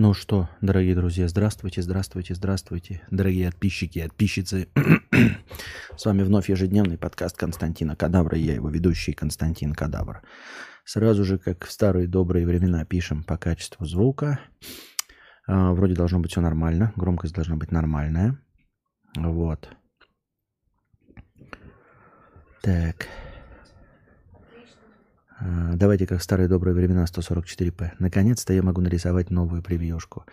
Ну что, дорогие друзья, здравствуйте, здравствуйте, здравствуйте, дорогие подписчики и подписчицы. С вами вновь ежедневный подкаст Константина Кадавра, я его ведущий Константин Кадавр. Сразу же, как в старые добрые времена, пишем по качеству звука. А, вроде должно быть все нормально, громкость должна быть нормальная. Вот. Так. А, давайте, как в старые добрые времена 144p. Наконец-то я могу нарисовать новую превьюшку.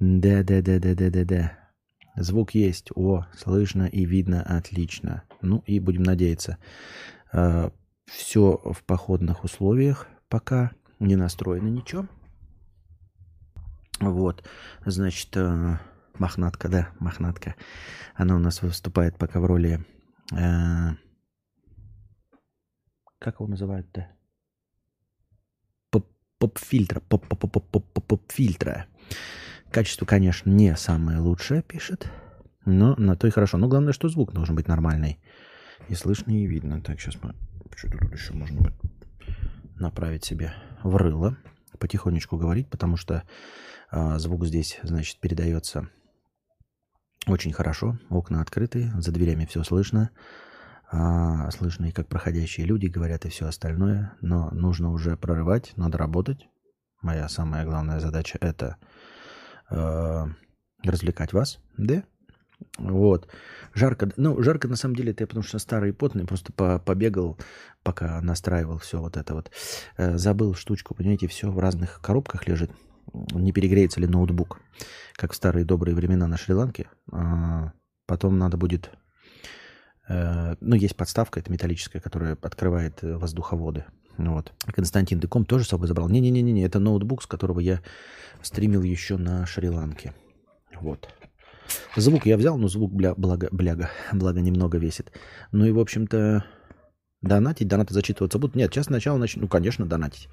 Да-да-да-да-да-да-да. Звук есть. О, слышно и видно отлично. Ну и будем надеяться. А, Все в походных условиях пока. Не настроено ничего. Вот. Значит, а, мохнатка, да, мохнатка. Она у нас выступает пока в роли... Как его называют-то? Поп-фильтра, поп-поп-поп-поп-фильтра. Качество, конечно, не самое лучшее, пишет, но на то и хорошо. Но главное, что звук должен быть нормальный. И слышно, и видно. Так, сейчас мы... Что тут еще можно направить себе в рыло, потихонечку говорить, потому что э, звук здесь, значит, передается очень хорошо. Окна открыты, за дверями все слышно а, слышно и как проходящие люди говорят и все остальное, но нужно уже прорывать, надо работать. Моя самая главная задача это э, развлекать вас, да? Вот. Жарко. Ну, жарко на самом деле это я потому что старый и потный, просто по побегал, пока настраивал все вот это вот. Э, забыл штучку, понимаете, все в разных коробках лежит. Не перегреется ли ноутбук, как в старые добрые времена на Шри-Ланке. Э, потом надо будет ну, есть подставка, это металлическая, которая открывает э, воздуховоды. Вот. Константин Деком тоже с собой забрал. Не-не-не, это ноутбук, с которого я стримил еще на Шри-Ланке. Вот. Звук я взял, но звук бля, благо, бляга, благо немного весит. Ну и, в общем-то, донатить, донаты зачитываться будут. Нет, сейчас сначала начну, ну, конечно, донатить.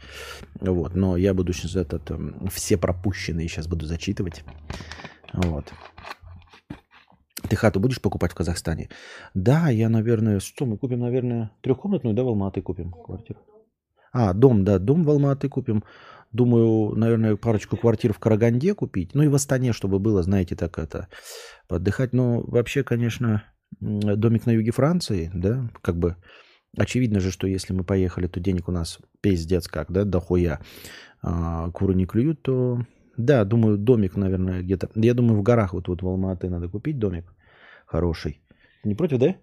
Вот, но я буду сейчас этот, эм, все пропущенные сейчас буду зачитывать. Вот. Ты хату будешь покупать в Казахстане? Да, я, наверное, что мы купим, наверное, трехкомнатную, да, в Алматы купим квартиру. А, дом, да, дом в Алматы купим. Думаю, наверное, парочку квартир в Караганде купить. Ну и в Астане, чтобы было, знаете, так это, отдыхать. Но вообще, конечно, домик на юге Франции, да, как бы очевидно же, что если мы поехали, то денег у нас пиздец как, да, дохуя. А, куры не клюют, то да, думаю, домик, наверное, где-то. Я думаю, в горах вот, вот в Алматы надо купить домик хороший. Не против, да?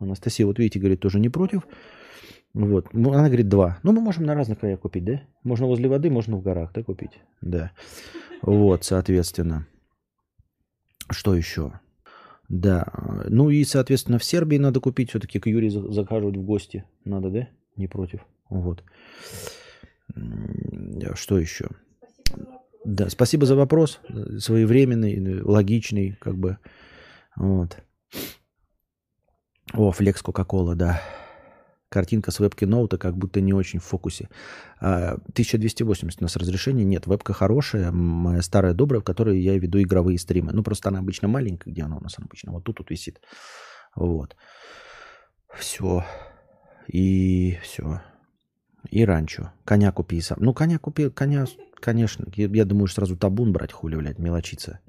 Анастасия, вот видите, говорит, тоже не против. Вот. Ну, она говорит, два. Ну, мы можем на разных краях купить, да? Можно возле воды, можно в горах, да, купить? Да. Вот, соответственно. Что еще? Да. Ну и, соответственно, в Сербии надо купить. Все-таки к Юрию захаживать в гости. Надо, да? Не против. Вот. Что еще? Да, спасибо за вопрос. Своевременный, логичный, как бы. Вот. О, флекс Кока-Кола, да. Картинка с вебки ноута как будто не очень в фокусе. 1280 у нас разрешение нет. Вебка хорошая, моя старая добрая, в которой я веду игровые стримы. Ну, просто она обычно маленькая. Где она у нас обычно? Вот тут вот висит. Вот. Все. И все. И ранчо. Коня купи сам. Ну, коня купи, коня, конечно. Я, я думаю, сразу табун брать, хули, блядь, мелочиться.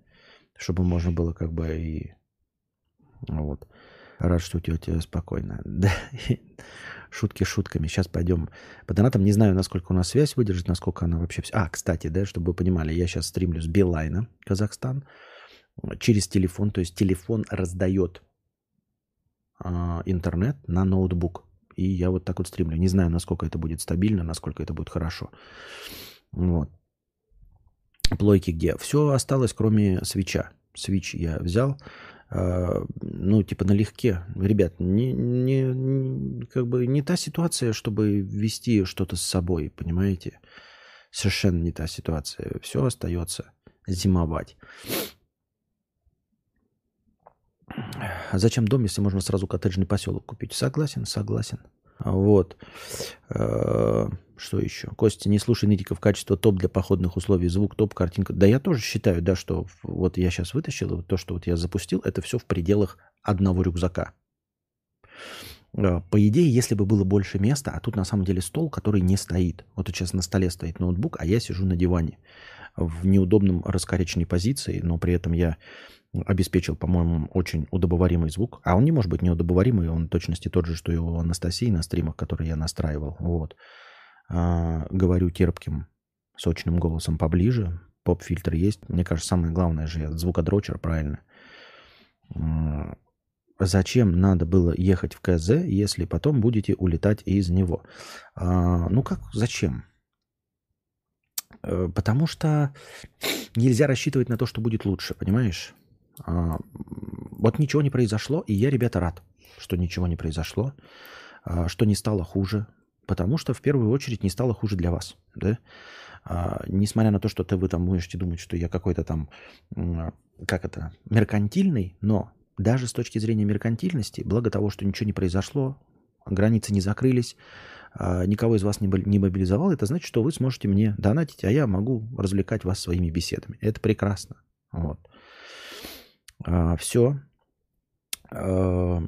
Чтобы можно было как бы и вот. Рад, что у тебя спокойно. Да. Шутки шутками. Сейчас пойдем по донатам. Не знаю, насколько у нас связь выдержит, насколько она вообще... А, кстати, да, чтобы вы понимали, я сейчас стримлю с Билайна, Казахстан, через телефон. То есть телефон раздает э, интернет на ноутбук. И я вот так вот стримлю. Не знаю, насколько это будет стабильно, насколько это будет хорошо. Вот. Плойки где? Все осталось, кроме свеча. Свич я взял. А, ну, типа налегке. Ребят, не, не, как бы не та ситуация, чтобы вести что-то с собой, понимаете? Совершенно не та ситуация. Все остается зимовать. А зачем дом, если можно сразу коттеджный поселок купить? Согласен, согласен. Вот. А, что еще? Костя, не слушай нытиков. Качество топ для походных условий. Звук топ, картинка. Да я тоже считаю, да, что вот я сейчас вытащил, то, что вот я запустил, это все в пределах одного рюкзака. А, по идее, если бы было больше места, а тут на самом деле стол, который не стоит. Вот сейчас на столе стоит ноутбук, а я сижу на диване. В неудобном раскоряченной позиции, но при этом я обеспечил, по-моему, очень удобоваримый звук. А он не может быть неудобоваримый, он точности тот же, что и у Анастасии на стримах, которые я настраивал. Вот. А, говорю терпким, сочным голосом поближе. Поп-фильтр есть. Мне кажется, самое главное же звукодрочер, правильно. А, зачем надо было ехать в КЗ, если потом будете улетать из него? А, ну как, зачем? Э, потому что нельзя рассчитывать на то, что будет лучше, понимаешь? А, вот ничего не произошло, и я, ребята, рад, что ничего не произошло, а, что не стало хуже, потому что в первую очередь не стало хуже для вас, да? А, несмотря на то, что ты, вы там можете думать, что я какой-то там, как это, меркантильный, но даже с точки зрения меркантильности, благо того, что ничего не произошло, границы не закрылись, никого из вас не мобилизовал, это значит, что вы сможете мне донатить, а я могу развлекать вас своими беседами. Это прекрасно. Вот. А, все. А,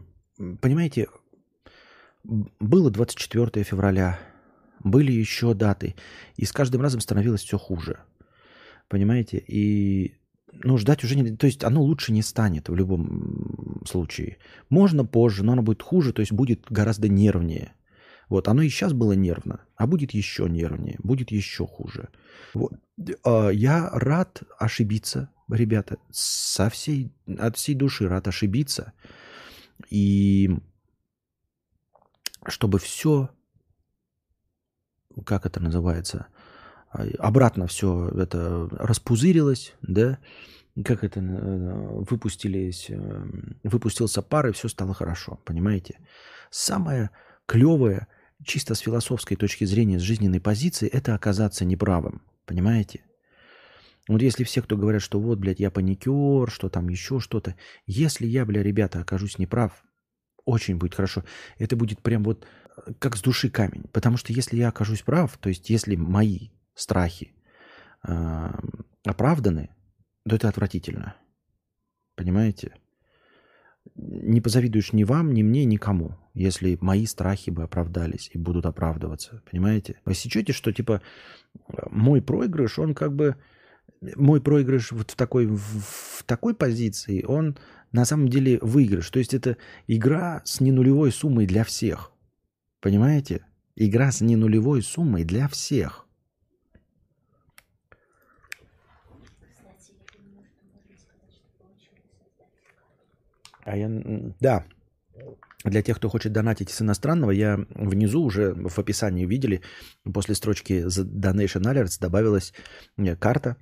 понимаете, было 24 февраля, были еще даты, и с каждым разом становилось все хуже. Понимаете? И ну, ждать уже не... То есть оно лучше не станет в любом случае. Можно позже, но оно будет хуже, то есть будет гораздо нервнее. Вот, оно и сейчас было нервно, а будет еще нервнее, будет еще хуже. Вот. А, я рад ошибиться, ребята, со всей, от всей души рад ошибиться. И чтобы все, как это называется, обратно все это распузырилось, да, как это, э, выпустились, э, выпустился пар, и все стало хорошо, понимаете? Самое клевое, чисто с философской точки зрения, с жизненной позиции, это оказаться неправым, понимаете? Вот если все, кто говорят, что вот, блядь, я паникер, что там еще что-то. Если я, бля, ребята, окажусь неправ, очень будет хорошо. Это будет прям вот э, как с души камень. Потому что если я окажусь прав, то есть если мои страхи э, оправданы, то это отвратительно. Понимаете? Не позавидуешь ни вам, ни мне, никому, если мои страхи бы оправдались и будут оправдываться. Понимаете? Вы сечете, что типа мой проигрыш, он как бы мой проигрыш вот в такой, в, такой позиции, он на самом деле выигрыш. То есть это игра с ненулевой суммой для всех. Понимаете? Игра с ненулевой суммой для всех. А я, да, для тех, кто хочет донатить с иностранного, я внизу уже в описании видели, после строчки Donation Alerts добавилась э, карта.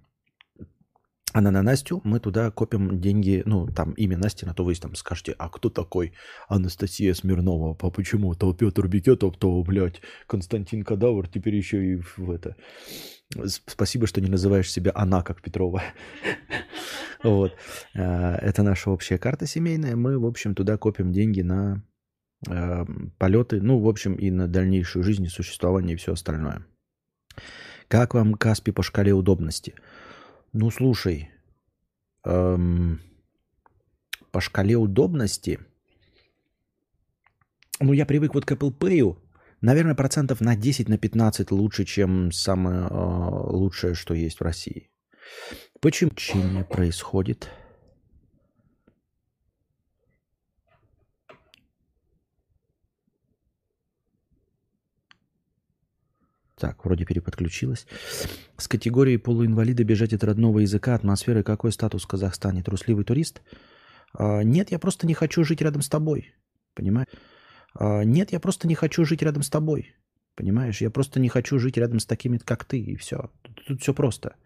Она на Настю, мы туда копим деньги, ну, там имя Насти, на то вы там скажете, а кто такой Анастасия Смирнова, а почему, то Петр Бикетов, то, блядь, Константин Кадавр, теперь еще и в это. Спасибо, что не называешь себя она, как Петрова. Вот. А, это наша общая карта семейная. Мы, в общем, туда копим деньги на а, полеты, ну, в общем, и на дальнейшую жизнь, существование и все остальное. Как вам Каспи по шкале удобности? Ну, слушай, эм, по шкале удобности, ну, я привык вот к Apple Pay, наверное, процентов на 10, на 15 лучше, чем самое э, лучшее, что есть в России. Почему чтение происходит? Так, вроде переподключилась. С категории полуинвалида бежать от родного языка, атмосферы, какой статус в Казахстане? Трусливый турист? А, нет, я просто не хочу жить рядом с тобой. Понимаешь? А, нет, я просто не хочу жить рядом с тобой. Понимаешь? Я просто не хочу жить рядом с такими, как ты, и все. Тут, тут все просто.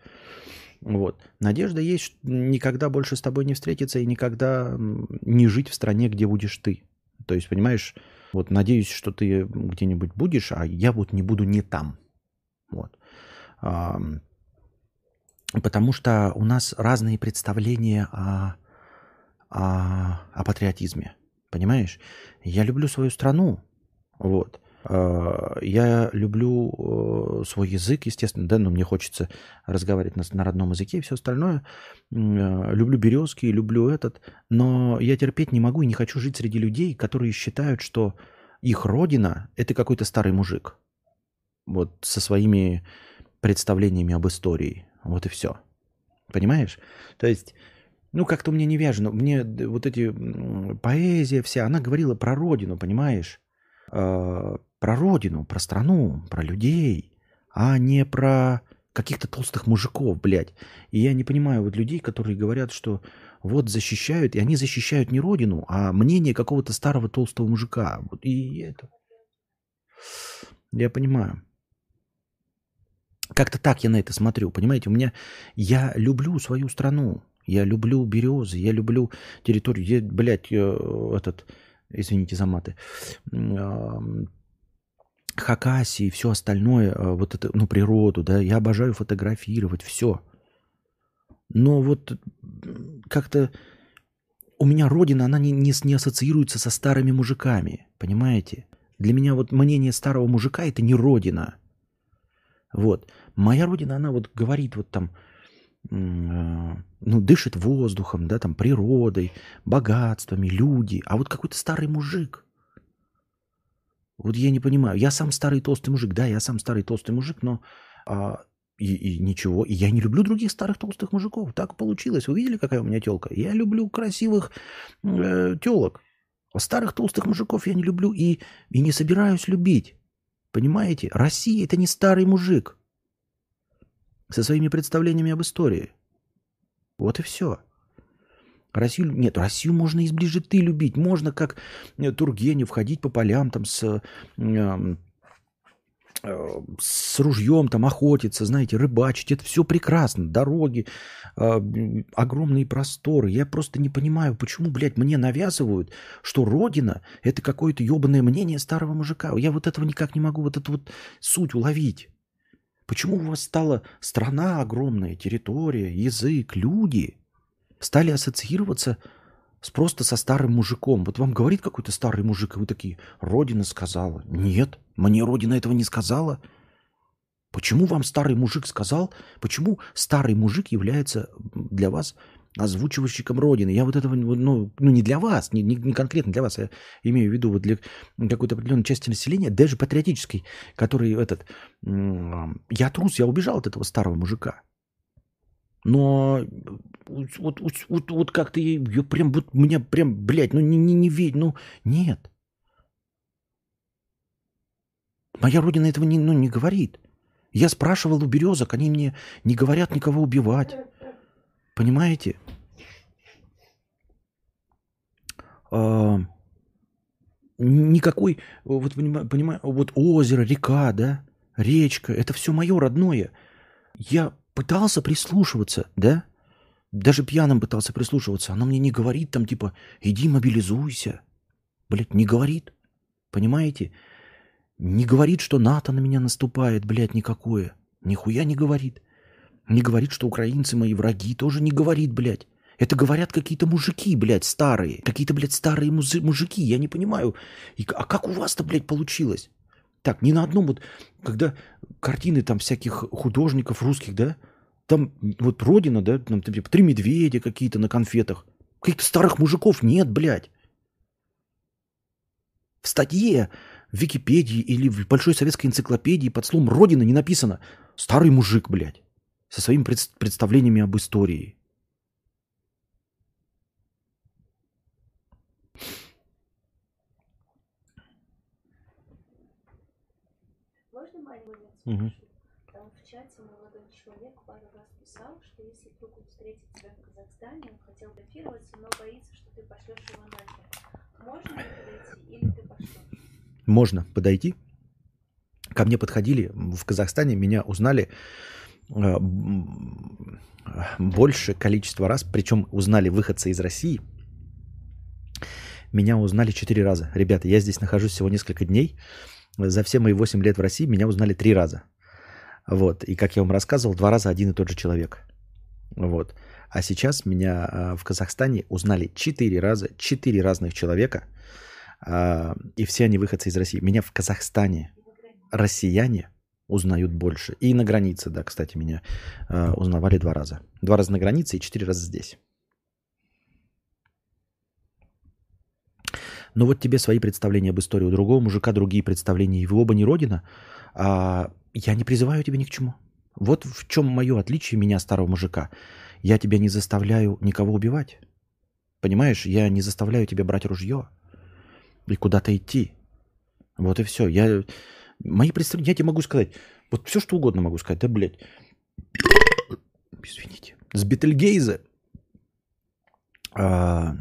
Вот. Надежда есть никогда больше с тобой не встретиться и никогда не жить в стране, где будешь ты. То есть, понимаешь, вот надеюсь, что ты где-нибудь будешь, а я вот не буду не там. Вот. Потому что у нас разные представления о, о, о патриотизме. Понимаешь? Я люблю свою страну. Вот. А, я люблю э, свой язык, естественно, да, но мне хочется разговаривать на, на родном языке и все остальное. Э, люблю березки, люблю этот, но я терпеть не могу и не хочу жить среди людей, которые считают, что их родина – это какой-то старый мужик вот со своими представлениями об истории. Вот и все. Понимаешь? То есть, ну, как-то мне не вяжено. Мне вот эти поэзия вся, она говорила про родину, понимаешь? Э, про родину, про страну, про людей, а не про каких-то толстых мужиков, блядь. И я не понимаю вот людей, которые говорят, что вот защищают, и они защищают не родину, а мнение какого-то старого толстого мужика. Вот и это. Я понимаю. Как-то так я на это смотрю, понимаете? У меня я люблю свою страну, я люблю березы, я люблю территорию, я, блядь, э, этот, извините за маты, Хакасии все остальное, э, вот это, ну, природу, да, я обожаю фотографировать, все. Но вот как-то у меня родина, она не, не, не ассоциируется со старыми мужиками, понимаете? Для меня вот мнение старого мужика это не родина. Вот. Моя родина, она вот говорит вот там, э, ну, дышит воздухом, да, там, природой, богатствами, люди. А вот какой-то старый мужик – вот я не понимаю. Я сам старый толстый мужик. Да, я сам старый толстый мужик, но а, и, и ничего. И я не люблю других старых толстых мужиков. Так получилось. Вы видели, какая у меня телка? Я люблю красивых э, телок. А старых толстых мужиков я не люблю и, и не собираюсь любить. Понимаете? Россия это не старый мужик. Со своими представлениями об истории. Вот и все. Россию... Нет, Россию можно из ближиты любить. Можно, как э, Тургенев, ходить по полям там с, э, с ружьем, там охотиться, знаете, рыбачить. Это все прекрасно. Дороги, э, огромные просторы. Я просто не понимаю, почему, блядь, мне навязывают, что Родина – это какое-то ебаное мнение старого мужика. Я вот этого никак не могу, вот эту вот суть уловить. Почему у вас стала страна огромная, территория, язык, люди – стали ассоциироваться с просто со старым мужиком. Вот вам говорит какой-то старый мужик, и вы такие, Родина сказала. Нет, мне Родина этого не сказала. Почему вам старый мужик сказал? Почему старый мужик является для вас озвучивающим Родины? Я вот этого, ну, ну не для вас, не, не, не конкретно для вас, я имею в виду вот для какой-то определенной части населения, даже патриотической, который этот... Я трус, я убежал от этого старого мужика. Но вот, вот, вот, вот как-то я прям, вот меня прям, блядь, ну не, не, не ведь, ну нет. Моя родина этого не, ну, не говорит. Я спрашивал у березок, они мне не говорят никого убивать. Понимаете? А, никакой, вот понимаю, вот озеро, река, да, речка, это все мое родное. Я пытался прислушиваться, да? Даже пьяным пытался прислушиваться. Она мне не говорит там типа, иди мобилизуйся. Блядь, не говорит. Понимаете? Не говорит, что НАТО на меня наступает, блядь, никакое. Нихуя не говорит. Не говорит, что украинцы мои враги. Тоже не говорит, блядь. Это говорят какие-то мужики, блядь, старые. Какие-то, блядь, старые мужики. Я не понимаю. И, а как у вас-то, блядь, получилось? Так, ни на одном вот, когда картины там всяких художников русских, да, там вот родина, да, там типа три медведя какие-то на конфетах. Каких-то старых мужиков нет, блядь. В статье в Википедии или в Большой советской энциклопедии под словом «Родина» не написано «старый мужик», блядь, со своими пред- представлениями об истории. Угу. Там в чате молодой человек пару раз писал, что если вдруг он встретит тебя в Казахстане, он хотел фотографироваться, но боится, что ты пошлешь его нахер. Можно ли подойти или ты пошлешь? Можно подойти. Ко мне подходили в Казахстане, меня узнали э, больше количество раз, причем узнали выходцы из России. Меня узнали четыре раза. Ребята, я здесь нахожусь всего несколько дней за все мои 8 лет в России меня узнали три раза. Вот. И как я вам рассказывал, два раза один и тот же человек. Вот. А сейчас меня а, в Казахстане узнали четыре раза, четыре разных человека, а, и все они выходцы из России. Меня в Казахстане россияне узнают больше. И на границе, да, кстати, меня а, узнавали два раза. Два раза на границе и четыре раза здесь. Но вот тебе свои представления об истории, у другого мужика другие представления, и вы оба не родина, а я не призываю тебя ни к чему. Вот в чем мое отличие меня, старого мужика. Я тебя не заставляю никого убивать. Понимаешь, я не заставляю тебя брать ружье и куда-то идти. Вот и все. Я, мои представления, я тебе могу сказать, вот все что угодно могу сказать, да, блядь. Извините. С Бетельгейза а,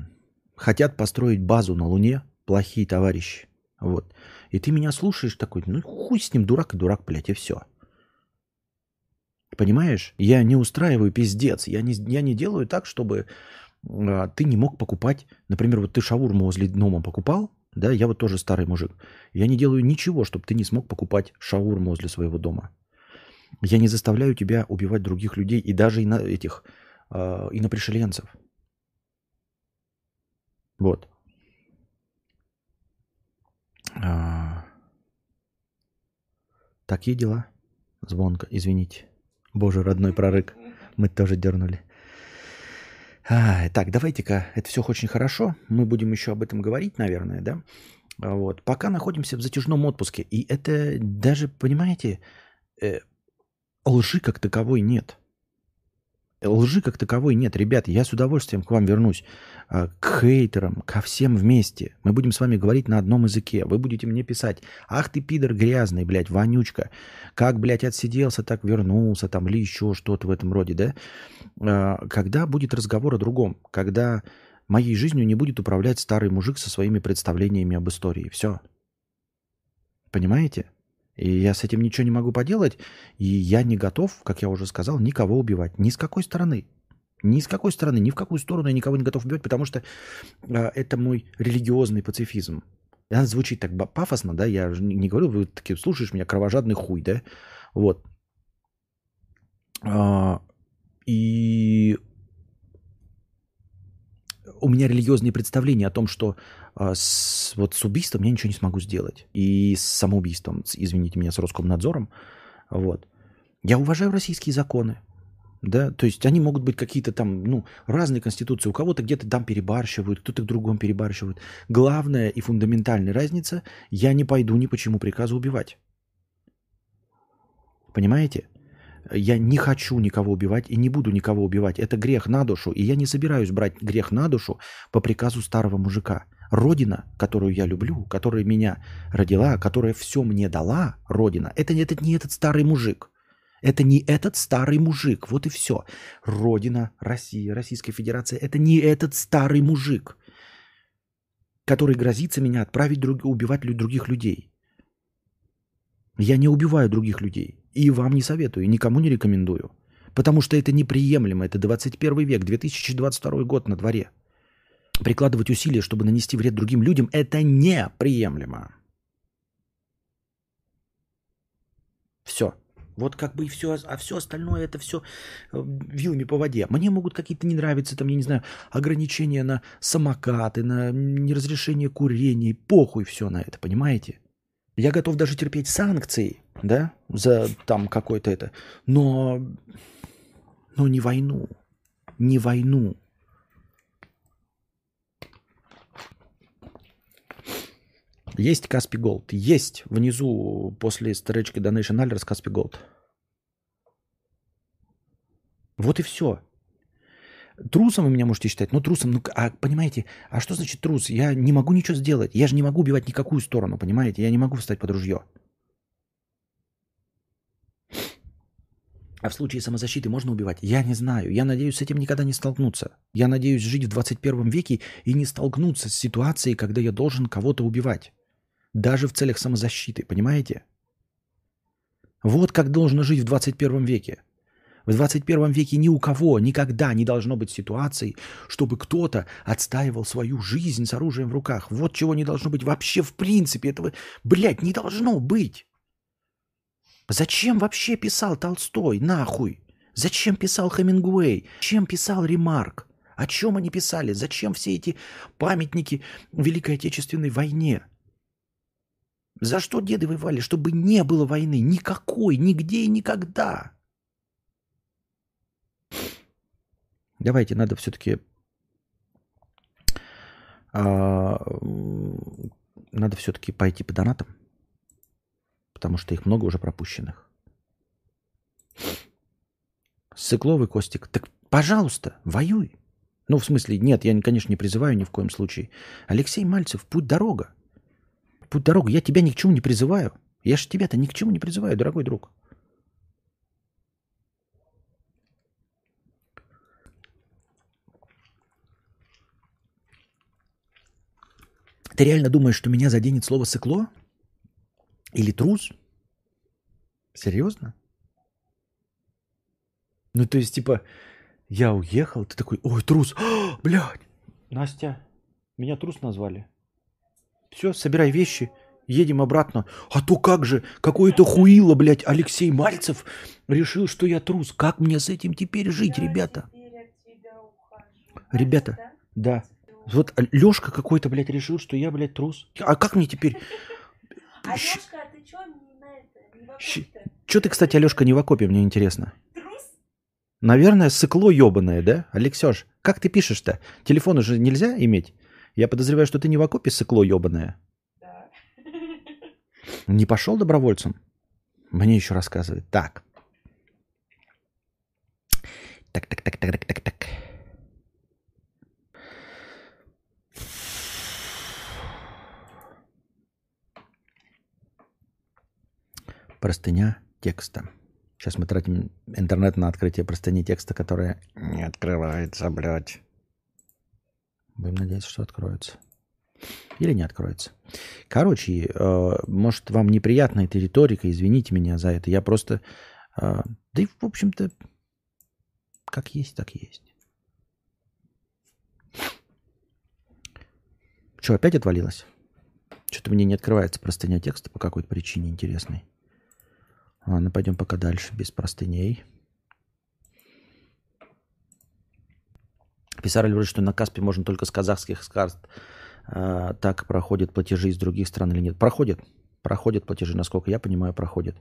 хотят построить базу на Луне плохие товарищи. Вот. И ты меня слушаешь такой, ну хуй с ним, дурак и дурак, блядь, и все. Понимаешь? Я не устраиваю пиздец. Я не, я не делаю так, чтобы а, ты не мог покупать. Например, вот ты шаурму возле дома покупал, да, я вот тоже старый мужик. Я не делаю ничего, чтобы ты не смог покупать шаурму возле своего дома. Я не заставляю тебя убивать других людей и даже и на этих э, инопришеленцев. Вот. А... Такие дела. Звонко, извините. Боже, родной прорык. Мы тоже дернули. А, так, давайте-ка, это все очень хорошо. Мы будем еще об этом говорить, наверное, да? А вот. Пока находимся в затяжном отпуске. И это даже, понимаете, э, лжи как таковой нет. Лжи как таковой нет. Ребят, я с удовольствием к вам вернусь. А, к хейтерам, ко всем вместе. Мы будем с вами говорить на одном языке. Вы будете мне писать, ах ты пидор грязный, блядь, вонючка. Как, блядь, отсиделся, так вернулся, там, или еще что-то в этом роде, да? А, когда будет разговор о другом? Когда моей жизнью не будет управлять старый мужик со своими представлениями об истории. Все. Понимаете? И я с этим ничего не могу поделать. И я не готов, как я уже сказал, никого убивать. Ни с какой стороны. Ни с какой стороны, ни в какую сторону я никого не готов убивать, потому что э, это мой религиозный пацифизм. Это звучит так пафосно, да, я же не говорю, вы такие слушаешь меня, кровожадный хуй, да, вот. А, и у меня религиозные представления о том, что а, с, вот с убийством я ничего не смогу сделать. И с самоубийством, с, извините меня, с Роскомнадзором. Вот. Я уважаю российские законы. Да, то есть они могут быть какие-то там, ну, разные конституции. У кого-то где-то там перебарщивают, кто-то в другом перебарщивает. Главная и фундаментальная разница – я не пойду ни почему приказу убивать. Понимаете? Я не хочу никого убивать и не буду никого убивать. Это грех на душу. И я не собираюсь брать грех на душу по приказу старого мужика. Родина, которую я люблю, которая меня родила, которая все мне дала, Родина, это, это не этот старый мужик. Это не этот старый мужик. Вот и все. Родина, Россия, Российская Федерация, это не этот старый мужик, который грозится меня отправить друг, убивать других людей. Я не убиваю других людей. И вам не советую, никому не рекомендую. Потому что это неприемлемо. Это 21 век, 2022 год на дворе. Прикладывать усилия, чтобы нанести вред другим людям, это неприемлемо. Все. Вот как бы и все, а все остальное это все э, вилами по воде. Мне могут какие-то не нравиться, там, я не знаю, ограничения на самокаты, на неразрешение курения, похуй все на это, понимаете? Я готов даже терпеть санкции, да, за там какой-то это, но, но не войну, не войну. Есть Kaspi Gold. Есть внизу после строчки Donation Alerts Kaspi Gold. Вот и все. Трусом вы меня можете считать, но трусом, ну, а понимаете, а что значит трус? Я не могу ничего сделать. Я же не могу убивать никакую сторону, понимаете? Я не могу встать под ружье. А в случае самозащиты можно убивать? Я не знаю. Я надеюсь с этим никогда не столкнуться. Я надеюсь жить в 21 веке и не столкнуться с ситуацией, когда я должен кого-то убивать. Даже в целях самозащиты, понимаете? Вот как должно жить в 21 веке. В 21 веке ни у кого никогда не должно быть ситуации, чтобы кто-то отстаивал свою жизнь с оружием в руках. Вот чего не должно быть вообще в принципе. Этого, блядь, не должно быть. Зачем вообще писал Толстой? Нахуй. Зачем писал Хемингуэй? Чем писал Ремарк? О чем они писали? Зачем все эти памятники Великой Отечественной войне? За что деды воевали? Чтобы не было войны. Никакой, нигде и никогда. Давайте, надо все-таки... А, надо все-таки пойти по донатам, потому что их много уже пропущенных. Сыкловый Костик. Так, пожалуйста, воюй. Ну, в смысле, нет, я, конечно, не призываю ни в коем случае. Алексей Мальцев, путь дорога. Путь дорога. Я тебя ни к чему не призываю. Я же тебя-то ни к чему не призываю, дорогой друг. Ты реально думаешь, что меня заденет слово «сыкло»? Или трус? Серьезно? Ну, то есть, типа, я уехал, ты такой, ой, трус, а, блядь. Настя, меня трус назвали. Все, собирай вещи, едем обратно. А то как же, какое-то хуило, блядь, Алексей Мальцев решил, что я трус. Как мне с этим теперь жить, ребята? Ребята, да. Вот Лешка какой-то, блядь, решил, что я, блядь, трус. А как мне теперь? А Лешка, что на это? Не Щ- Че ты, кстати, Алешка, не в окопе, мне интересно. Трус? Наверное, сыкло ебаное, да? Алексеш, как ты пишешь-то? Телефон уже нельзя иметь? Я подозреваю, что ты не в окопе сыкло ебаное. Да. Не пошел добровольцем? Мне еще рассказывает. Так. Так, так, так, так, так, так, так. Простыня текста. Сейчас мы тратим интернет на открытие простыни текста, которая не открывается, блядь. Будем надеяться, что откроется. Или не откроется. Короче, э, может, вам неприятна эта риторика, извините меня за это. Я просто... э, да и, в общем-то, как есть, так есть. Что, опять отвалилось? Что-то мне не открывается простыня текста по какой-то причине интересной. Ладно, пойдем пока дальше, без простыней. Писали говорят, что на Каспе можно только с казахских карт а, так проходят платежи из других стран или нет. Проходят. Проходят платежи, насколько я понимаю, проходят.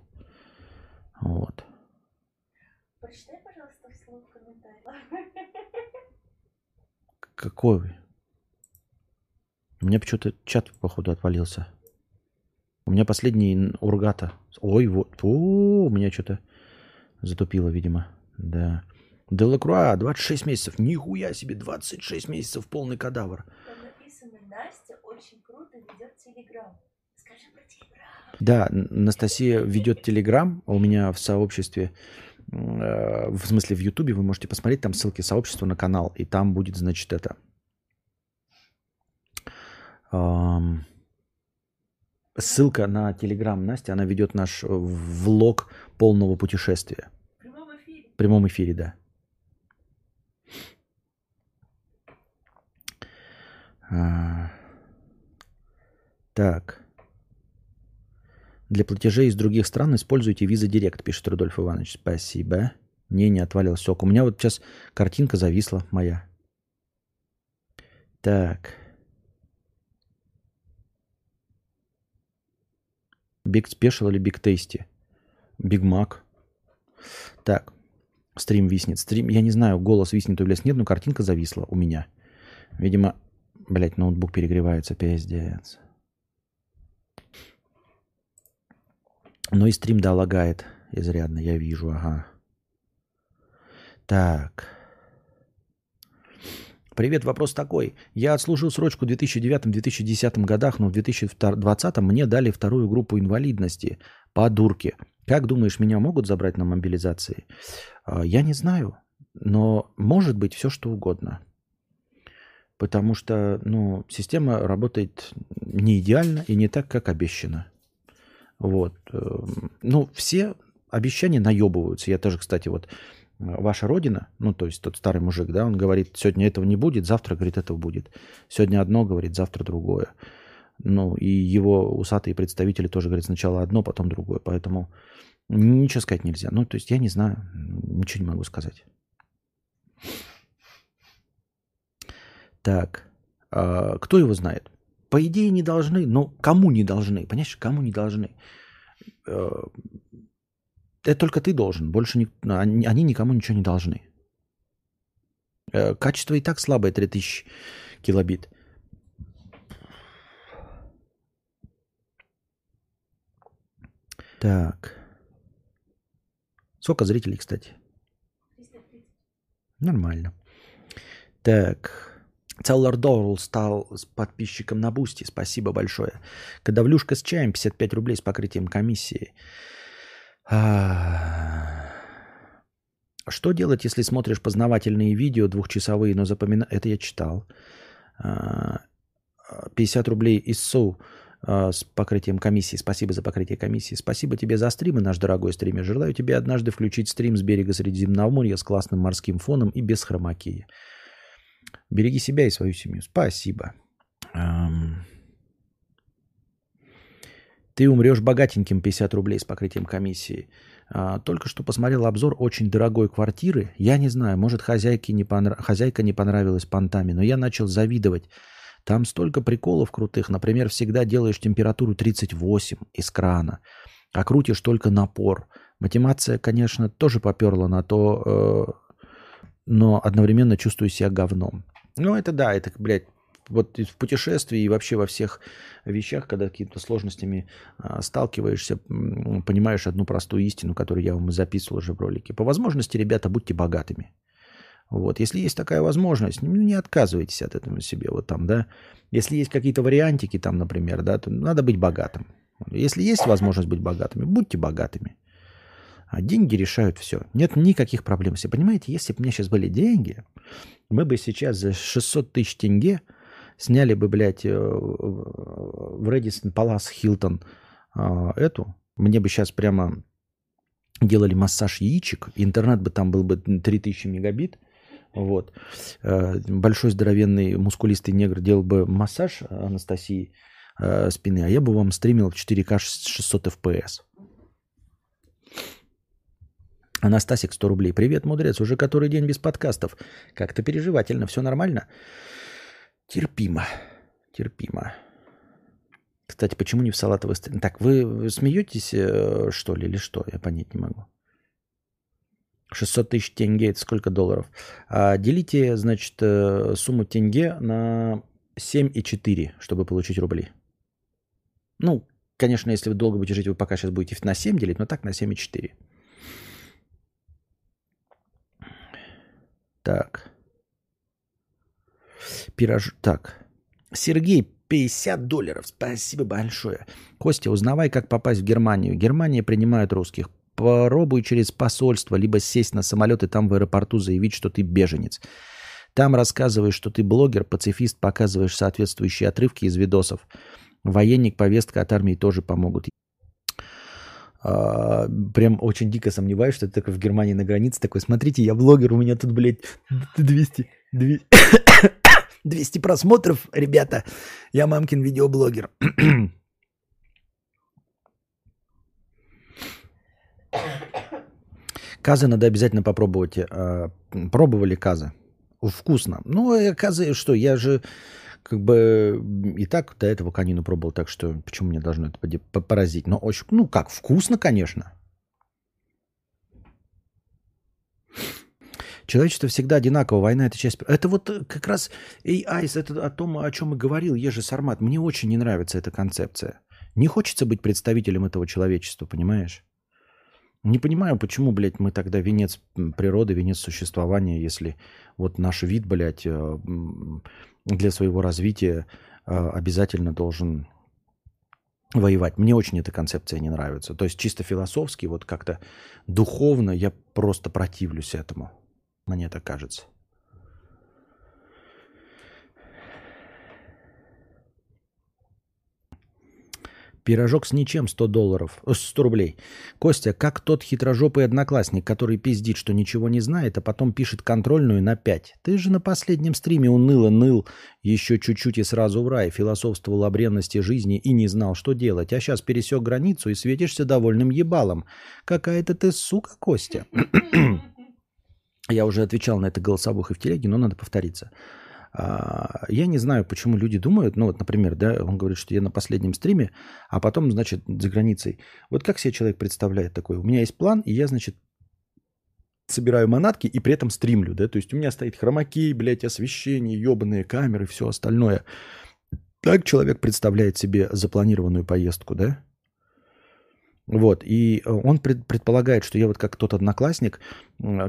Вот. Прочитай, пожалуйста, вслух комментарий. Какой? У меня почему-то чат, походу, отвалился. У меня последний Ургата. Ой, вот. О, у меня что-то затупило, видимо. Да. Делакруа, 26 месяцев. Нихуя себе, 26 месяцев, полный кадавр. Там написано, Настя очень круто ведет Телеграм. Скажи про Телеграм. Да, Анастасия ведет Телеграм. У меня в сообществе, э, в смысле в Ютубе, вы можете посмотреть, там ссылки сообщества на канал. И там будет, значит, это... ссылка на Телеграм Настя. Она ведет наш э, влог полного путешествия. В прямом эфире. В прямом эфире, да. А, Так. Для платежей из других стран используйте Visa Direct, пишет Рудольф Иванович. Спасибо. Не, не отвалил сок. У меня вот сейчас картинка зависла моя. Так. Big Special или Big Tasty? Big Mac. Так. Стрим виснет. Стрим, я не знаю, голос виснет или нет, но картинка зависла у меня. Видимо, блядь, ноутбук перегревается, пиздец. Ну и стрим, да, лагает изрядно, я вижу, ага. Так. Привет, вопрос такой. Я отслужил срочку в 2009-2010 годах, но в 2020 мне дали вторую группу инвалидности по дурке. Как думаешь, меня могут забрать на мобилизации? А, Я не знаю, но может быть все что угодно. Потому что ну, система работает не идеально и не так, как обещано. Вот. эм, Ну, все обещания наебываются. Я тоже, кстати, вот ваша родина, ну, то есть тот старый мужик, да, он говорит, сегодня этого не будет, завтра, говорит, этого будет. Сегодня одно, говорит, завтра другое. Ну, и его усатые представители тоже говорят сначала одно, потом другое. Поэтому ничего сказать нельзя. Ну, то есть я не знаю, ничего не могу сказать. Так, а, кто его знает? По идее не должны, но кому не должны? Понимаешь, кому не должны? Это только ты должен, больше не, они, они никому ничего не должны. Э, Качество и так слабое, 3000 килобит. Так. Сколько зрителей, кстати? Нормально. Так. Cellar Door стал подписчиком на Boosty. Спасибо большое. Кадавлюшка с чаем 55 рублей с покрытием комиссии. А... Что делать, если смотришь познавательные видео двухчасовые, но запомина... Это я читал. 50 рублей из СУ а, с покрытием комиссии. Спасибо за покрытие комиссии. Спасибо тебе за стримы, наш дорогой стример. Желаю тебе однажды включить стрим с берега Средиземноморья с классным морским фоном и без хромакии. Береги себя и свою семью. Спасибо. Ты умрешь богатеньким 50 рублей с покрытием комиссии. А, только что посмотрел обзор очень дорогой квартиры. Я не знаю, может хозяйке не понрав... хозяйка не понравилась понтами, но я начал завидовать. Там столько приколов крутых. Например, всегда делаешь температуру 38 из крана, а крутишь только напор. Мотивация, конечно, тоже поперла на то, э, но одновременно чувствую себя говном. Ну, это да, это, блядь, вот в путешествии и вообще во всех вещах, когда какими-то сложностями а, сталкиваешься, понимаешь одну простую истину, которую я вам записывал уже в ролике. По возможности, ребята, будьте богатыми. Вот. Если есть такая возможность, ну, не отказывайтесь от этого себе. Вот там, да. Если есть какие-то вариантики там, например, да, то надо быть богатым. Если есть возможность быть богатыми, будьте богатыми. А деньги решают все. Нет никаких проблем. Все понимаете, если бы у меня сейчас были деньги, мы бы сейчас за 600 тысяч тенге сняли бы, блядь, э, в Редисон Палас Хилтон эту. Мне бы сейчас прямо делали массаж яичек. Интернет бы там был бы 3000 мегабит. Вот. Э, большой здоровенный мускулистый негр делал бы массаж Анастасии э, спины, а я бы вам стримил в 4К 600 FPS. Анастасик, 100 рублей. Привет, мудрец. Уже который день без подкастов. Как-то переживательно. Все нормально? Терпимо. Терпимо. Кстати, почему не в салатовый стрим? Так, вы смеетесь, э, что ли, или что? Я понять не могу. 600 тысяч тенге – это сколько долларов? А делите, значит, э, сумму тенге на 7,4, чтобы получить рубли. Ну, конечно, если вы долго будете жить, вы пока сейчас будете на 7 делить, но так на 7,4. Так. Пирож... Так. Сергей, 50 долларов. Спасибо большое. Костя, узнавай, как попасть в Германию. Германия принимает русских. Попробуй через посольство, либо сесть на самолет и там в аэропорту заявить, что ты беженец. Там рассказываешь, что ты блогер, пацифист, показываешь соответствующие отрывки из видосов. Военник, повестка от армии тоже помогут. А, прям очень дико сомневаюсь, что ты такой в Германии на границе такой, смотрите, я блогер, у меня тут, блядь, 200, 200, 200 просмотров, ребята, я мамкин видеоблогер. Казы надо обязательно попробовать. А, пробовали казы? Вкусно. Ну, э, казы, что, я же как бы и так до этого конину пробовал, так что почему мне должно это поразить? Но очень, ну как, вкусно, конечно. Человечество всегда одинаково, война это часть... Это вот э, как раз AI, это о том, о чем и говорил Ежи Сармат. Мне очень не нравится эта концепция. Не хочется быть представителем этого человечества, понимаешь? Не понимаю, почему, блядь, мы тогда венец природы, венец существования, если вот наш вид, блядь, э, для своего развития э, обязательно должен воевать. Мне очень эта концепция не нравится. То есть чисто философски, вот как-то духовно я просто противлюсь этому. Мне так кажется. Пирожок с ничем 100 долларов, 100 э, рублей. Костя, как тот хитрожопый одноклассник, который пиздит, что ничего не знает, а потом пишет контрольную на 5. Ты же на последнем стриме уныло ныл, еще чуть-чуть и сразу в рай, философствовал о бренности жизни и не знал, что делать. А сейчас пересек границу и светишься довольным ебалом. Какая-то ты сука, Костя. Я уже отвечал на это голосовых и в телеге, но надо повториться. А, я не знаю, почему люди думают, ну вот, например, да, он говорит, что я на последнем стриме, а потом, значит, за границей. Вот как себе человек представляет такой? У меня есть план, и я, значит, собираю манатки и при этом стримлю, да, то есть у меня стоит хромакей, блядь, освещение, ебаные камеры, все остальное. Так человек представляет себе запланированную поездку, да? Вот, и э, он пред, предполагает, что я вот как тот одноклассник,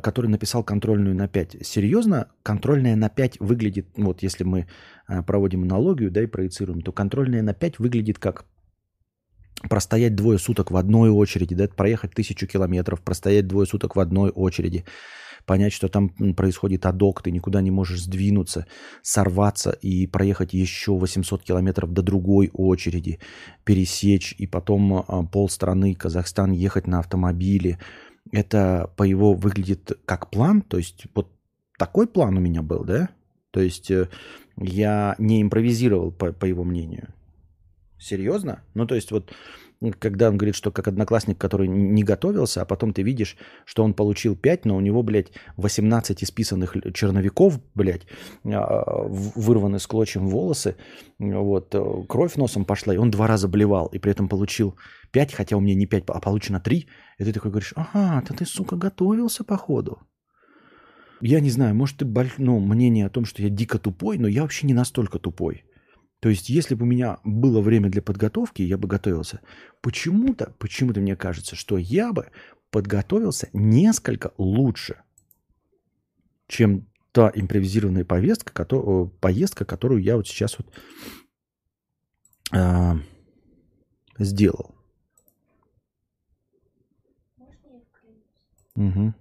который написал контрольную на 5. Серьезно, контрольная на 5 выглядит, вот если мы э, проводим аналогию, да, и проецируем, то контрольная на 5 выглядит как простоять двое суток в одной очереди, да, проехать тысячу километров, простоять двое суток в одной очереди, понять, что там происходит адок, ты никуда не можешь сдвинуться, сорваться и проехать еще 800 километров до другой очереди, пересечь и потом а, полстраны Казахстан ехать на автомобиле. Это по его выглядит как план, то есть вот такой план у меня был, да? То есть э, я не импровизировал, по, по его мнению. Серьезно? Ну, то есть вот когда он говорит, что как одноклассник, который не готовился, а потом ты видишь, что он получил 5, но у него, блядь, 18 исписанных черновиков, блядь, а, вырваны с клочьем волосы, вот, э, кровь носом пошла, и он два раза блевал, и при этом получил 5, хотя у меня не 5, а получено 3, и ты такой говоришь, ага, то ты, сука, готовился, походу. Я не знаю, может, ты, ну, мнение о том, что я дико тупой, но я вообще не настолько тупой. То есть, если бы у меня было время для подготовки, я бы готовился. Почему-то, почему-то мне кажется, что я бы подготовился несколько лучше, чем та импровизированная повестка, поездка, которую я вот сейчас вот э, сделал. Угу.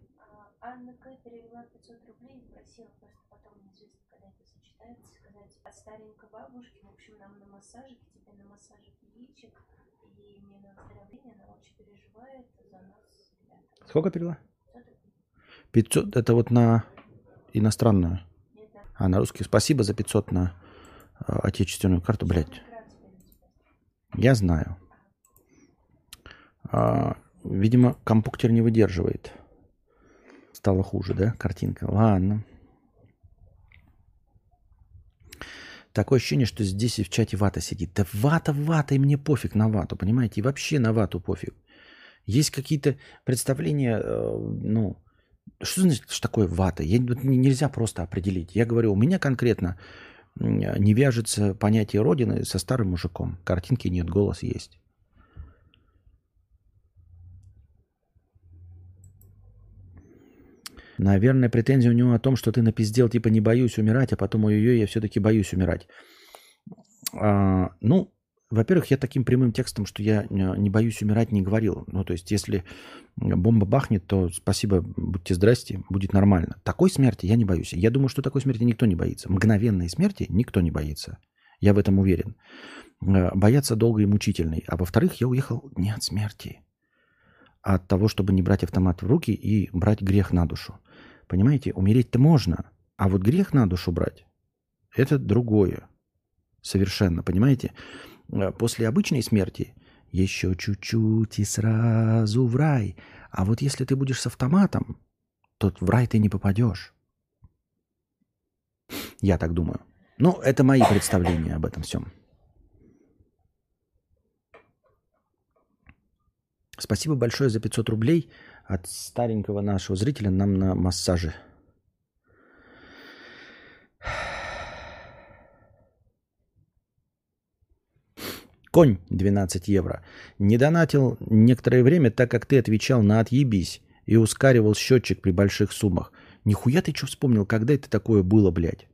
Анна К. перевела 500 рублей и просила просто потом, неизвестно, когда это сочетается, сказать от старенькой бабушки общем, нам на массажик, тебе на массажик яичек, и мне на выздоровление, она очень переживает за нас. Ребята. Сколько перевела? 500, это вот на иностранную? Нет, да. А, на русский. Спасибо за 500 на э, отечественную карту, блядь. Я знаю. А, видимо, компьютер не выдерживает. Стало хуже, да, картинка? Ладно. Такое ощущение, что здесь и в чате вата сидит. Да вата, вата, и мне пофиг на вату, понимаете? И вообще на вату пофиг. Есть какие-то представления, э, ну, что значит что такое вата? Я, нельзя просто определить. Я говорю, у меня конкретно не вяжется понятие родины со старым мужиком. Картинки нет, голос есть. Наверное, претензия у него о том, что ты напиздел, типа, не боюсь умирать, а потом, ой-ой, я все-таки боюсь умирать. А, ну, во-первых, я таким прямым текстом, что я не боюсь умирать, не говорил. Ну, то есть, если бомба бахнет, то спасибо, будьте здрасте, будет нормально. Такой смерти я не боюсь. Я думаю, что такой смерти никто не боится. Мгновенной смерти никто не боится. Я в этом уверен. А, бояться долго и мучительной. А во-вторых, я уехал не от смерти, а от того, чтобы не брать автомат в руки и брать грех на душу. Понимаете, умереть-то можно, а вот грех на душу брать – это другое. Совершенно, понимаете? Э, после обычной смерти еще чуть-чуть и сразу в рай. А вот если ты будешь с автоматом, то в рай ты не попадешь. Я так думаю. Ну, это мои представления об этом всем. Спасибо большое за 500 рублей от старенького нашего зрителя нам на массаже. Конь 12 евро. Не донатил некоторое время, так как ты отвечал на «отъебись» и ускоривал счетчик при больших суммах. Нихуя ты что вспомнил, когда это такое было, блядь?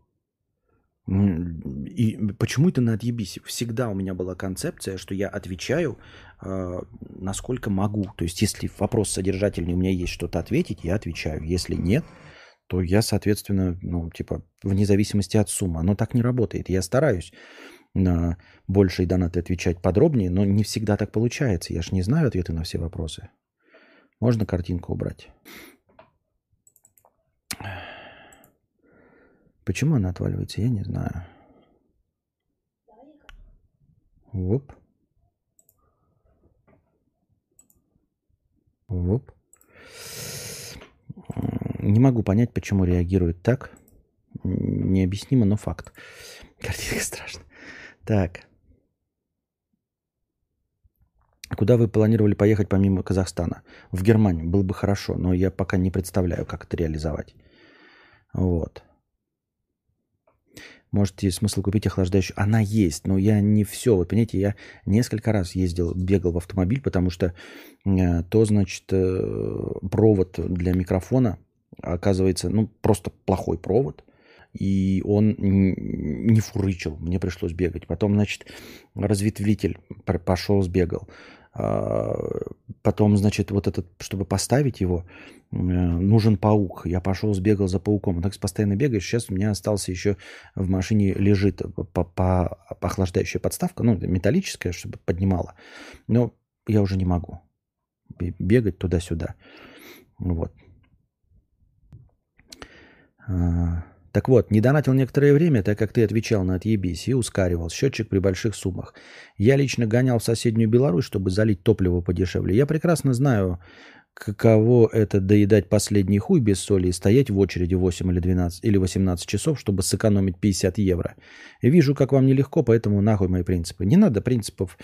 И почему это на отъебись? Всегда у меня была концепция, что я отвечаю, э, насколько могу. То есть, если вопрос содержательный, у меня есть что-то ответить, я отвечаю. Если нет, то я, соответственно, ну, типа, вне зависимости от суммы. Оно так не работает. Я стараюсь на большие донаты отвечать подробнее, но не всегда так получается. Я же не знаю ответы на все вопросы. Можно картинку убрать? Почему она отваливается, я не знаю. Воп. Воп. Не могу понять, почему реагирует так. Необъяснимо, но факт. Картинка страшная. Так. Куда вы планировали поехать помимо Казахстана? В Германию. Было бы хорошо, но я пока не представляю, как это реализовать. Вот. Может, есть смысл купить охлаждающую? Она есть, но я не все. Вот, понимаете, я несколько раз ездил, бегал в автомобиль, потому что э, то, значит, э, провод для микрофона оказывается, ну, просто плохой провод. И он не фурычил, мне пришлось бегать. Потом, значит, разветвитель пошел, сбегал. А, потом, значит, вот этот, чтобы поставить его, э, нужен паук. Я пошел, сбегал за пауком. Так постоянно бегаешь. Сейчас у меня остался еще в машине лежит по, по, охлаждающая подставка, ну, металлическая, чтобы поднимала. Но я уже не могу бегать туда-сюда. Вот. А, так вот, не донатил некоторое время, так как ты отвечал на отъебись и ускоривал счетчик при больших суммах. Я лично гонял в соседнюю Беларусь, чтобы залить топливо подешевле. Я прекрасно знаю, каково это доедать последний хуй без соли и стоять в очереди 8 или 12 или 18 часов, чтобы сэкономить 50 евро. И вижу, как вам нелегко, поэтому нахуй мои принципы. Не надо принципов.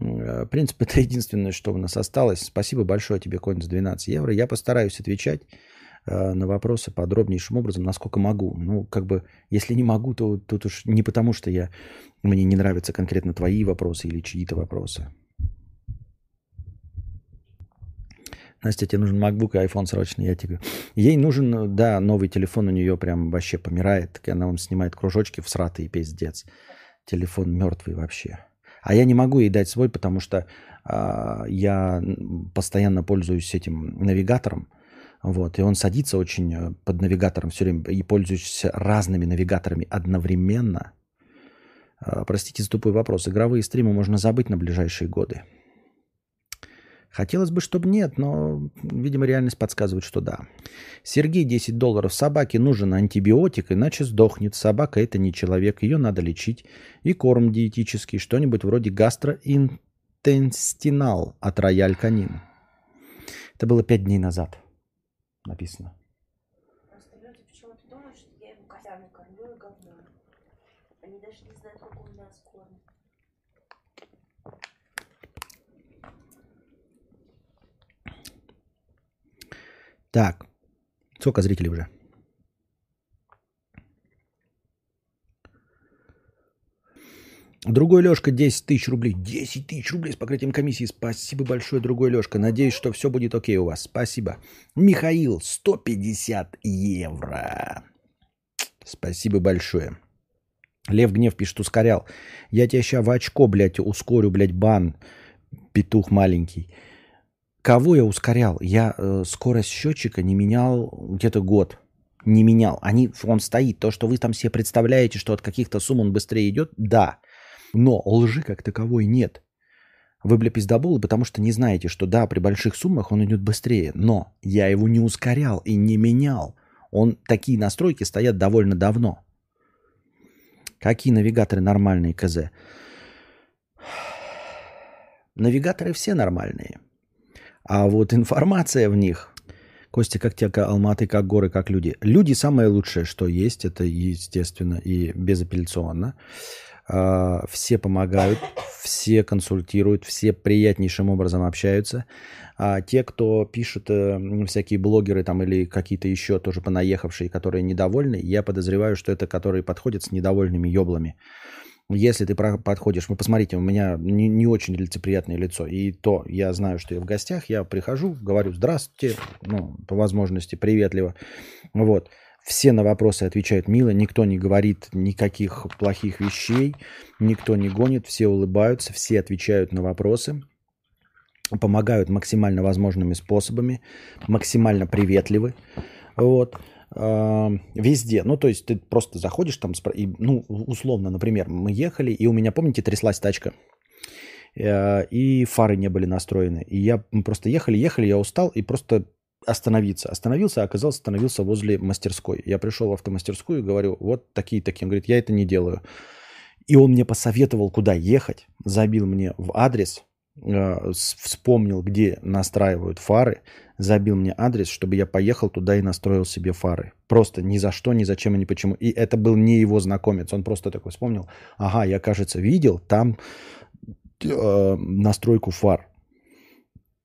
Э, принцип это единственное, что у нас осталось. Спасибо большое тебе, конь, за 12 евро. Я постараюсь отвечать. Э, на вопросы подробнейшим образом, насколько могу. Ну, как бы, если не могу, то тут уж не потому, что я, мне не нравятся конкретно твои вопросы или чьи-то вопросы. Настя, тебе нужен MacBook и iPhone срочно, я тебе Ей нужен, да, новый телефон у нее прям вообще помирает. Она вам снимает кружочки в сратый пиздец. Телефон мертвый вообще. А я не могу ей дать свой, потому что а, я постоянно пользуюсь этим навигатором. Вот, и он садится очень э, под навигатором все время и пользуется разными навигаторами одновременно. А, простите за тупой вопрос. Игровые стримы можно забыть на ближайшие годы. Хотелось бы, чтобы нет, но, видимо, реальность подсказывает, что да. Сергей, 10 долларов. Собаке нужен антибиотик, иначе сдохнет. Собака это не человек, ее надо лечить. И корм диетический, что-нибудь вроде гастроинтестинал от Рояль Канин. Это было 5 дней назад написано. Просто люди почему-то думают, что я его котями кормлю и говно. Они даже не знают, как он нас кормит. Так, сколько зрителей уже? Другой Лешка 10 тысяч рублей. 10 тысяч рублей с покрытием комиссии. Спасибо большое, другой Лешка. Надеюсь, что все будет окей у вас. Спасибо. Михаил, 150 евро. Спасибо большое. Лев Гнев пишет, ускорял. Я тебя сейчас в очко, блядь, ускорю, блядь, бан. Петух маленький. Кого я ускорял? Я э, скорость счетчика не менял где-то год. Не менял. Они, он стоит. То, что вы там себе представляете, что от каких-то сумм он быстрее идет, да. Но лжи как таковой нет. Вы, бля, пиздоболы, потому что не знаете, что да, при больших суммах он идет быстрее. Но я его не ускорял и не менял. Он, такие настройки стоят довольно давно. Какие навигаторы нормальные КЗ? Навигаторы все нормальные. А вот информация в них... Костя, как тебе Алматы, как горы, как люди? Люди самое лучшее, что есть. Это естественно и безапелляционно. А, все помогают, все консультируют, все приятнейшим образом общаются. А те, кто пишут, э, всякие блогеры там или какие-то еще тоже понаехавшие, которые недовольны, я подозреваю, что это которые подходят с недовольными еблами. Если ты подходишь, вы посмотрите, у меня не, не очень лицеприятное лицо. И то я знаю, что я в гостях, я прихожу, говорю здравствуйте, ну, по возможности приветливо. Вот. Все на вопросы отвечают мило, никто не говорит никаких плохих вещей, никто не гонит, все улыбаются, все отвечают на вопросы, помогают максимально возможными способами, максимально приветливы. Вот а, везде. Ну, то есть ты просто заходишь там, и, ну, условно, например, мы ехали, и у меня, помните, тряслась тачка, э, и фары не были настроены. И я просто ехали, ехали, я устал, и просто остановиться. Остановился, а оказался, остановился возле мастерской. Я пришел в автомастерскую и говорю, вот такие-такие. Он говорит, я это не делаю. И он мне посоветовал, куда ехать, забил мне в адрес, э, вспомнил, где настраивают фары, забил мне адрес, чтобы я поехал туда и настроил себе фары. Просто ни за что, ни зачем и ни почему. И это был не его знакомец. Он просто такой вспомнил, ага, я, кажется, видел там э, настройку фар.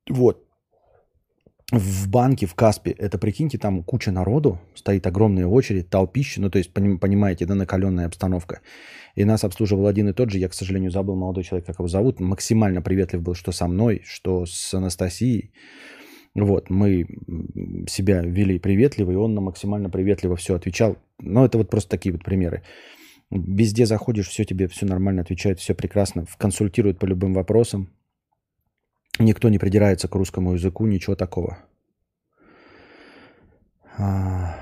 Вот. В банке, в Каспе, это прикиньте, там куча народу, стоит огромная очередь, толпище, ну то есть, понимаете, да, накаленная обстановка. И нас обслуживал один и тот же, я, к сожалению, забыл молодой человек, как его зовут, максимально приветлив был, что со мной, что с Анастасией. Вот, мы себя вели приветливо, и он нам максимально приветливо все отвечал. Но это вот просто такие вот примеры. Везде заходишь, все тебе все нормально отвечают, все прекрасно, консультируют по любым вопросам. Никто не придирается к русскому языку, ничего такого. А.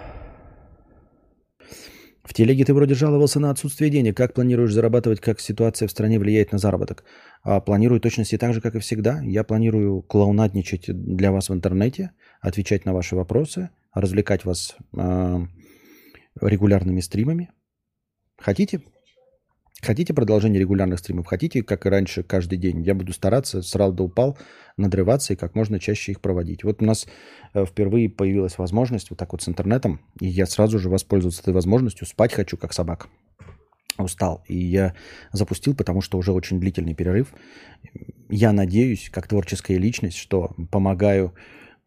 В телеге ты вроде жаловался на отсутствие денег. Как планируешь зарабатывать, как ситуация в стране влияет на заработок? А планирую точности так же, как и всегда. Я планирую клоунадничать для вас в интернете, отвечать на ваши вопросы, развлекать вас э, регулярными стримами. Хотите? Хотите продолжение регулярных стримов? Хотите, как и раньше, каждый день? Я буду стараться, срал да упал, надрываться и как можно чаще их проводить. Вот у нас э, впервые появилась возможность вот так вот с интернетом, и я сразу же воспользовался этой возможностью. Спать хочу, как собака. Устал. И я запустил, потому что уже очень длительный перерыв. Я надеюсь, как творческая личность, что помогаю,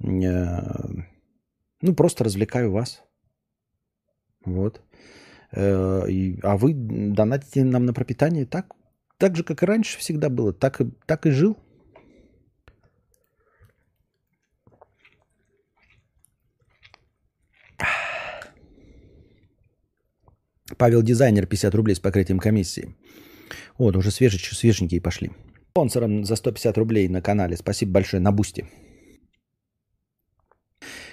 э, ну, просто развлекаю вас. Вот. Э, а вы донатите нам на пропитание так, так же, как и раньше всегда было, так, и так и жил. Павел Дизайнер, 50 рублей с покрытием комиссии. Вот, уже свежие, свеженькие пошли. Спонсором за 150 рублей на канале. Спасибо большое на Boosty.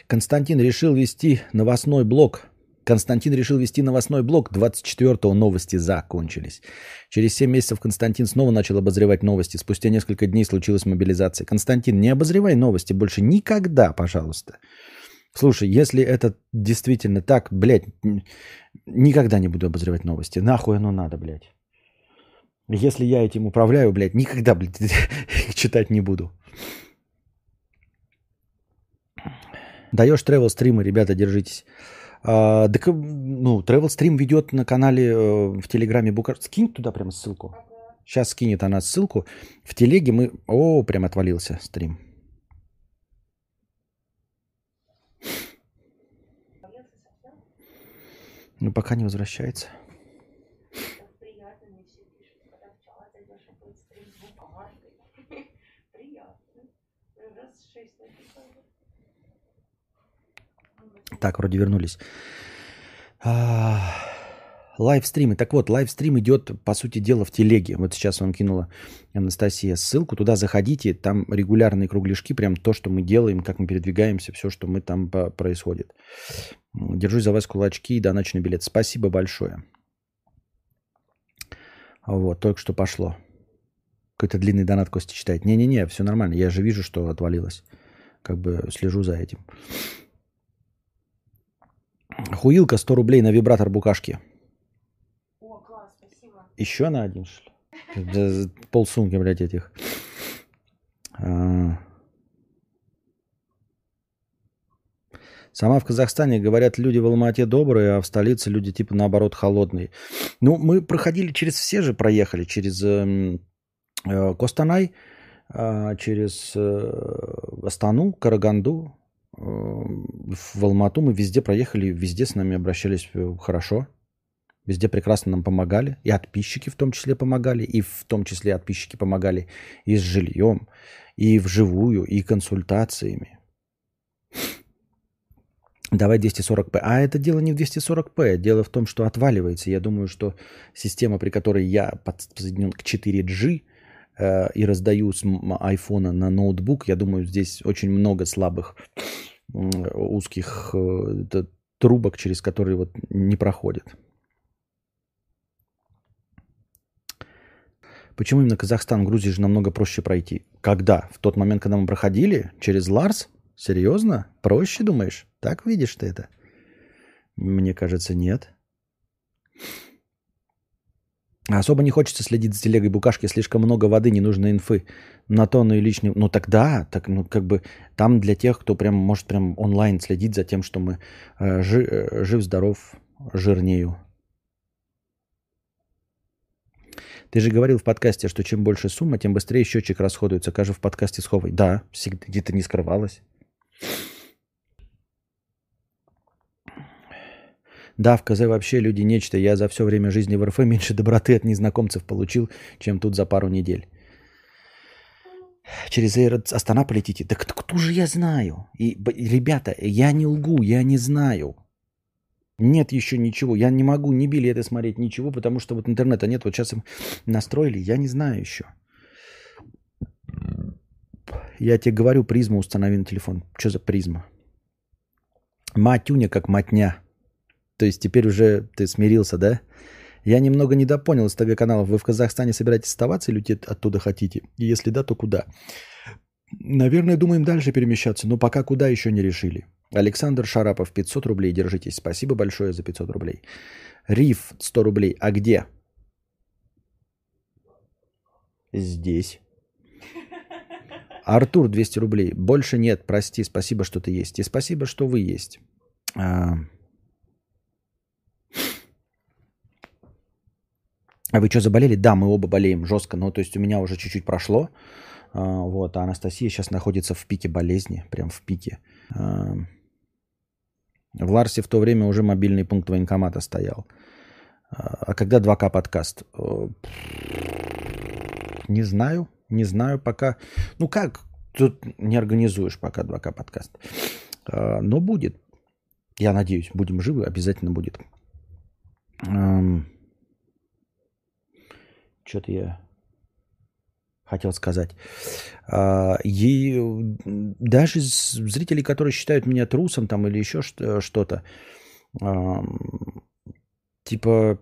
Константин решил вести новостной блог Константин решил вести новостной блог. 24-го новости закончились. Через 7 месяцев Константин снова начал обозревать новости. Спустя несколько дней случилась мобилизация. Константин, не обозревай новости больше никогда, пожалуйста. Слушай, если это действительно так, блядь, никогда не буду обозревать новости. Нахуй оно надо, блядь. Если я этим управляю, блядь, никогда, блядь, читать не буду. Даешь тревел стримы, ребята, держитесь. А, так, ну, Travel Stream ведет на канале э, в Телеграме Букар. Скинь туда прямо ссылку. Сейчас скинет она ссылку. В Телеге мы... О, прям отвалился стрим. Ну, пока не возвращается. Так, вроде вернулись. А, лайвстримы. Так вот, лайвстрим идет, по сути дела, в телеге. Вот сейчас вам кинула Анастасия ссылку. Туда заходите, там регулярные кругляшки, прям то, что мы делаем, как мы передвигаемся, все, что мы там происходит. Держусь за вас кулачки и доначный билет. Спасибо большое. Вот, только что пошло. Какой-то длинный донат Костя читает. Не-не-не, все нормально. Я же вижу, что отвалилось. Как бы слежу за этим. Хуилка 100 рублей на вибратор букашки. О, класс, спасибо. Еще на один, что ли? Полсумки, блядь, этих. А. Сама в Казахстане, говорят, люди в Алмате добрые, а в столице люди типа наоборот холодные. Ну, мы проходили через все же, проехали через э, э, Костанай, э, через э, Астану, Караганду, в Алмату мы везде проехали, везде с нами обращались э, хорошо. Везде прекрасно нам помогали. И подписчики в том числе помогали. И в том числе подписчики помогали и с жильем, и вживую, и консультациями. Давай 240p. А это дело не в 240p. Дело в том, что отваливается. Я думаю, что система, при которой я подсоединен к 4G э, и раздаю с айфона на ноутбук, я думаю, здесь очень много слабых узких э, трубок, через которые вот не проходит. Почему именно Казахстан, Грузия же намного проще пройти? Когда? В тот момент, когда мы проходили через Ларс? Серьезно? Проще, думаешь? Так видишь ты это? Мне кажется, нет. Особо не хочется следить за телегой букашки, слишком много воды, не нужно инфы. На то, ну и лишний... Ну тогда, так, ну как бы там для тех, кто прям может прям онлайн следить за тем, что мы э, жи, э, жив-здоров, жирнею. Ты же говорил в подкасте, что чем больше сумма, тем быстрее счетчик расходуется. Кажется, в подкасте сховай. Да, где-то не скрывалось. Да, в КЗ вообще люди нечто. Я за все время жизни в РФ меньше доброты от незнакомцев получил, чем тут за пару недель. Через Эйр Астана полетите. Так кто же я знаю? И, ребята, я не лгу, я не знаю. Нет еще ничего. Я не могу ни билеты смотреть, ничего, потому что вот интернета нет. Вот сейчас им настроили, я не знаю еще. Я тебе говорю, призму установи на телефон. Что за призма? Матюня как матня. То есть теперь уже ты смирился, да? Я немного недопонял из ТГ-каналов. Вы в Казахстане собираетесь оставаться или уйти оттуда хотите? И если да, то куда? Наверное, думаем дальше перемещаться, но пока куда еще не решили. Александр Шарапов, 500 рублей, держитесь. Спасибо большое за 500 рублей. Риф, 100 рублей. А где? Здесь. Артур, 200 рублей. Больше нет, прости, спасибо, что ты есть. И спасибо, что вы есть. А... а вы что, заболели? Да, мы оба болеем жестко. Ну, то есть у меня уже чуть-чуть прошло. А, вот, а Анастасия сейчас находится в пике болезни, прям в пике. А, в Ларсе в то время уже мобильный пункт военкомата стоял. А когда 2К подкаст? Не знаю, не знаю пока. Ну как, тут не организуешь пока 2К подкаст. Но будет. Я надеюсь, будем живы, обязательно будет. Что-то я хотел сказать. И даже зрители, которые считают меня трусом там или еще что-то, типа,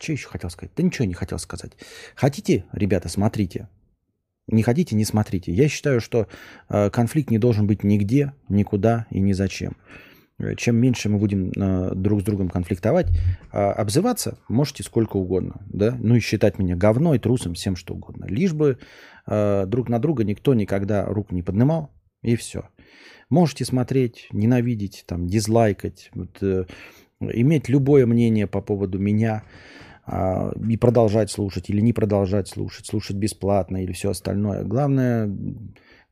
что еще хотел сказать? Да ничего не хотел сказать. Хотите, ребята, смотрите. Не хотите, не смотрите. Я считаю, что а, конфликт не должен быть нигде, никуда и ни зачем. Э, чем меньше мы будем э, друг с другом конфликтовать, э, обзываться можете сколько угодно, да, ну и считать меня говной, трусом, всем что угодно. Лишь бы э, друг на друга никто никогда рук не поднимал, и все. Можете смотреть, ненавидеть, там, дизлайкать, вот, иметь любое мнение по поводу меня э, и продолжать слушать или не продолжать слушать, слушать бесплатно или все остальное. Главное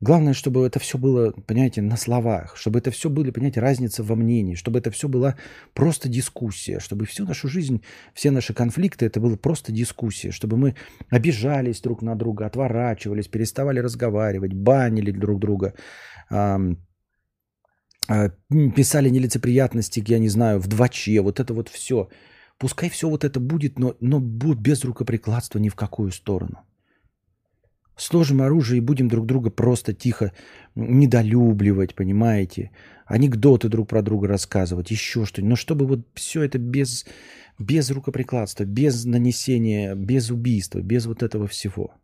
Главное, чтобы это все было, понимаете, на словах, чтобы это все были, понимаете, разница во мнении, чтобы это все была просто дискуссия, чтобы всю нашу жизнь, все наши конфликты, это была просто дискуссия, чтобы мы обижались друг на друга, отворачивались, переставали разговаривать, банили друг друга, а, писали нелицеприятности, я не знаю, в дваче, вот это вот все. Пускай все вот это будет, но, но без рукоприкладства ни в какую сторону. Сложим оружие и будем друг друга просто тихо недолюбливать, понимаете? Анекдоты друг про друга рассказывать, еще что-нибудь. Но чтобы вот все это без, без рукоприкладства, без нанесения, без убийства, без вот этого всего.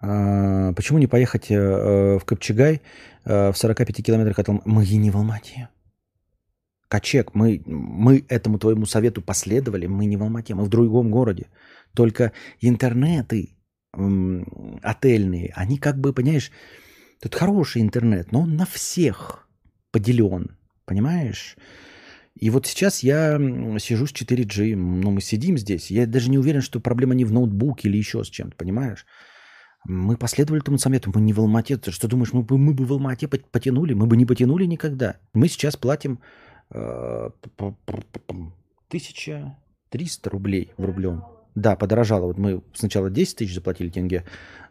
А, почему не поехать э, в Копчегай э, в 45 километрах от Алматы? Мы не в Алмате. Качек, мы, мы этому твоему совету последовали, мы не в Алмате, мы в другом городе. Только интернеты м, отельные, они как бы, понимаешь, тут хороший интернет, но он на всех поделен, понимаешь? И вот сейчас я сижу с 4G, ну мы сидим здесь, я даже не уверен, что проблема не в ноутбуке или еще с чем-то, понимаешь? Мы последовали этому совету, мы не в Алмате. Ты что думаешь, мы бы, мы бы в Алмате потянули? Мы бы не потянули никогда. Мы сейчас платим 1300 рублей в рублем. Да, подорожало. Вот мы сначала 10 тысяч заплатили тенге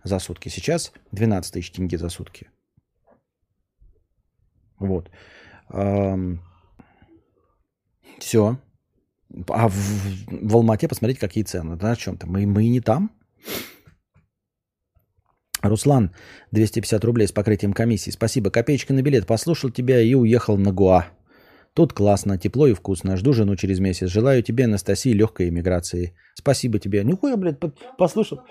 за сутки, сейчас 12 тысяч тенге за сутки. Вот. Все. А в, в Алмате посмотреть, какие цены. Да, о чем-то. Мы, мы не там. Руслан, 250 рублей с покрытием комиссии. Спасибо. Копеечка на билет. Послушал тебя и уехал на Гуа. Тут классно, тепло и вкусно. Жду жену через месяц. Желаю тебе, Анастасии, легкой эмиграции. Спасибо тебе. Нихуя, блядь, под... послушал.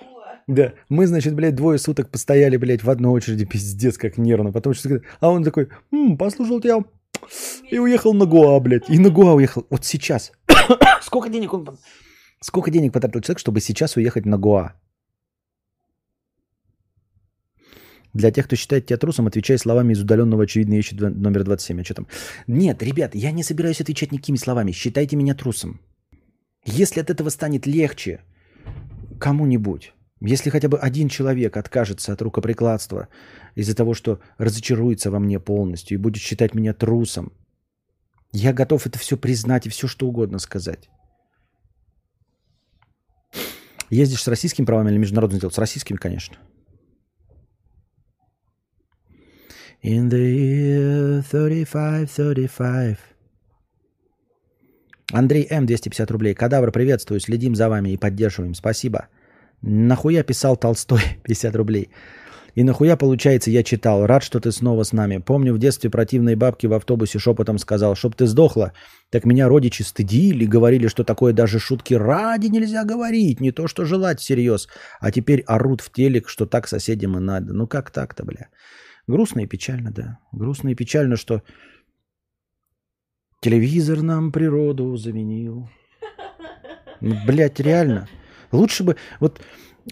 Да, мы, значит, блядь, двое суток постояли, блядь, в одной очереди, пиздец, как нервно. Потом что а он такой, М, послушал тебя и уехал на Гоа, блядь. И на Гоа уехал. Вот сейчас. Сколько денег он... Сколько денег потратил человек, чтобы сейчас уехать на Гоа? Для тех, кто считает тебя трусом, отвечай словами из удаленного очевидно ищет номер 27. А что там? Нет, ребят, я не собираюсь отвечать никакими словами. Считайте меня трусом. Если от этого станет легче кому-нибудь. Если хотя бы один человек откажется от рукоприкладства из-за того, что разочаруется во мне полностью и будет считать меня трусом, я готов это все признать и все что угодно сказать. Ездишь с российскими правами или международным сделать? С российскими, конечно. In the year 35, 35. Андрей М. 250 рублей. Кадавр, приветствую. Следим за вами и поддерживаем. Спасибо. Нахуя писал Толстой 50 рублей. И нахуя, получается, я читал. Рад, что ты снова с нами. Помню, в детстве противные бабки в автобусе шепотом сказал, чтоб ты сдохла. Так меня родичи стыдили, говорили, что такое даже шутки ради нельзя говорить. Не то, что желать всерьез. А теперь орут в телек, что так соседям и надо. Ну как так-то, бля? Грустно и печально, да. Грустно и печально, что телевизор нам природу заменил. Ну, блядь, реально. Лучше бы... Вот,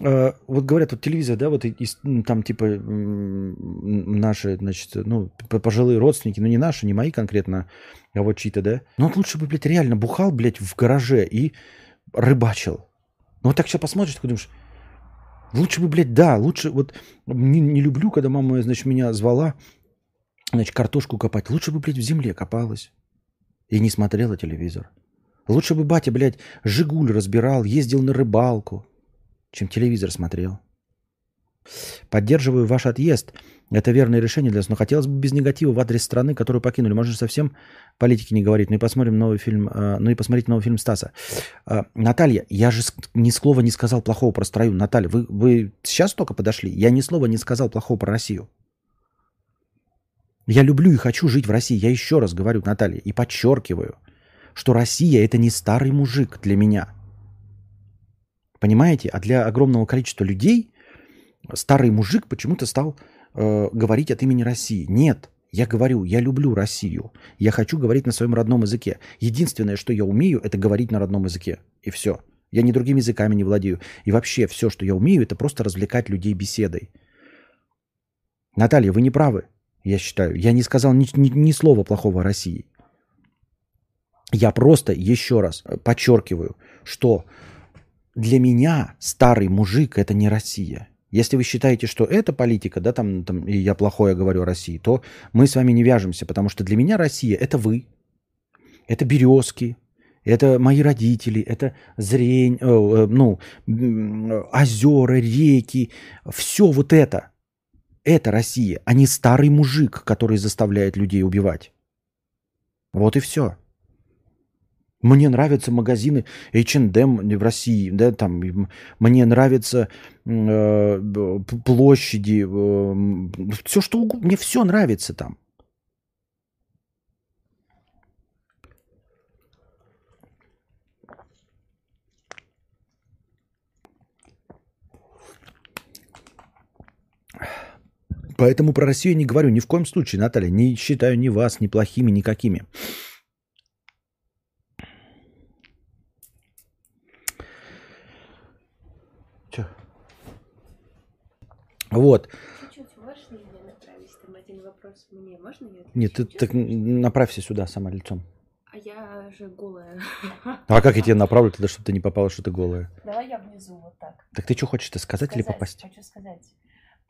э, вот говорят, вот телевизор, да, вот и, и, там типа наши, значит, ну, пожилые родственники, ну не наши, не мои конкретно, а вот чьи-то, да. Ну вот лучше бы, блядь, реально бухал, блядь, в гараже и рыбачил. Ну вот так сейчас посмотришь, ты думаешь, Лучше бы, блядь, да, лучше вот не, не люблю, когда мама, значит, меня звала, значит, картошку копать. Лучше бы, блядь, в земле копалась и не смотрела телевизор. Лучше бы батя, блядь, Жигуль разбирал, ездил на рыбалку, чем телевизор смотрел. Поддерживаю ваш отъезд. Это верное решение для нас. Но хотелось бы без негатива в адрес страны, которую покинули. Можно совсем политики не говорить. Ну и посмотрим новый фильм, э, ну и посмотрите новый фильм Стаса. Э, Наталья, я же ни слова не сказал плохого про страну. Наталья, вы, вы сейчас только подошли? Я ни слова не сказал плохого про Россию. Я люблю и хочу жить в России. Я еще раз говорю, Наталья, и подчеркиваю, что Россия это не старый мужик для меня. Понимаете? А для огромного количества людей старый мужик почему-то стал э, говорить от имени России. Нет, я говорю, я люблю Россию. Я хочу говорить на своем родном языке. Единственное, что я умею, это говорить на родном языке. И все. Я ни другими языками не владею. И вообще все, что я умею, это просто развлекать людей беседой. Наталья, вы не правы, я считаю. Я не сказал ни, ни, ни слова плохого о России. Я просто еще раз подчеркиваю, что для меня старый мужик это не Россия. Если вы считаете, что это политика, да, там, там, и я плохое говорю о России, то мы с вами не вяжемся, потому что для меня Россия – это вы, это березки, это мои родители, это зрень, э, э, ну, озера, реки, все вот это. Это Россия, а не старый мужик, который заставляет людей убивать. Вот и все. Мне нравятся магазины H&M в России, да, там, мне нравятся э, площади, э, все что угодно, мне все нравится там. Поэтому про Россию не говорю ни в коем случае, Наталья. Не считаю ни вас, ни плохими, никакими. Вот. Нет, ты так направься сюда сама лицом. А я же голая. А как я тебе направлю тогда, чтобы ты не попала, что ты голая? Давай я внизу вот так. Так ты что хочешь-то сказать, сказать или попасть? Хочу сказать.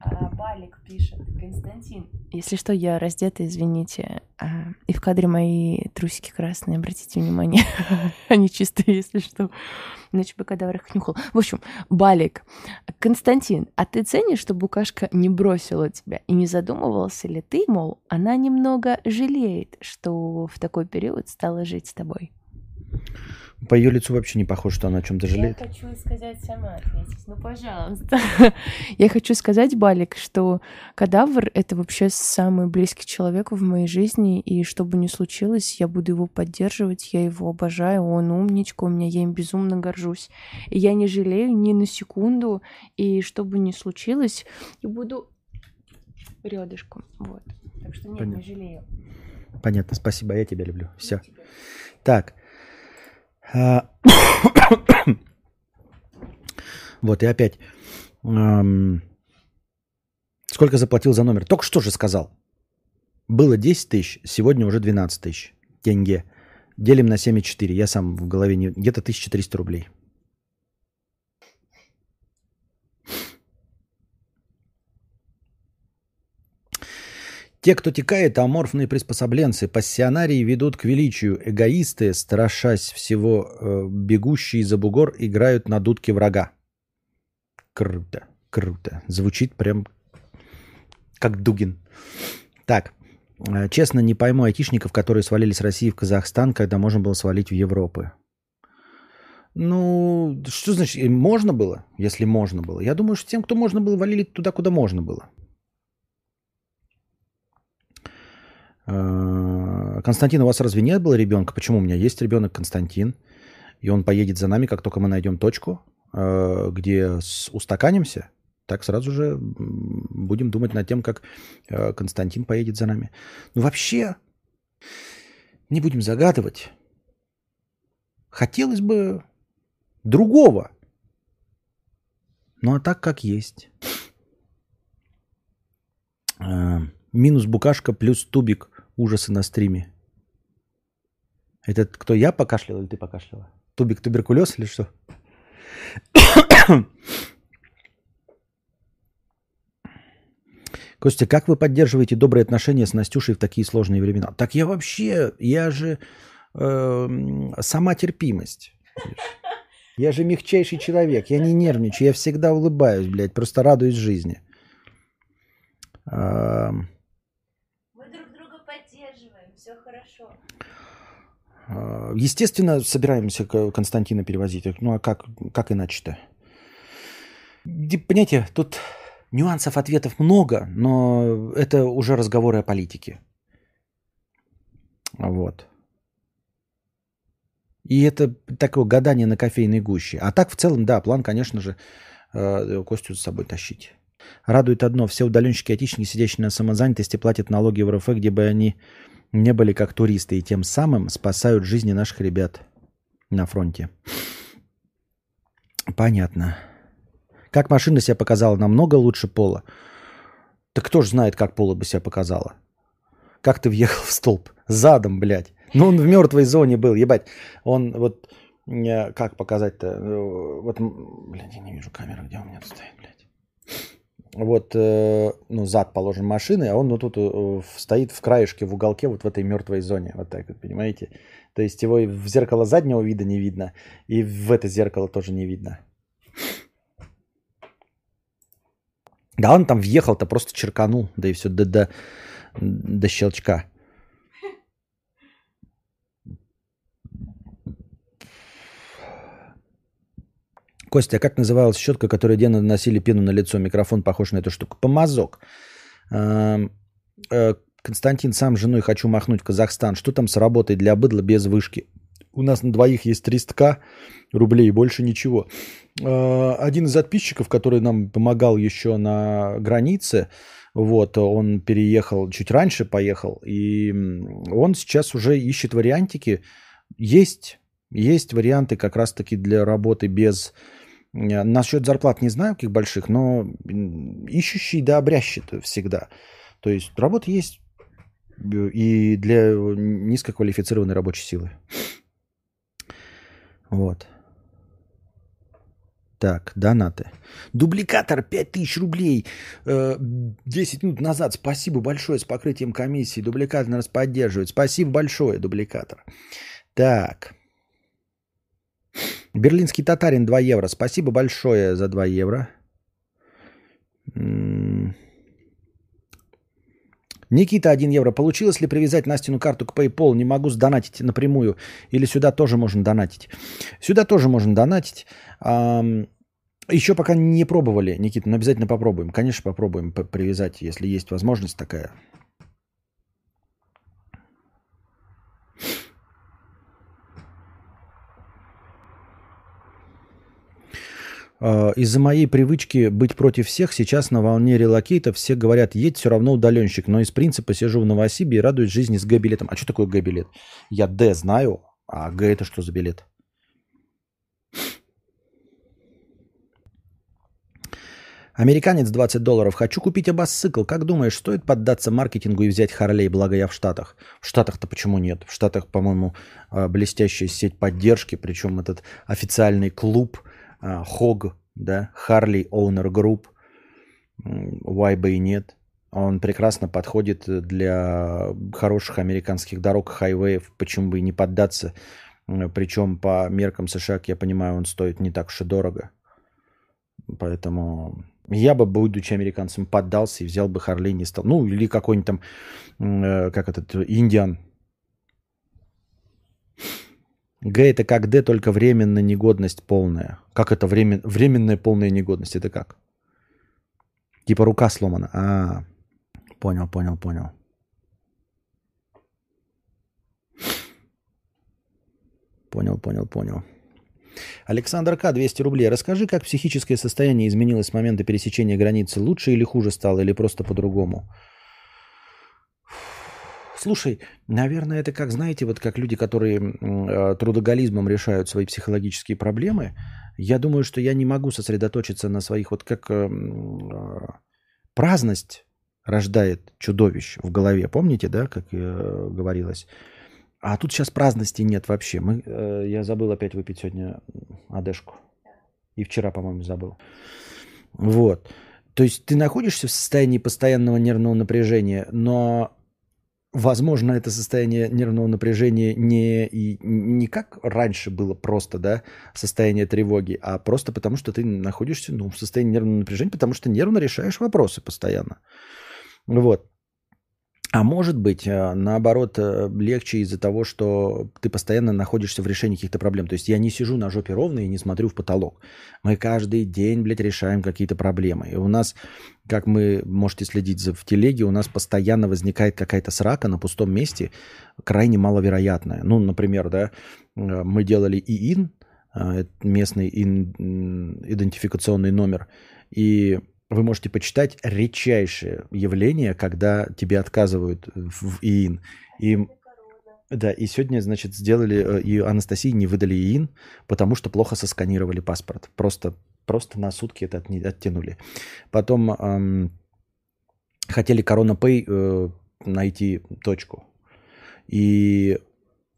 А, Балик пишет, Константин. Если что, я раздета, извините. А, и в кадре мои трусики красные, обратите внимание. Они чистые, если что. Иначе бы кадавр их нюхал. В общем, Балик. Константин, а ты ценишь, что букашка не бросила тебя? И не задумывался ли ты, мол, она немного жалеет, что в такой период стала жить с тобой? По ее лицу вообще не похоже, что она о чем-то жалеет. Я хочу сказать сама ответить. Ну, пожалуйста. Я хочу сказать, Балик, что кадавр — это вообще самый близкий человек в моей жизни, и что бы ни случилось, я буду его поддерживать, я его обожаю, он умничка у меня, я им безумно горжусь. И я не жалею ни на секунду, и что бы ни случилось, я буду рядышком. Вот. Так что нет, Понятно. не жалею. Понятно, спасибо, я тебя люблю. Все. Так, вот, и опять. Сколько заплатил за номер? Только что же сказал. Было 10 тысяч, сегодня уже 12 тысяч тенге. Делим на 7,4. Я сам в голове не... Где-то 1300 рублей. Те, кто текает, аморфные приспособленцы, пассионарии ведут к величию, эгоисты, страшась всего, э, бегущие за бугор, играют на дудке врага. Круто, круто. Звучит прям как Дугин. Так, э, честно, не пойму айтишников, которые свалили с России в Казахстан, когда можно было свалить в Европу. Ну, что значит, можно было, если можно было? Я думаю, что тем, кто можно было, валили туда, куда можно было. Константин, у вас разве нет было ребенка? Почему у меня есть ребенок Константин? И он поедет за нами, как только мы найдем точку, э, где устаканимся, так сразу же будем думать над тем, как э, Константин поедет за нами. Ну вообще, не будем загадывать. Хотелось бы другого. Ну а так как есть. Минус букашка плюс тубик ужасы на стриме. Это кто, я покашлял или ты покашляла? Тубик туберкулез или что? Костя, как вы поддерживаете добрые отношения с Настюшей в такие сложные времена? Так я вообще, я же э, сама терпимость. Я же мягчайший человек, я не нервничаю, я всегда улыбаюсь, блядь, просто радуюсь жизни. Э, все хорошо. А, естественно, собираемся Константина перевозить. Ну а как, как иначе-то? Понимаете, тут нюансов ответов много, но это уже разговоры о политике. Вот. И это такое гадание на кофейной гуще. А так в целом, да, план, конечно же, э, Костю с собой тащить. Радует одно, все удаленщики отечественники, сидящие на самозанятости, платят налоги в РФ, где бы они не были как туристы и тем самым спасают жизни наших ребят на фронте. Понятно. Как машина себя показала намного лучше пола. Так кто же знает, как пола бы себя показала? Как ты въехал в столб? Задом, блядь. Ну, он в мертвой зоне был, ебать. Он вот... Как показать-то? Э, вот, блядь, я не вижу камеру, где у меня тут стоит, блядь вот, э, ну, зад положен машины, а он ну, тут э, стоит в краешке, в уголке, вот в этой мертвой зоне, вот так вот, понимаете? То есть его в зеркало заднего вида не видно, и в это зеркало тоже не видно. Да он там въехал-то, просто черканул, да и все, до, до, до щелчка. Костя, а как называлась щетка, которой Дена наносили пену на лицо? Микрофон похож на эту штуку. Помазок. Э, Константин, сам с женой хочу махнуть в Казахстан. Что там с работой для быдла без вышки? У нас на двоих есть 300к рублей, больше ничего. Э, один из подписчиков, который нам помогал еще на границе, вот, он переехал, чуть раньше поехал, и он сейчас уже ищет вариантики. Есть, есть варианты как раз-таки для работы без насчет зарплат не знаю, каких больших, но ищущий да обрящет всегда. То есть работа есть э, и для низкоквалифицированной рабочей силы. Вот. Так, донаты. Дубликатор 5000 рублей. 10 э, минут назад. Спасибо большое с покрытием комиссии. Дубликатор нас поддерживает. Спасибо большое, дубликатор. Так. Берлинский татарин 2 евро. Спасибо большое за 2 евро. Никита 1 евро. Получилось ли привязать Настину карту к PayPal? Не могу сдонатить напрямую. Или сюда тоже можно донатить? Сюда тоже можно донатить. Еще пока не пробовали, Никита, но обязательно попробуем. Конечно, попробуем привязать, если есть возможность такая. Из-за моей привычки быть против всех, сейчас на волне релокейта все говорят, едь все равно удаленщик, но из принципа сижу в Новосибе и радуюсь жизни с Г-билетом. А что такое Г-билет? Я Д знаю, а Г это что за билет? Американец 20 долларов. Хочу купить абассикл. Как думаешь, стоит поддаться маркетингу и взять Харлей, благо я в Штатах? В Штатах-то почему нет? В Штатах, по-моему, а, блестящая сеть поддержки, причем этот официальный клуб – Хог, да, Harley Owner Group, why бы и нет. Он прекрасно подходит для хороших американских дорог, хайвеев. Почему бы и не поддаться? Причем по меркам США, я понимаю, он стоит не так уж и дорого. Поэтому я бы, будучи американцем, поддался и взял бы Харлей не стал. Ну, или какой-нибудь там, э, как этот, Индиан. Г это как Д, только временная негодность полная. Как это времен... временная полная негодность? Это как? Типа рука сломана. А, понял, понял, понял. Понял, понял, понял. Александр К. 200 рублей. Расскажи, как психическое состояние изменилось с момента пересечения границы. Лучше или хуже стало, или просто по-другому? Слушай, наверное, это как, знаете, вот как люди, которые э, трудоголизмом решают свои психологические проблемы. Я думаю, что я не могу сосредоточиться на своих, вот как э, э, праздность рождает чудовищ в голове. Помните, да, как говорилось? А тут сейчас праздности нет вообще. Мы, э, я забыл опять выпить сегодня адешку. И вчера, по-моему, забыл. Вот. То есть ты находишься в состоянии постоянного нервного напряжения, но, возможно, это состояние нервного напряжения не, не как раньше было просто, да, состояние тревоги, а просто потому, что ты находишься ну, в состоянии нервного напряжения, потому что нервно решаешь вопросы постоянно. Вот. А может быть, э, наоборот, э, легче из-за того, что ты постоянно находишься в решении каких-то проблем. То есть я не сижу на жопе ровно и не смотрю в потолок. Мы каждый день, блядь, решаем какие-то проблемы. И у нас, как мы можете следить в телеге, у нас постоянно возникает какая-то срака на пустом месте, крайне маловероятная. Ну, например, да, э, мы делали ИИН, местный идентификационный номер, и вы можете почитать редчайшее явление, когда тебе отказывают в ИИН. И, да, и сегодня, значит, сделали, э, и Анастасии не выдали ИИН, потому что плохо сосканировали паспорт. Просто, просто на сутки это оттянули. Потом эм, хотели Корона Pay э, найти точку. И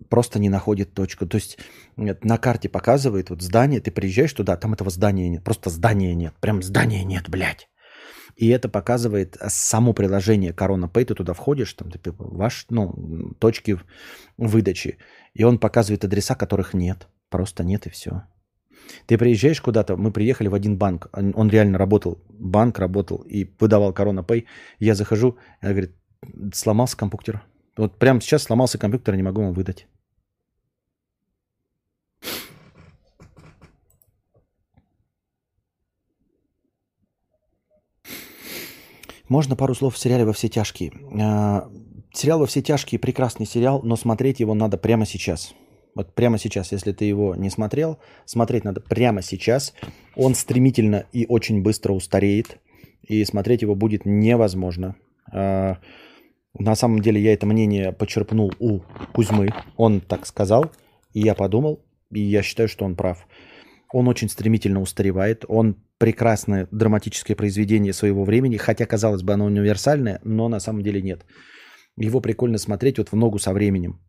просто не находит точку. То есть на карте показывает вот здание, ты приезжаешь туда, там этого здания нет, просто здания нет, прям здания нет, блядь. И это показывает само приложение Corona Pay, ты туда входишь, там типа, ваш, ну, точки выдачи, и он показывает адреса, которых нет, просто нет и все. Ты приезжаешь куда-то, мы приехали в один банк, он реально работал, банк работал и выдавал Corona Pay, я захожу, я говорит, сломался компьютер. Вот прямо сейчас сломался компьютер, не могу вам выдать. Можно пару слов в сериале «Во все тяжкие». А, сериал «Во все тяжкие» прекрасный сериал, но смотреть его надо прямо сейчас. Вот прямо сейчас, если ты его не смотрел, смотреть надо прямо сейчас. Он стремительно и очень быстро устареет, и смотреть его будет невозможно. А, на самом деле я это мнение почерпнул у Кузьмы. Он так сказал, и я подумал, и я считаю, что он прав. Он очень стремительно устаревает, он прекрасное драматическое произведение своего времени, хотя, казалось бы, оно универсальное, но на самом деле нет. Его прикольно смотреть вот в ногу со временем.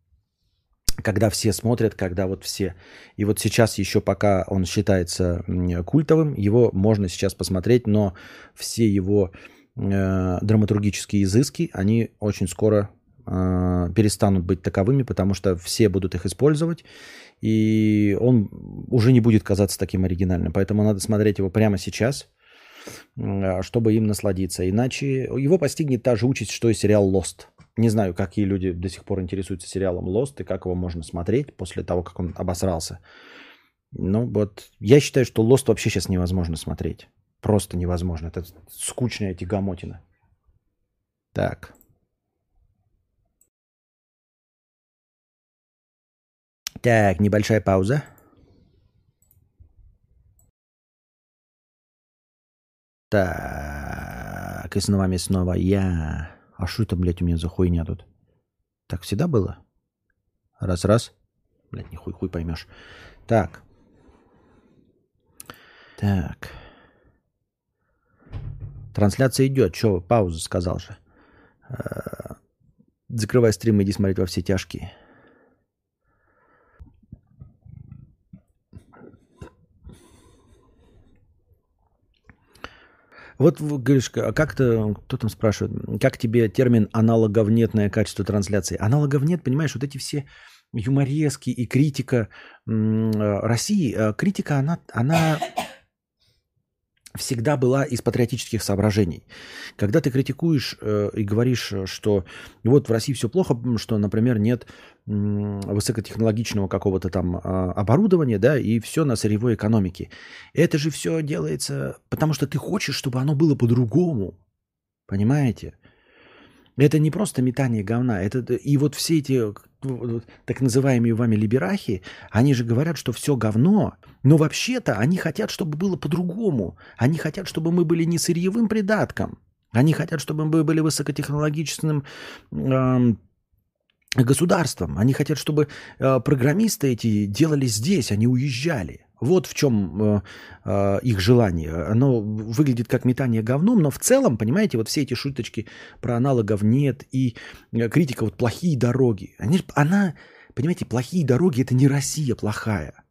Когда все смотрят, когда вот все. И вот сейчас еще пока он считается культовым, его можно сейчас посмотреть, но все его э, драматургические изыски, они очень скоро э, перестанут быть таковыми, потому что все будут их использовать, и он уже не будет казаться таким оригинальным. Поэтому надо смотреть его прямо сейчас, а, чтобы им насладиться. Иначе его постигнет та же участь, что и сериал Lost. Не знаю, какие люди до сих пор интересуются сериалом Lost и как его можно смотреть после того, как он обосрался. Ну вот, я считаю, что Lost вообще сейчас невозможно смотреть. Просто невозможно. Это скучная тягомотина. Так. Так, небольшая пауза. Так, и с вами снова я. А что это, блядь, у меня за хуйня тут? Так всегда было? Раз-раз. Блядь, не хуй-хуй поймешь. Так. Так. Трансляция идет. Че, пауза сказал же. Э, закрывай стрим, иди смотреть во все тяжкие. Вот говоришь, а как то кто там спрашивает, как тебе термин аналоговнетное качество трансляции? Аналогов нет, понимаешь, вот эти все юморески и критика России, э, критика, она, она всегда была из патриотических соображений. Когда ты критикуешь э, и говоришь, что вот в России все плохо, что, например, нет э, высокотехнологичного какого-то там э, оборудования, да, и все на сырьевой экономике. Это же все делается, потому что ты хочешь, чтобы оно было по-другому. Понимаете? Это не просто метание говна. Это, и вот все эти так называемые вами либерахи, они же говорят, что все говно, но вообще-то они хотят, чтобы было по-другому. Они хотят, чтобы мы были не сырьевым придатком. Они хотят, чтобы мы были высокотехнологичным э, государством. Они хотят, чтобы э, программисты эти делали здесь, они уезжали. Вот в чем э, э, их желание. Оно выглядит как метание говном, но в целом, понимаете, вот все эти шуточки про аналогов нет и э, критика вот плохие дороги. Они, она, понимаете, плохие дороги это не Россия плохая.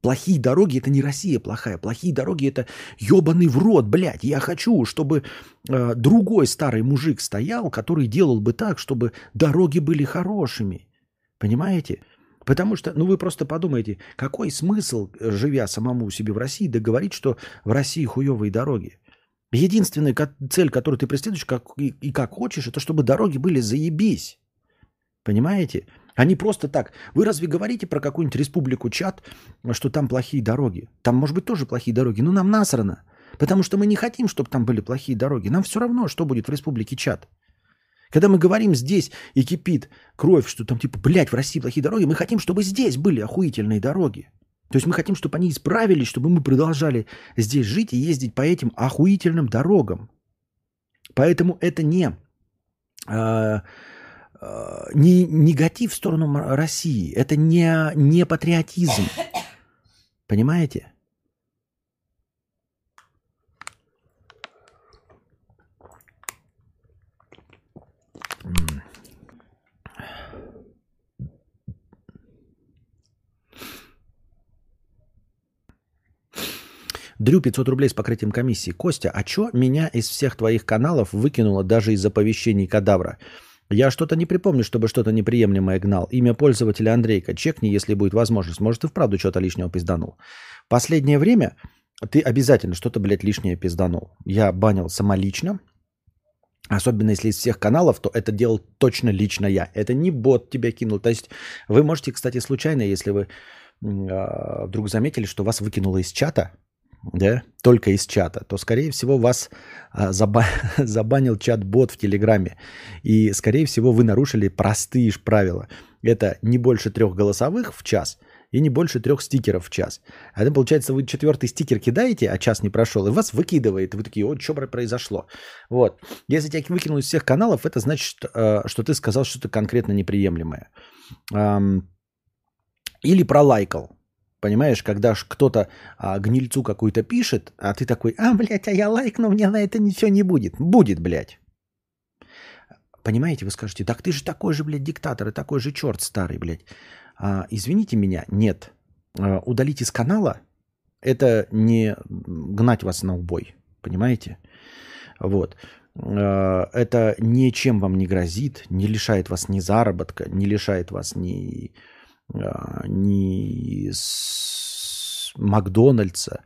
Плохие дороги это не Россия плохая. Плохие дороги это ебаный в рот, блядь. Я хочу, чтобы э, другой старый мужик стоял, который делал бы так, чтобы дороги были хорошими. Понимаете? Потому что, ну вы просто подумайте, какой смысл, живя самому себе в России, договорить, что в России хуевые дороги? Единственная цель, которую ты преследуешь как, и, и как хочешь, это чтобы дороги были заебись. Понимаете? А не просто так. Вы разве говорите про какую-нибудь республику Чат, что там плохие дороги? Там, может быть, тоже плохие дороги. Но нам насрано. Потому что мы не хотим, чтобы там были плохие дороги. Нам все равно, что будет в республике Чат. Когда мы говорим здесь и кипит кровь, что там типа, блядь, в России плохие дороги, мы хотим, чтобы здесь были охуительные дороги. То есть мы хотим, чтобы они исправились, чтобы мы продолжали здесь жить и ездить по этим охуительным дорогам. Поэтому это не, э, э, не негатив в сторону России, это не, не патриотизм. Понимаете? Дрю 500 рублей с покрытием комиссии. Костя, а чё меня из всех твоих каналов выкинуло даже из оповещений кадавра? Я что-то не припомню, чтобы что-то неприемлемое гнал. Имя пользователя Андрейка. Чекни, если будет возможность. Может, и вправду что-то лишнего пизданул. Последнее время ты обязательно что-то, блядь, лишнее пизданул. Я банил самолично. Особенно если из всех каналов, то это делал точно лично я. Это не бот тебя кинул. То есть вы можете, кстати, случайно, если вы э, вдруг заметили, что вас выкинуло из чата, да, только из чата, то, скорее всего, вас а, заба- забанил чат-бот в Телеграме. И, скорее всего, вы нарушили простые правила. Это не больше трех голосовых в час и не больше трех стикеров в час. А это, получается, вы четвертый стикер кидаете, а час не прошел, и вас выкидывает. Вы такие, о, что произошло? Вот. Если тебя выкинули из всех каналов, это значит, что ты сказал что-то конкретно неприемлемое. Или пролайкал. Понимаешь, когда кто-то а, гнильцу какую-то пишет, а ты такой, а, блядь, а я лайкну, мне на это ничего не будет. Будет, блядь. Понимаете, вы скажете, так ты же такой же, блядь, диктатор и такой же черт старый, блядь. А, извините меня, нет. А, удалить из канала – это не гнать вас на убой, понимаете? Вот. А, это ничем вам не грозит, не лишает вас ни заработка, не лишает вас ни а, ни с Макдональдса,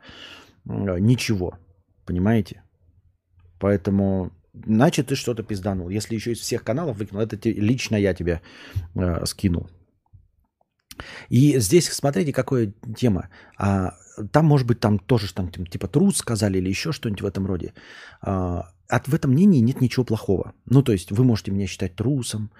а, ничего. Понимаете? Поэтому, значит, ты что-то пизданул. Если еще из всех каналов выкинул, это лично я тебя э, скинул. И здесь, смотрите, какая тема. А, там, может быть, там тоже там, типа трус сказали или еще что-нибудь в этом роде. А, от в этом мнении нет ничего плохого. Ну, то есть вы можете меня считать трусом,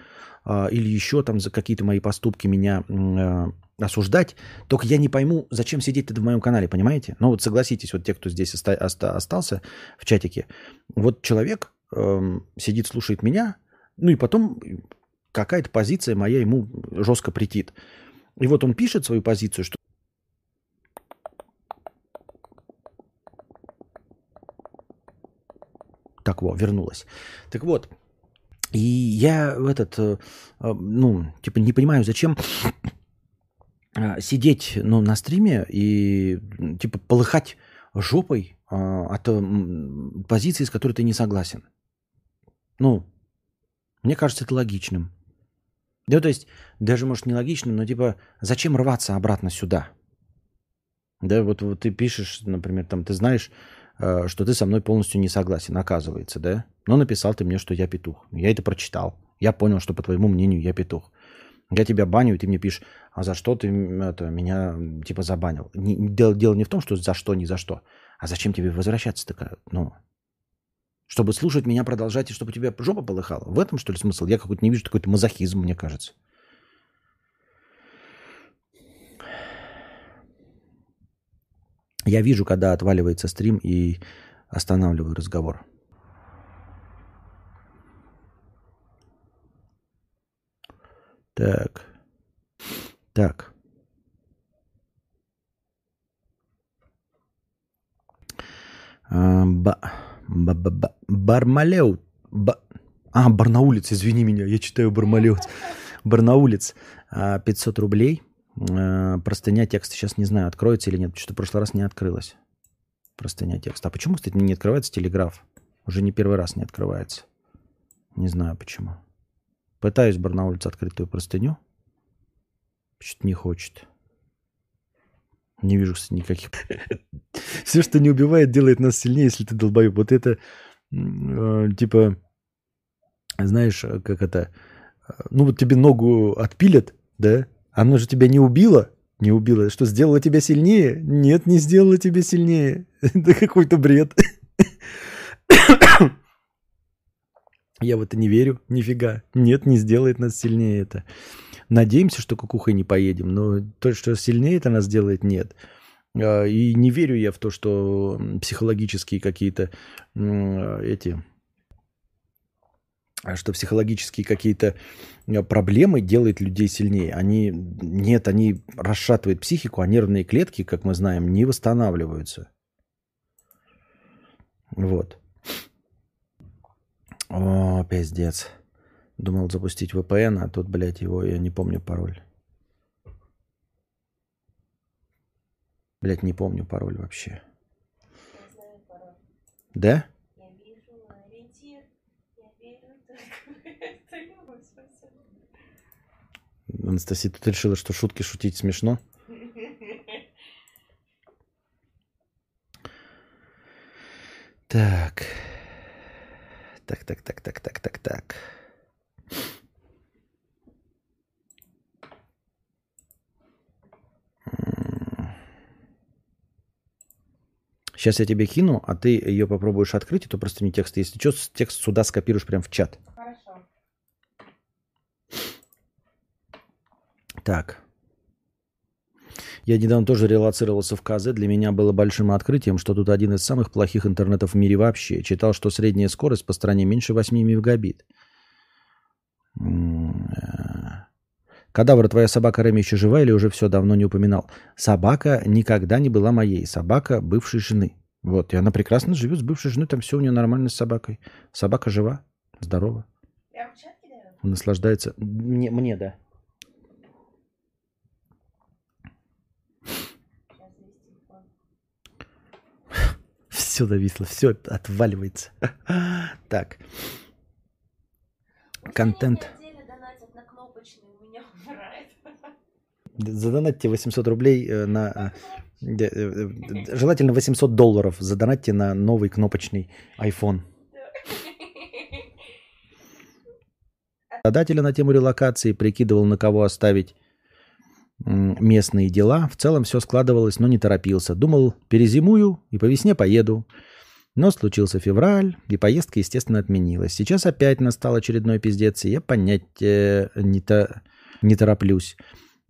а, или еще там за какие-то мои поступки меня а, осуждать, только я не пойму, зачем сидеть тогда в моем канале, понимаете? Ну вот согласитесь, вот те, кто здесь оста- оста- остался в чатике, вот человек эм, сидит, слушает меня, ну и потом какая-то позиция моя ему жестко претит. И вот он пишет свою позицию, что Так, вот, вернулась. Так вот, и я в этот, э, э, ну, типа не понимаю, зачем э, сидеть ну, на стриме и типа полыхать жопой а, от позиции, с которой ты не согласен. Ну, мне кажется, это логичным. Да, то есть, даже, может, не логичным, но типа, зачем рваться обратно сюда? Да, вот, вот ты пишешь, например, там, ты знаешь, что ты со мной полностью не согласен, оказывается, да? Но написал ты мне, что я петух. Я это прочитал. Я понял, что, по твоему мнению, я петух. Я тебя баню, и ты мне пишешь, а за что ты это, меня типа забанил? Не, дело, дело не в том, что за что, не за что. А зачем тебе возвращаться такая? Ну, чтобы слушать меня, продолжать, и чтобы у тебя жопа полыхала. В этом, что ли, смысл? Я какой-то не вижу какой-то мазохизм, мне кажется. Я вижу, когда отваливается стрим и останавливаю разговор. Так. Так. А, ба, ба, ба, ба, Бармалеу. Ба, а, Барнаулец, извини меня, я читаю Бармалеуц. Барнаулец. 500 а, рублей. Э, простыня текста сейчас не знаю, откроется или нет. Что-то в прошлый раз не открылось. Простыня текста. А почему, кстати, не открывается телеграф? Уже не первый раз не открывается. Не знаю почему. Пытаюсь Барнаульца открыть простыню. Что-то не хочет. Не вижу кстати, никаких... Все, что не убивает, делает нас сильнее, если ты долбоеб. Вот это, э, типа, знаешь, как это... Э, ну вот тебе ногу отпилят, да? Оно же тебя не убило? Не убило. Что, сделало тебя сильнее? Нет, не сделало тебя сильнее. Это какой-то бред. Я в это не верю, нифига. Нет, не сделает нас сильнее это. Надеемся, что кукухой не поедем, но то, что сильнее это нас сделает, нет. А, и не верю я в то, что психологические какие-то эти что психологические какие-то э, проблемы делают людей сильнее. Они, нет, они расшатывают психику, а нервные клетки, как мы знаем, не восстанавливаются. Вот. О, пиздец. Думал запустить VPN, а тут, блядь, его, я не помню пароль. Блядь, не помню пароль вообще. Да? Анастасия, ты решила, что шутки шутить смешно? Так. Так, так, так, так, так, так, так. Сейчас я тебе кину, а ты ее попробуешь открыть, это просто не текст. Если что, текст сюда скопируешь прямо в чат. Так. Я недавно тоже релацировался в КЗ. Для меня было большим открытием, что тут один из самых плохих интернетов в мире вообще. Читал, что средняя скорость по стране меньше 8 мегабит. Кадавр, твоя собака Реми еще жива или уже все давно не упоминал? Собака никогда не была моей. Собака бывшей жены. Вот, и она прекрасно живет с бывшей женой, там все у нее нормально с собакой. Собака жива, здорова. Наслаждается. Мне, мне да. Все зависло, все отваливается. Так. Контент. Задонатьте 800 рублей э, на... Э, э, желательно 800 долларов задонатьте на новый кнопочный iPhone. Задателя на тему релокации прикидывал, на кого оставить местные дела. В целом все складывалось, но не торопился. Думал, перезимую и по весне поеду. Но случился февраль, и поездка, естественно, отменилась. Сейчас опять настал очередной пиздец, и я понять э, не, то, не тороплюсь.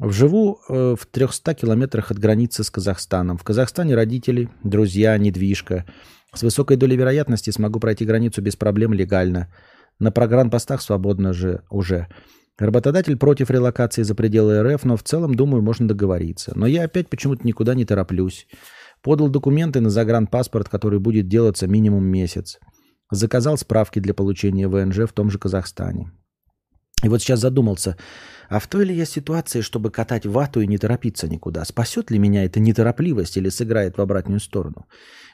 Живу э, в 300 километрах от границы с Казахстаном. В Казахстане родители, друзья, недвижка. С высокой долей вероятности смогу пройти границу без проблем легально. На програмпостах свободно же уже. Работодатель против релокации за пределы РФ, но в целом, думаю, можно договориться. Но я опять почему-то никуда не тороплюсь. Подал документы на загранпаспорт, который будет делаться минимум месяц. Заказал справки для получения ВНЖ в том же Казахстане. И вот сейчас задумался, а в той ли я ситуации, чтобы катать вату и не торопиться никуда? Спасет ли меня эта неторопливость или сыграет в обратную сторону?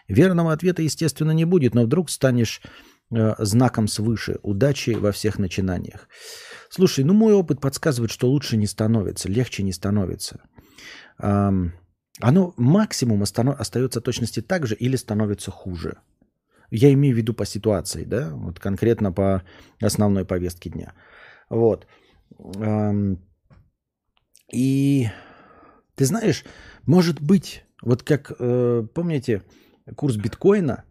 Верного ответа, естественно, не будет, но вдруг станешь знаком свыше. Удачи во всех начинаниях. Слушай, ну мой опыт подсказывает, что лучше не становится, легче не становится. Оно максимум остается точности так же или становится хуже. Я имею в виду по ситуации, да, вот конкретно по основной повестке дня. Вот. И ты знаешь, может быть, вот как, э, помните, курс биткоина,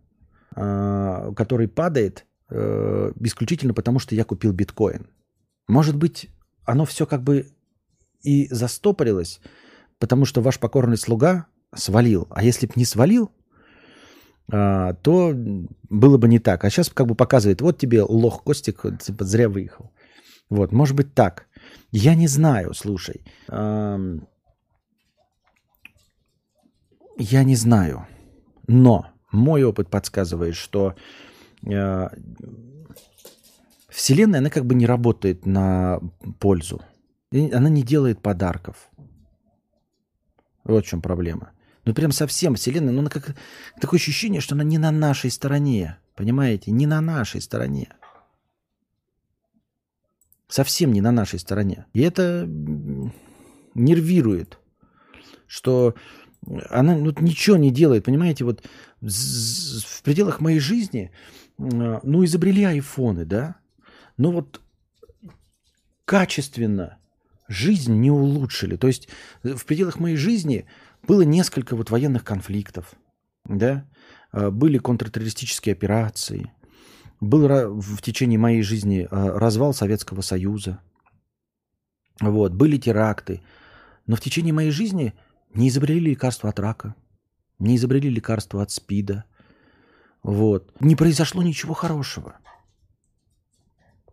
который падает э, исключительно потому, что я купил биткоин. Может быть, оно все как бы и застопорилось, потому что ваш покорный слуга свалил. А если бы не свалил, а, то было бы не так. А сейчас как бы показывает, вот тебе лох Костик, типа зря выехал. Вот, может быть так. Я не знаю, слушай. Я не знаю. Но мой опыт подсказывает, что э, Вселенная, она как бы не работает на пользу. Она не делает подарков. Вот в чем проблема. Ну прям совсем Вселенная, ну она как такое ощущение, что она не на нашей стороне. Понимаете? Не на нашей стороне. Совсем не на нашей стороне. И это нервирует, что она ну, ничего не делает, понимаете, вот в пределах моей жизни, ну, изобрели айфоны, да, но вот качественно жизнь не улучшили. То есть в пределах моей жизни было несколько вот военных конфликтов, да, а, были контртеррористические операции, был в течение моей жизни а, развал Советского Союза, вот, были теракты, но в течение моей жизни – не изобрели лекарства от рака, не изобрели лекарства от СПИДа. Вот. Не произошло ничего хорошего.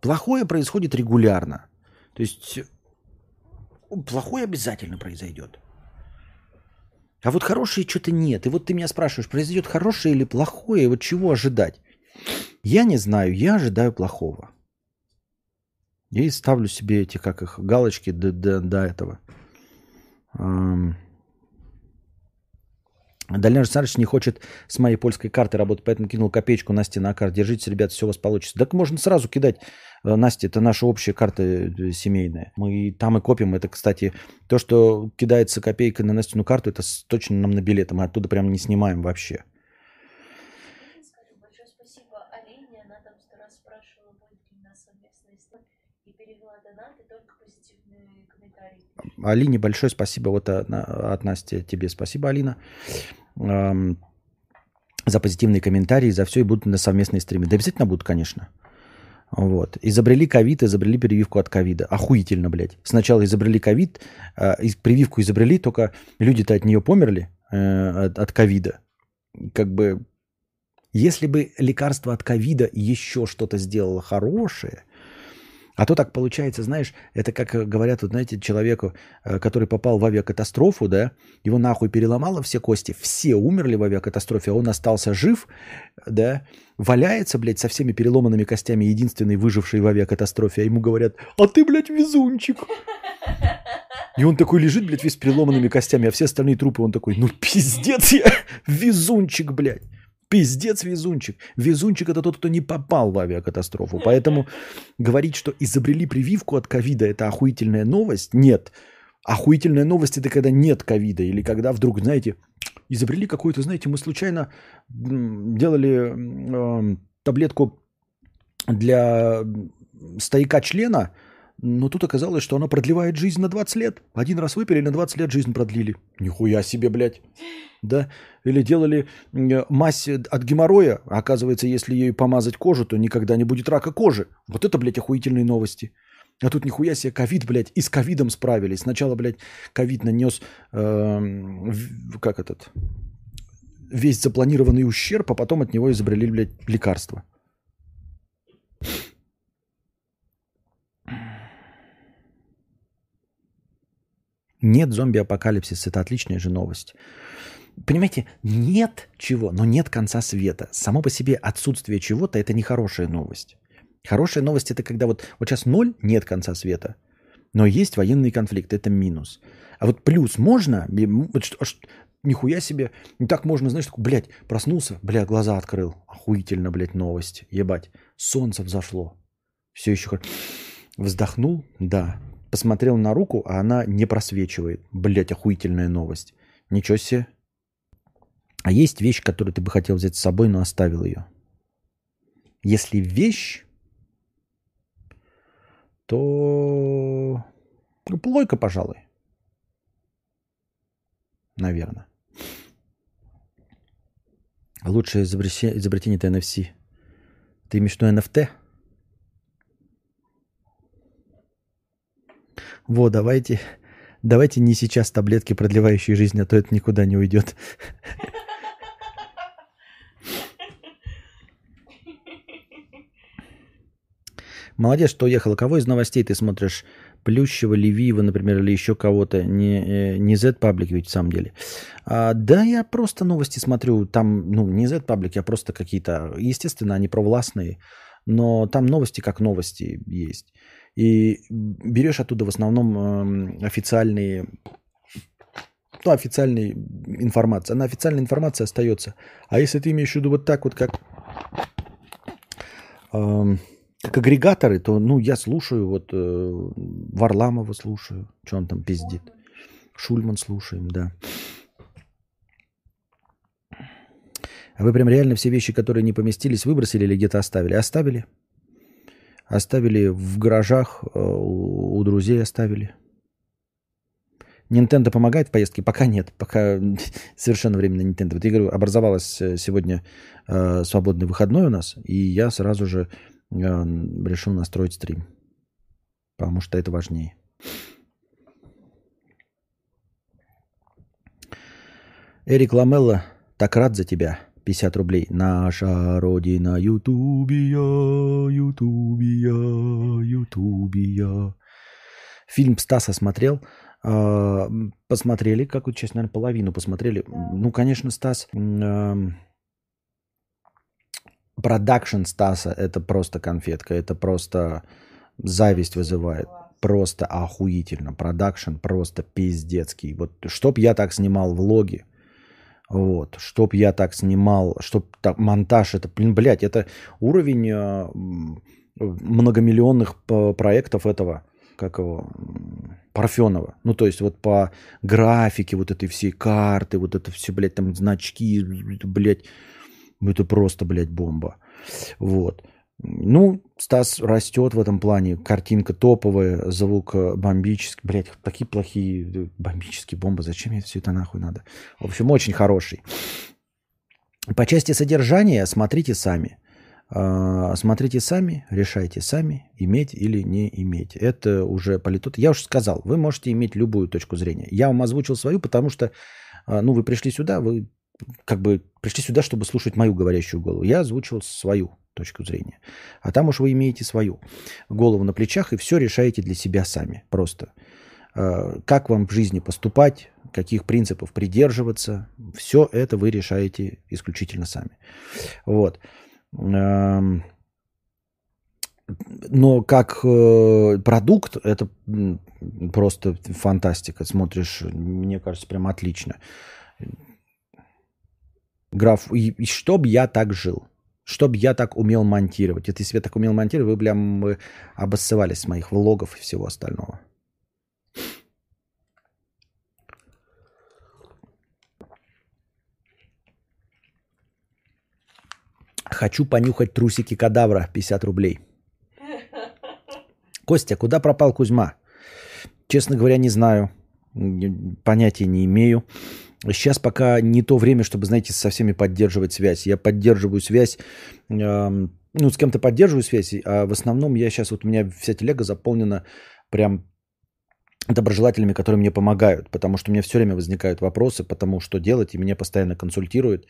Плохое происходит регулярно. То есть плохое обязательно произойдет. А вот хорошее что-то нет. И вот ты меня спрашиваешь, произойдет хорошее или плохое, и вот чего ожидать? Я не знаю, я ожидаю плохого. Я и ставлю себе эти, как их, галочки до, до, до этого. Дальнер Александрович не хочет с моей польской карты работать, поэтому кинул копеечку Насте на карту. Держите, ребята, все у вас получится. Так можно сразу кидать. Э, Настя, это наша общая карта э, семейная. Мы там и копим. Это, кстати, то, что кидается копейка на Настину карту, это точно нам на билеты. Мы оттуда прям не снимаем вообще. Алине большое спасибо вот от, Насти тебе. Спасибо, Алина, эм, за позитивные комментарии, за все и будут на совместные стримы. Да обязательно будут, конечно. Вот. Изобрели ковид, изобрели прививку от ковида. Охуительно, блядь. Сначала изобрели ковид, э, прививку изобрели, только люди-то от нее померли, э, от ковида. Как бы, если бы лекарство от ковида еще что-то сделало хорошее – а то так получается, знаешь, это как э, говорят, вот, знаете, человеку, э, который попал в авиакатастрофу, да, его нахуй переломало все кости, все умерли в авиакатастрофе, а он остался жив, да, валяется, блядь, со всеми переломанными костями, единственный выживший в авиакатастрофе, а ему говорят, а ты, блядь, везунчик. И он такой лежит, блядь, весь переломанными костями, а все остальные трупы, он такой, ну пиздец я, везунчик, блядь. Пиздец везунчик. Везунчик это тот, кто не попал в авиакатастрофу. Поэтому говорить, что изобрели прививку от ковида, это охуительная новость, нет. Охуительная новость это когда нет ковида. Или когда вдруг, знаете, изобрели какую-то, знаете, мы случайно делали э, таблетку для стояка члена, но тут оказалось, что она продлевает жизнь на 20 лет. Один раз выпили, на 20 лет жизнь продлили. Нихуя себе, блядь. Да? Или делали мазь от геморроя. Оказывается, если ею помазать кожу, то никогда не будет рака кожи. Вот это, блядь, охуительные новости. А тут нихуя себе ковид, блядь, и с ковидом справились. Сначала, блядь, ковид нанес, э, как этот, весь запланированный ущерб, а потом от него изобрели, блядь, лекарство. Нет зомби-апокалипсиса, это отличная же новость. Понимаете, нет чего, но нет конца света. Само по себе отсутствие чего-то – это нехорошая новость. Хорошая новость это когда вот, вот сейчас ноль, нет конца света, но есть военный конфликт, это минус. А вот плюс можно, вот что, что, нихуя себе, не так можно, знаешь, такой, блядь, проснулся, бля, глаза открыл, охуительно, блядь, новость, ебать, солнце взошло, все еще вздохнул, да, посмотрел на руку, а она не просвечивает, блядь, охуительная новость, ничего себе. А есть вещь, которую ты бы хотел взять с собой, но оставил ее. Если вещь то плойка, пожалуй. Наверное. Лучшее изобретение, изобретение это NFC. Ты имеешь в виду NFT? Во, давайте, давайте не сейчас таблетки, продлевающие жизнь, а то это никуда не уйдет. Молодец, что уехала. Кого из новостей ты смотришь? Плющева, Левиева, например, или еще кого-то? Не, э, не Z-паблик ведь в самом деле. А, да, я просто новости смотрю. Там, ну, не Z-паблик, я просто какие-то... Естественно, они провластные, но там новости как новости есть. И берешь оттуда в основном э, официальные ну, официальной информации. Она официальная информация остается. А если ты имеешь в виду вот так вот, как э, как агрегаторы, то, ну, я слушаю, вот э, Варламова слушаю, что он там пиздит. Шульман слушаем, да. А вы прям реально все вещи, которые не поместились, выбросили или где-то оставили? Оставили. Оставили в гаражах, э, у друзей оставили. Nintendo помогает в поездке? Пока нет. Пока совершенно временно Nintendo. Вот я говорю, образовалось э, сегодня э, свободный выходной у нас, и я сразу же я решил настроить стрим. Потому что это важнее. Эрик Ламелла, так рад за тебя. 50 рублей. Наша родина Ютубия, Ютубия, Ютубия. Фильм Стаса смотрел. А, посмотрели, какую часть, наверное, половину посмотрели. Ну, конечно, Стас продакшн Стаса это просто конфетка, это просто зависть вызывает. Просто охуительно. Продакшн просто пиздецкий. Вот чтоб я так снимал влоги, вот, чтоб я так снимал, чтоб так, монтаж, это, блин, блядь, это уровень э, многомиллионных проектов этого, как его, Парфенова. Ну, то есть вот по графике вот этой всей карты, вот это все, блядь, там значки, блядь, ну, это просто, блядь, бомба. Вот. Ну, Стас растет в этом плане. Картинка топовая, звук э, бомбический. Блять, такие плохие э, бомбические бомбы. Зачем мне все это нахуй надо? В общем, очень хороший. По части содержания смотрите сами. А, смотрите сами, решайте сами, иметь или не иметь. Это уже политот. Я уже сказал, вы можете иметь любую точку зрения. Я вам озвучил свою, потому что а, ну, вы пришли сюда, вы как бы пришли сюда, чтобы слушать мою говорящую голову. Я озвучивал свою точку зрения. А там уж вы имеете свою голову на плечах и все решаете для себя сами. Просто. А, как вам в жизни поступать, каких принципов придерживаться, все это вы решаете исключительно сами. Вот. Но как э, продукт это просто фантастика. Смотришь, мне кажется, прям отлично. Граф, и, чтоб я так жил, чтоб я так умел монтировать. Если я так умел монтировать, вы, прям вы обоссывались с моих влогов и всего остального. Хочу понюхать трусики кадавра, 50 рублей. Костя, куда пропал Кузьма? Честно говоря, не знаю. Понятия не имею. Сейчас пока не то время, чтобы, знаете, со всеми поддерживать связь. Я поддерживаю связь, э, ну, с кем-то поддерживаю связь, а в основном я сейчас, вот у меня вся телега заполнена прям доброжелателями, которые мне помогают, потому что у меня все время возникают вопросы, потому что делать, и меня постоянно консультируют,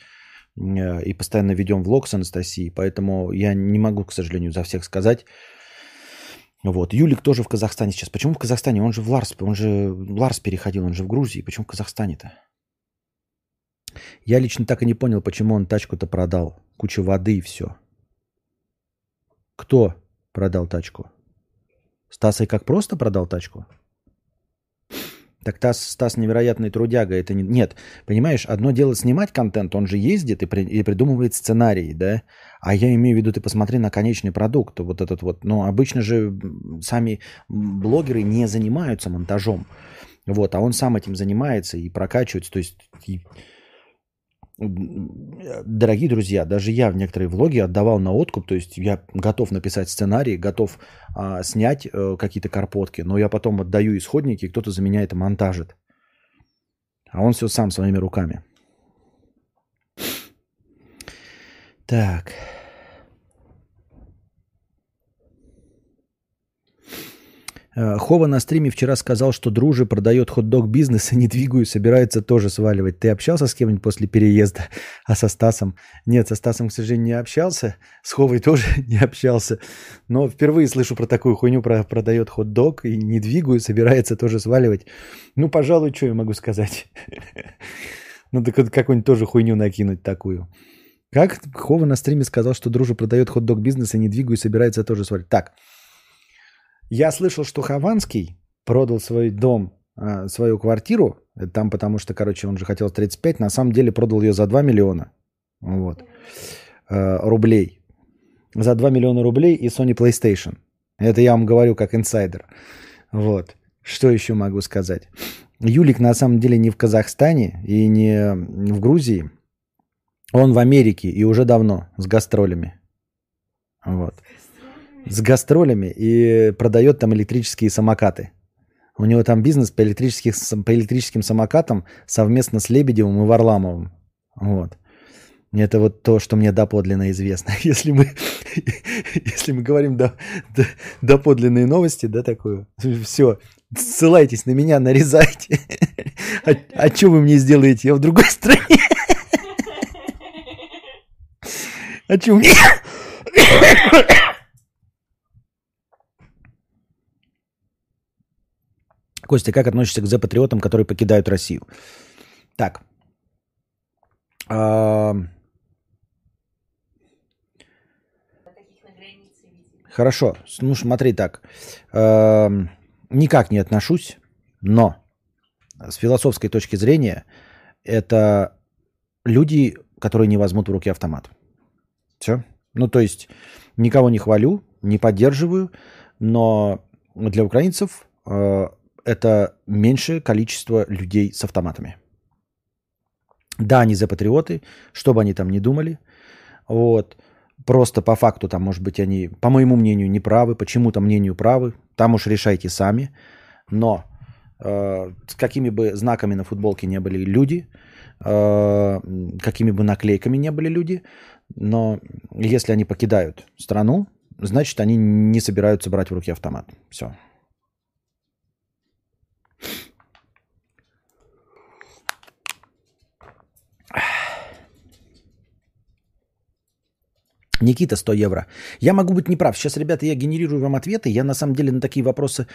э, и постоянно ведем влог с Анастасией, поэтому я не могу, к сожалению, за всех сказать. Вот. Юлик тоже в Казахстане сейчас. Почему в Казахстане? Он же в Ларс, он же в Ларс переходил, он же в Грузии. Почему в Казахстане-то? Я лично так и не понял, почему он тачку-то продал. Куча воды и все. Кто? продал тачку? Стас и как просто продал тачку? Так Стас, Стас невероятный трудяга. Это не... Нет, понимаешь, одно дело снимать контент, он же ездит и, при... и придумывает сценарий, да? А я имею в виду, ты посмотри на конечный продукт, вот этот вот. Ну, обычно же сами блогеры не занимаются монтажом. Вот, а он сам этим занимается и прокачивается. То есть дорогие друзья, даже я в некоторые влоги отдавал на откуп, то есть я готов написать сценарий, готов а, снять а, какие-то карпотки, но я потом отдаю исходники, кто-то за меня это монтажит. А он все сам своими руками. Так. Хова на стриме вчера сказал, что дружи продает хот-дог бизнес и не двигаю, собирается тоже сваливать. Ты общался с кем-нибудь после переезда? А со Стасом? Нет, со Стасом, к сожалению, не общался. С Ховой тоже не общался. Но впервые слышу про такую хуйню, про продает хот-дог и не двигаю, собирается тоже сваливать. Ну, пожалуй, что я могу сказать? Ну, так какую-нибудь тоже хуйню накинуть такую. Как Хова на стриме сказал, что дружи продает хот-дог бизнес и не двигаю, собирается тоже сваливать. Так, я слышал, что Хованский продал свой дом, а, свою квартиру, там потому что, короче, он же хотел 35, на самом деле продал ее за 2 миллиона вот, а, рублей. За 2 миллиона рублей и Sony PlayStation. Это я вам говорю как инсайдер. Вот. Что еще могу сказать? Юлик на самом деле не в Казахстане и не в Грузии. Он в Америке и уже давно с гастролями. Вот с гастролями и продает там электрические самокаты. У него там бизнес по, электрических, по электрическим самокатам совместно с Лебедевым и Варламовым. Вот. Это вот то, что мне доподлинно известно. Если мы, если мы говорим до, до, доподлинные новости, да, такую, все, ссылайтесь на меня, нарезайте. А, а что вы мне сделаете? Я в другой стране. А что мне... Костя, как относишься к Z-патриотам, которые покидают Россию? Так. А... Хорошо. Ну, смотри так. А... Никак не отношусь, но с философской точки зрения это люди, которые не возьмут в руки автомат. Все. Ну, то есть никого не хвалю, не поддерживаю, но для украинцев а, это меньшее количество людей с автоматами. Да, они за патриоты, что бы они там ни думали. Вот. Просто по факту там, может быть, они, по моему мнению, не правы, почему-то мнению правы. Там уж решайте сами. Но э, с какими бы знаками на футболке не были люди, э, какими бы наклейками не были люди, но если они покидают страну, значит, они не собираются брать в руки автомат. Все. Никита, 100 евро. Я могу быть неправ. Сейчас, ребята, я генерирую вам ответы. Я на самом деле на такие вопросы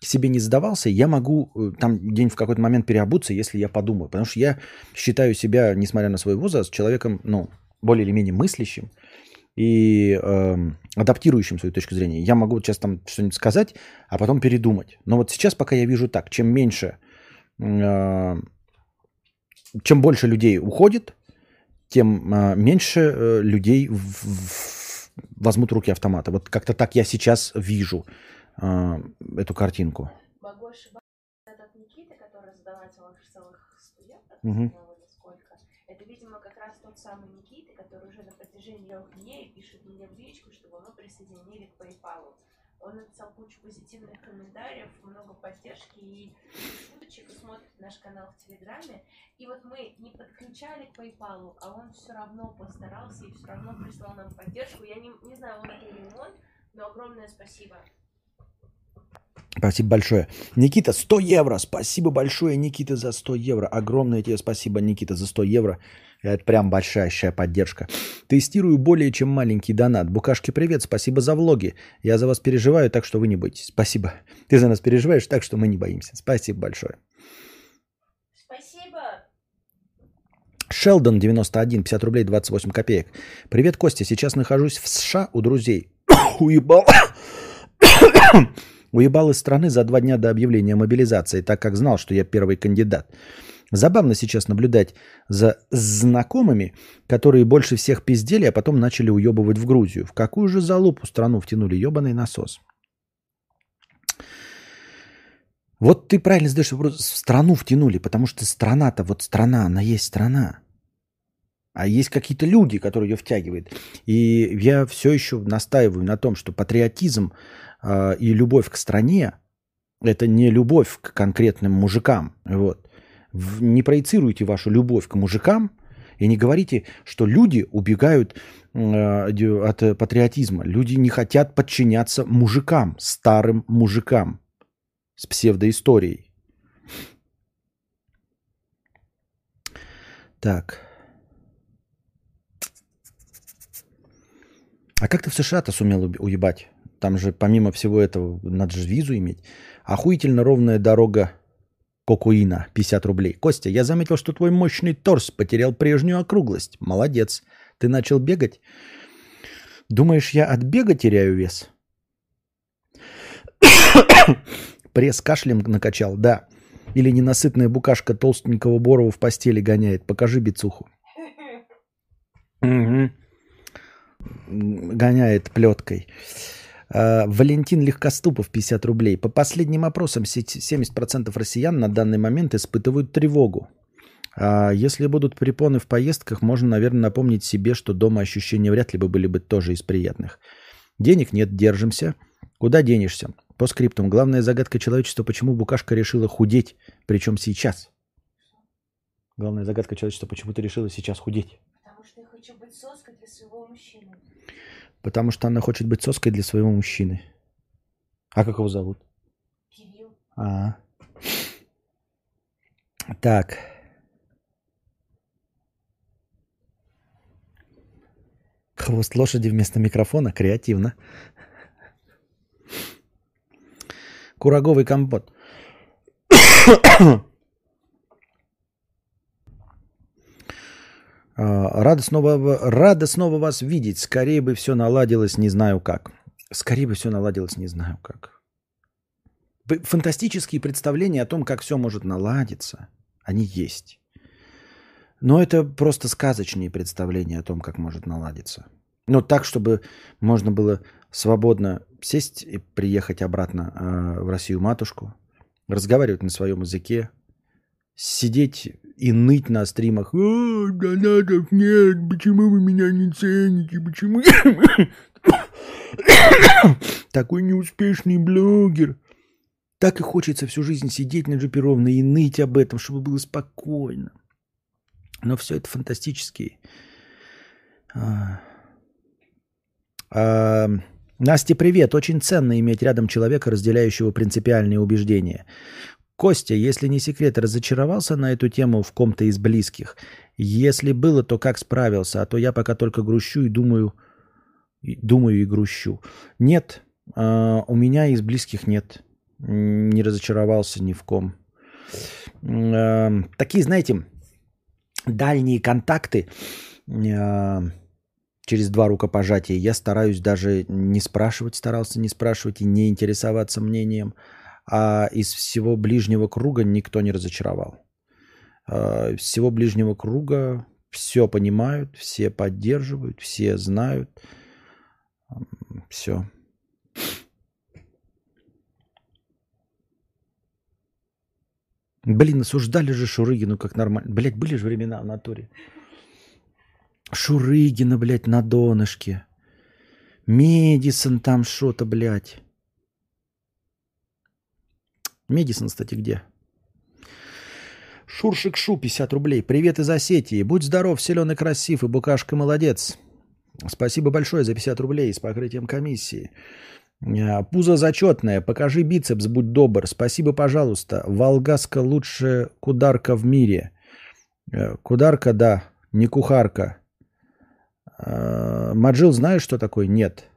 себе не задавался. Я могу э, там день в какой-то момент переобуться, если я подумаю. Потому что я считаю себя, несмотря на свой возраст, человеком, ну, более или менее мыслящим и э, адаптирующим свою точку зрения. Я могу сейчас там что-нибудь сказать, а потом передумать. Но вот сейчас пока я вижу так, чем меньше, э, чем больше людей уходит, тем э, меньше э, людей возьмут руки автомата. Вот как-то так я сейчас вижу э, эту картинку. Могу ошибаться. Этот Никита, который задаватель целых студентов, угу. сколько, это, видимо, как раз тот самый Никита, который уже на протяжении трех дней пишет мне в личку, чтобы мы присоединили к PayPal. Он написал кучу позитивных комментариев, много поддержки и шуточек, смотрит наш канал в Телеграме. И вот мы не подключали к PayPal, а он все равно постарался и все равно прислал нам поддержку. Я не, не знаю, он или не он, но огромное спасибо. Спасибо большое. Никита, 100 евро. Спасибо большое, Никита, за 100 евро. Огромное тебе спасибо, Никита, за 100 евро. Это прям большая поддержка. Тестирую более чем маленький донат. Букашки, привет, спасибо за влоги. Я за вас переживаю, так что вы не бойтесь. Спасибо. Ты за нас переживаешь, так что мы не боимся. Спасибо большое. Спасибо. Шелдон 91, 50 рублей 28 копеек. Привет, Костя. Сейчас нахожусь в США у друзей. уебал. Уебал из страны за два дня до объявления мобилизации, так как знал, что я первый кандидат. Забавно сейчас наблюдать за знакомыми, которые больше всех пиздели, а потом начали уебывать в Грузию. В какую же залупу страну втянули ебаный насос? Вот ты правильно задаешь вопрос. Страну втянули, потому что страна-то, вот страна, она есть страна. А есть какие-то люди, которые ее втягивают. И я все еще настаиваю на том, что патриотизм и любовь к стране – это не любовь к конкретным мужикам. Вот не проецируйте вашу любовь к мужикам и не говорите, что люди убегают э, от патриотизма. Люди не хотят подчиняться мужикам, старым мужикам с псевдоисторией. Так. А как ты в США-то сумел уебать? Там же помимо всего этого надо же визу иметь. Охуительно ровная дорога Кокуина, 50 рублей. Костя, я заметил, что твой мощный торс потерял прежнюю округлость. Молодец. Ты начал бегать? Думаешь, я от бега теряю вес? Пресс кашлем накачал, да. Или ненасытная букашка толстенького Борова в постели гоняет. Покажи бицуху. Угу. Гоняет плеткой. Э, Валентин Легкоступов, 50 рублей. По последним опросам 70% россиян на данный момент испытывают тревогу. А если будут препоны в поездках, можно, наверное, напомнить себе, что дома ощущения вряд ли бы были бы тоже из приятных. Денег нет, держимся. Куда денешься? По скриптам. Главная загадка человечества, почему букашка решила худеть, причем сейчас. Главная загадка человечества, почему ты решила сейчас худеть. Потому что я хочу быть соской для своего мужчины. Потому что она хочет быть соской для своего мужчины. А как его зовут? Кирилл. А. Так. Хвост лошади вместо микрофона. Креативно. Кураговый компот. Рада снова, рада снова вас видеть. Скорее бы все наладилось, не знаю как. Скорее бы все наладилось, не знаю как. Фантастические представления о том, как все может наладиться, они есть. Но это просто сказочные представления о том, как может наладиться. Но так, чтобы можно было свободно сесть и приехать обратно э, в Россию матушку, разговаривать на своем языке, сидеть и ныть на стримах. О, донатов нет, почему вы меня не цените, почему такой неуспешный блогер. Так и хочется всю жизнь сидеть на джипе ровно и ныть об этом, чтобы было спокойно. Но все это фантастические. А... А... Насте, привет. Очень ценно иметь рядом человека, разделяющего принципиальные убеждения. Костя, если не секрет, разочаровался на эту тему в ком-то из близких? Если было, то как справился? А то я пока только грущу и думаю, и думаю и грущу. Нет, э, у меня из близких нет. Не разочаровался ни в ком. Э, такие, знаете, дальние контакты э, через два рукопожатия я стараюсь даже не спрашивать, старался не спрашивать и не интересоваться мнением а из всего ближнего круга никто не разочаровал. А, из всего ближнего круга все понимают, все поддерживают, все знают. Все. Блин, осуждали же Шурыгину как нормально. Блять, были же времена в натуре. Шурыгина, блядь, на донышке. Медисон там что-то, блядь. Медисон, кстати, где? Шуршик Шу, 50 рублей. Привет из Осетии. Будь здоров, силен и красив, и букашка молодец. Спасибо большое за 50 рублей с покрытием комиссии. А, пузо зачетное. Покажи бицепс, будь добр. Спасибо, пожалуйста. Волгаска лучшая кударка в мире. Э, кударка, да, не кухарка. А, Маджил, знаешь, что такое? Нет.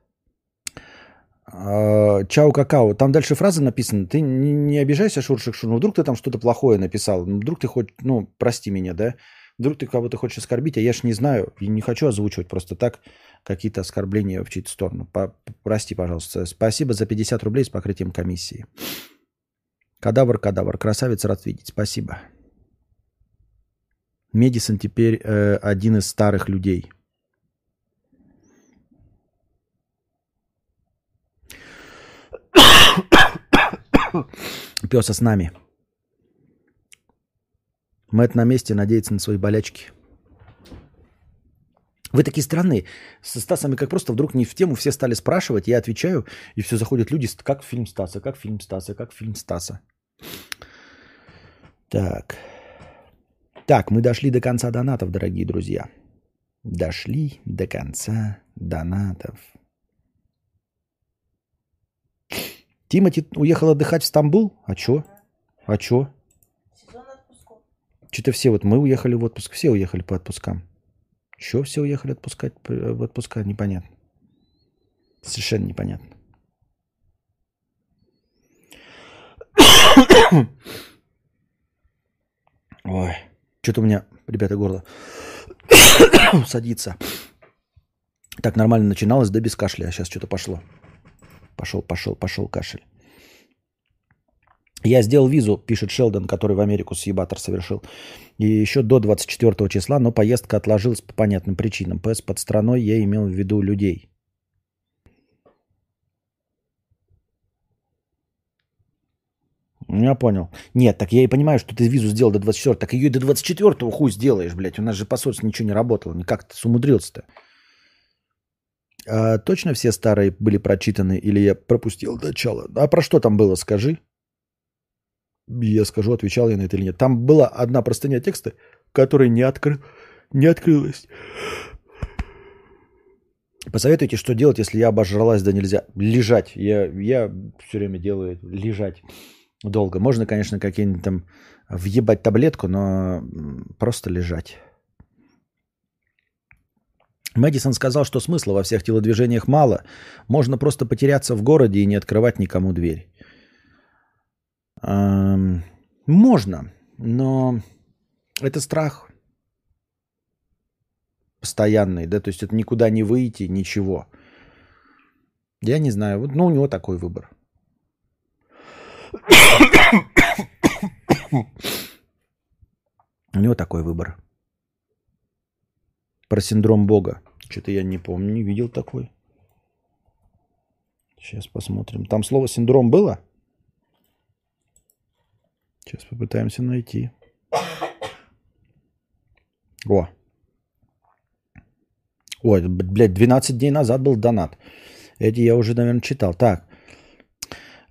А, чао какао. Там дальше фраза написана. Ты не, не обижайся, Шуршик Шур. Ну, вдруг ты там что-то плохое написал. Ну, вдруг ты хоть, ну, прости меня, да? Вдруг ты кого-то хочешь оскорбить, а я ж не знаю и не хочу озвучивать просто так какие-то оскорбления в чью-то сторону. По Прости, пожалуйста. Спасибо за 50 рублей с покрытием комиссии. Кадавр, кадавр. Красавец, рад видеть. Спасибо. Медисон теперь э, один из старых людей. Песа с нами. Мэт на месте надеется на свои болячки. Вы такие странные. Со Стасами как просто вдруг не в тему все стали спрашивать, я отвечаю, и все заходят люди, как фильм Стаса, как фильм Стаса, как фильм Стаса. Так. Так, мы дошли до конца донатов, дорогие друзья. Дошли до конца донатов. Тимати уехал отдыхать в Стамбул? А чё? А чё? Что-то все, вот мы уехали в отпуск, все уехали по отпускам. Чё все уехали отпускать в отпуска? Непонятно. Совершенно непонятно. Ой, что-то у меня, ребята, горло садится. Так нормально начиналось, да без кашля, а сейчас что-то пошло. Пошел, пошел, пошел кашель. Я сделал визу, пишет Шелдон, который в Америку съебатор совершил. И еще до 24 числа, но поездка отложилась по понятным причинам. ПС под страной я имел в виду людей. Я понял. Нет, так я и понимаю, что ты визу сделал до 24 Так ее и до 24 хуй сделаешь, блядь. У нас же посольство ничего не работало. Никак ты умудрился-то. А точно все старые были прочитаны или я пропустил начало? А про что там было, скажи? Я скажу, отвечал я на это или нет. Там была одна простыня текста, которая не, откры... не открылась. Посоветуйте, что делать, если я обожралась, да нельзя. Лежать. Я, я все время делаю лежать долго. Можно, конечно, какие-нибудь там въебать таблетку, но просто лежать. Мэдисон сказал, что смысла во всех телодвижениях мало. Можно просто потеряться в городе и не открывать никому дверь. Эм, можно, но это страх постоянный, да, то есть это никуда не выйти, ничего. Я не знаю, вот, ну, у него такой выбор. У него такой выбор. Про синдром Бога. Что-то я не помню, не видел такой. Сейчас посмотрим. Там слово синдром было? Сейчас попытаемся найти. О. Ой, блядь, 12 дней назад был донат. Эти я уже, наверное, читал. Так.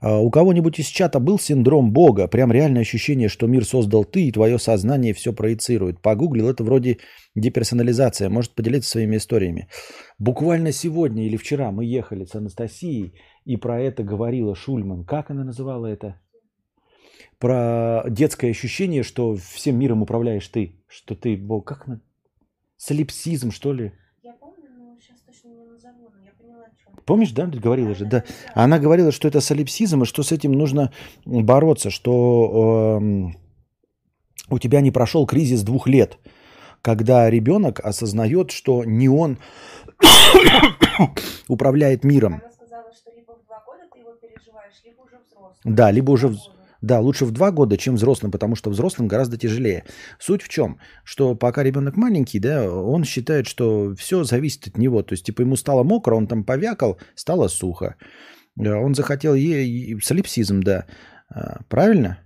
А у кого-нибудь из чата был синдром Бога? Прям реальное ощущение, что мир создал ты, и твое сознание все проецирует. Погуглил, это вроде деперсонализация. Может поделиться своими историями. Буквально сегодня или вчера мы ехали с Анастасией, и про это говорила Шульман. Как она называла это? Про детское ощущение, что всем миром управляешь ты. Что ты Бог. Как она? Солипсизм, что ли? Помнишь, да, говорила же, да. Она говорила, что это солипсизм, и что с этим нужно бороться, что э, у тебя не прошел кризис двух лет, когда ребенок осознает, что не он управляет миром. Она сказала, что либо в два года ты его переживаешь, либо уже взрослый. Да, лучше в два года, чем взрослым, потому что взрослым гораздо тяжелее. Суть в чем? Что пока ребенок маленький, да, он считает, что все зависит от него. То есть, типа, ему стало мокро, он там повякал, стало сухо. Он захотел е... солипсизм, да. А, правильно?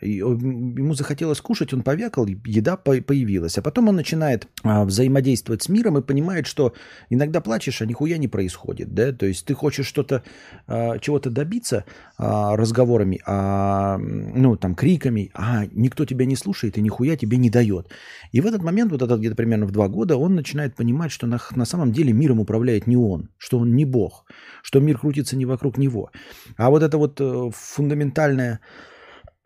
Ему захотелось кушать, он повякал, еда появилась. А потом он начинает а, взаимодействовать с миром и понимает, что иногда плачешь, а нихуя не происходит. Да? То есть ты хочешь что-то, а, чего-то добиться а, разговорами, ну, там, криками, а никто тебя не слушает и нихуя тебе не дает. И в этот момент, вот это где-то примерно в два года, он начинает понимать, что на, на самом деле миром управляет не он, что он не Бог, что мир крутится не вокруг него. А вот это вот э, фундаментальное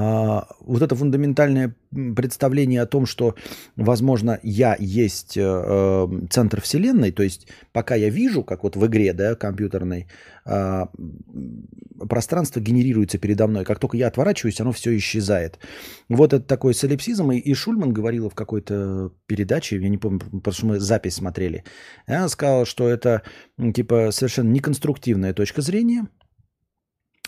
вот это фундаментальное представление о том, что, возможно, я есть э, эм, центр Вселенной, то есть пока я вижу, как вот в игре да, компьютерной, э, пространство генерируется передо мной, как только я отворачиваюсь, оно все исчезает. Вот это такой солипсизм, и, Шульман говорила в какой-то передаче, я не помню, потому что мы запись смотрели, она сказала, что это типа совершенно неконструктивная точка зрения –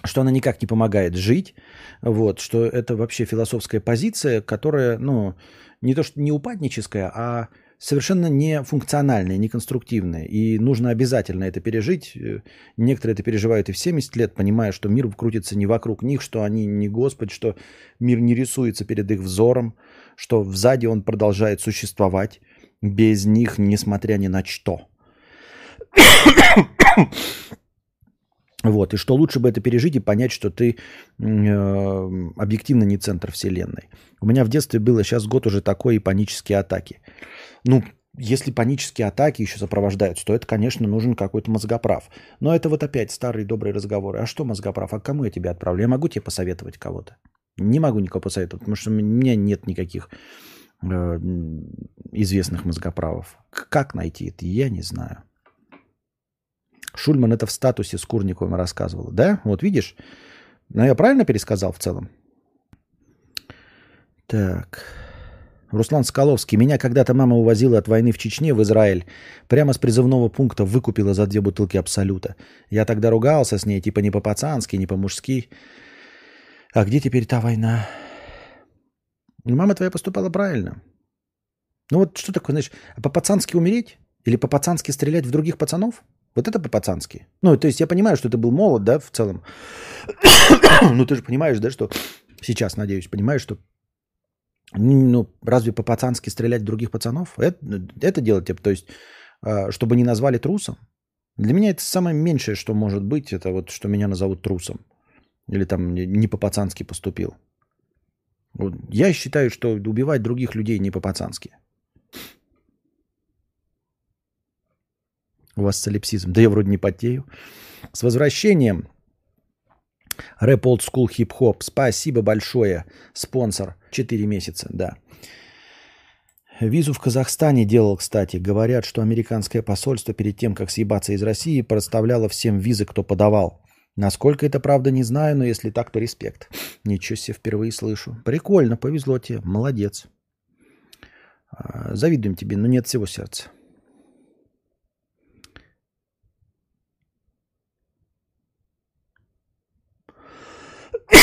что она никак не помогает жить, вот, что это вообще философская позиция, которая, ну, не то что не упадническая, а совершенно не функциональная, не конструктивная. И нужно обязательно это пережить. Некоторые это переживают и в 70 лет, понимая, что мир крутится не вокруг них, что они не Господь, что мир не рисуется перед их взором, что сзади он продолжает существовать без них, несмотря ни на что. Вот, и что лучше бы это пережить и понять, что ты э, объективно не центр Вселенной. У меня в детстве было, сейчас год уже такой, и панические атаки. Ну, если панические атаки еще сопровождаются, то это, конечно, нужен какой-то мозгоправ. Но это вот опять старые добрые разговоры. А что мозгоправ? А кому я тебе отправлю? Я могу тебе посоветовать кого-то? Не могу никого посоветовать, потому что у меня нет никаких э, известных мозгоправов. Как найти это, я не знаю. Шульман это в статусе с Курниковым рассказывал. Да? Вот видишь? Но я правильно пересказал в целом? Так. Руслан Скаловский. Меня когда-то мама увозила от войны в Чечне в Израиль. Прямо с призывного пункта выкупила за две бутылки Абсолюта. Я тогда ругался с ней, типа не по-пацански, не по-мужски. А где теперь та война? Мама твоя поступала правильно. Ну вот что такое, знаешь, по-пацански умереть? Или по-пацански стрелять в других пацанов? Вот это по-пацански. Ну, то есть я понимаю, что ты был молод, да, в целом. ну, ты же понимаешь, да, что сейчас, надеюсь, понимаешь, что ну, разве по-пацански стрелять в других пацанов? Это, это делать, то есть, а, чтобы не назвали трусом? Для меня это самое меньшее, что может быть, это вот, что меня назовут трусом. Или там не по-пацански поступил. Вот. Я считаю, что убивать других людей не по-пацански. У вас солипсизм. Да я вроде не потею. С возвращением. Рэп Old School Hip Hop. Спасибо большое. Спонсор. Четыре месяца, да. Визу в Казахстане делал, кстати. Говорят, что американское посольство перед тем, как съебаться из России, проставляло всем визы, кто подавал. Насколько это правда, не знаю, но если так, то респект. Ничего себе, впервые слышу. Прикольно, повезло тебе, молодец. А, завидуем тебе, но нет всего сердца.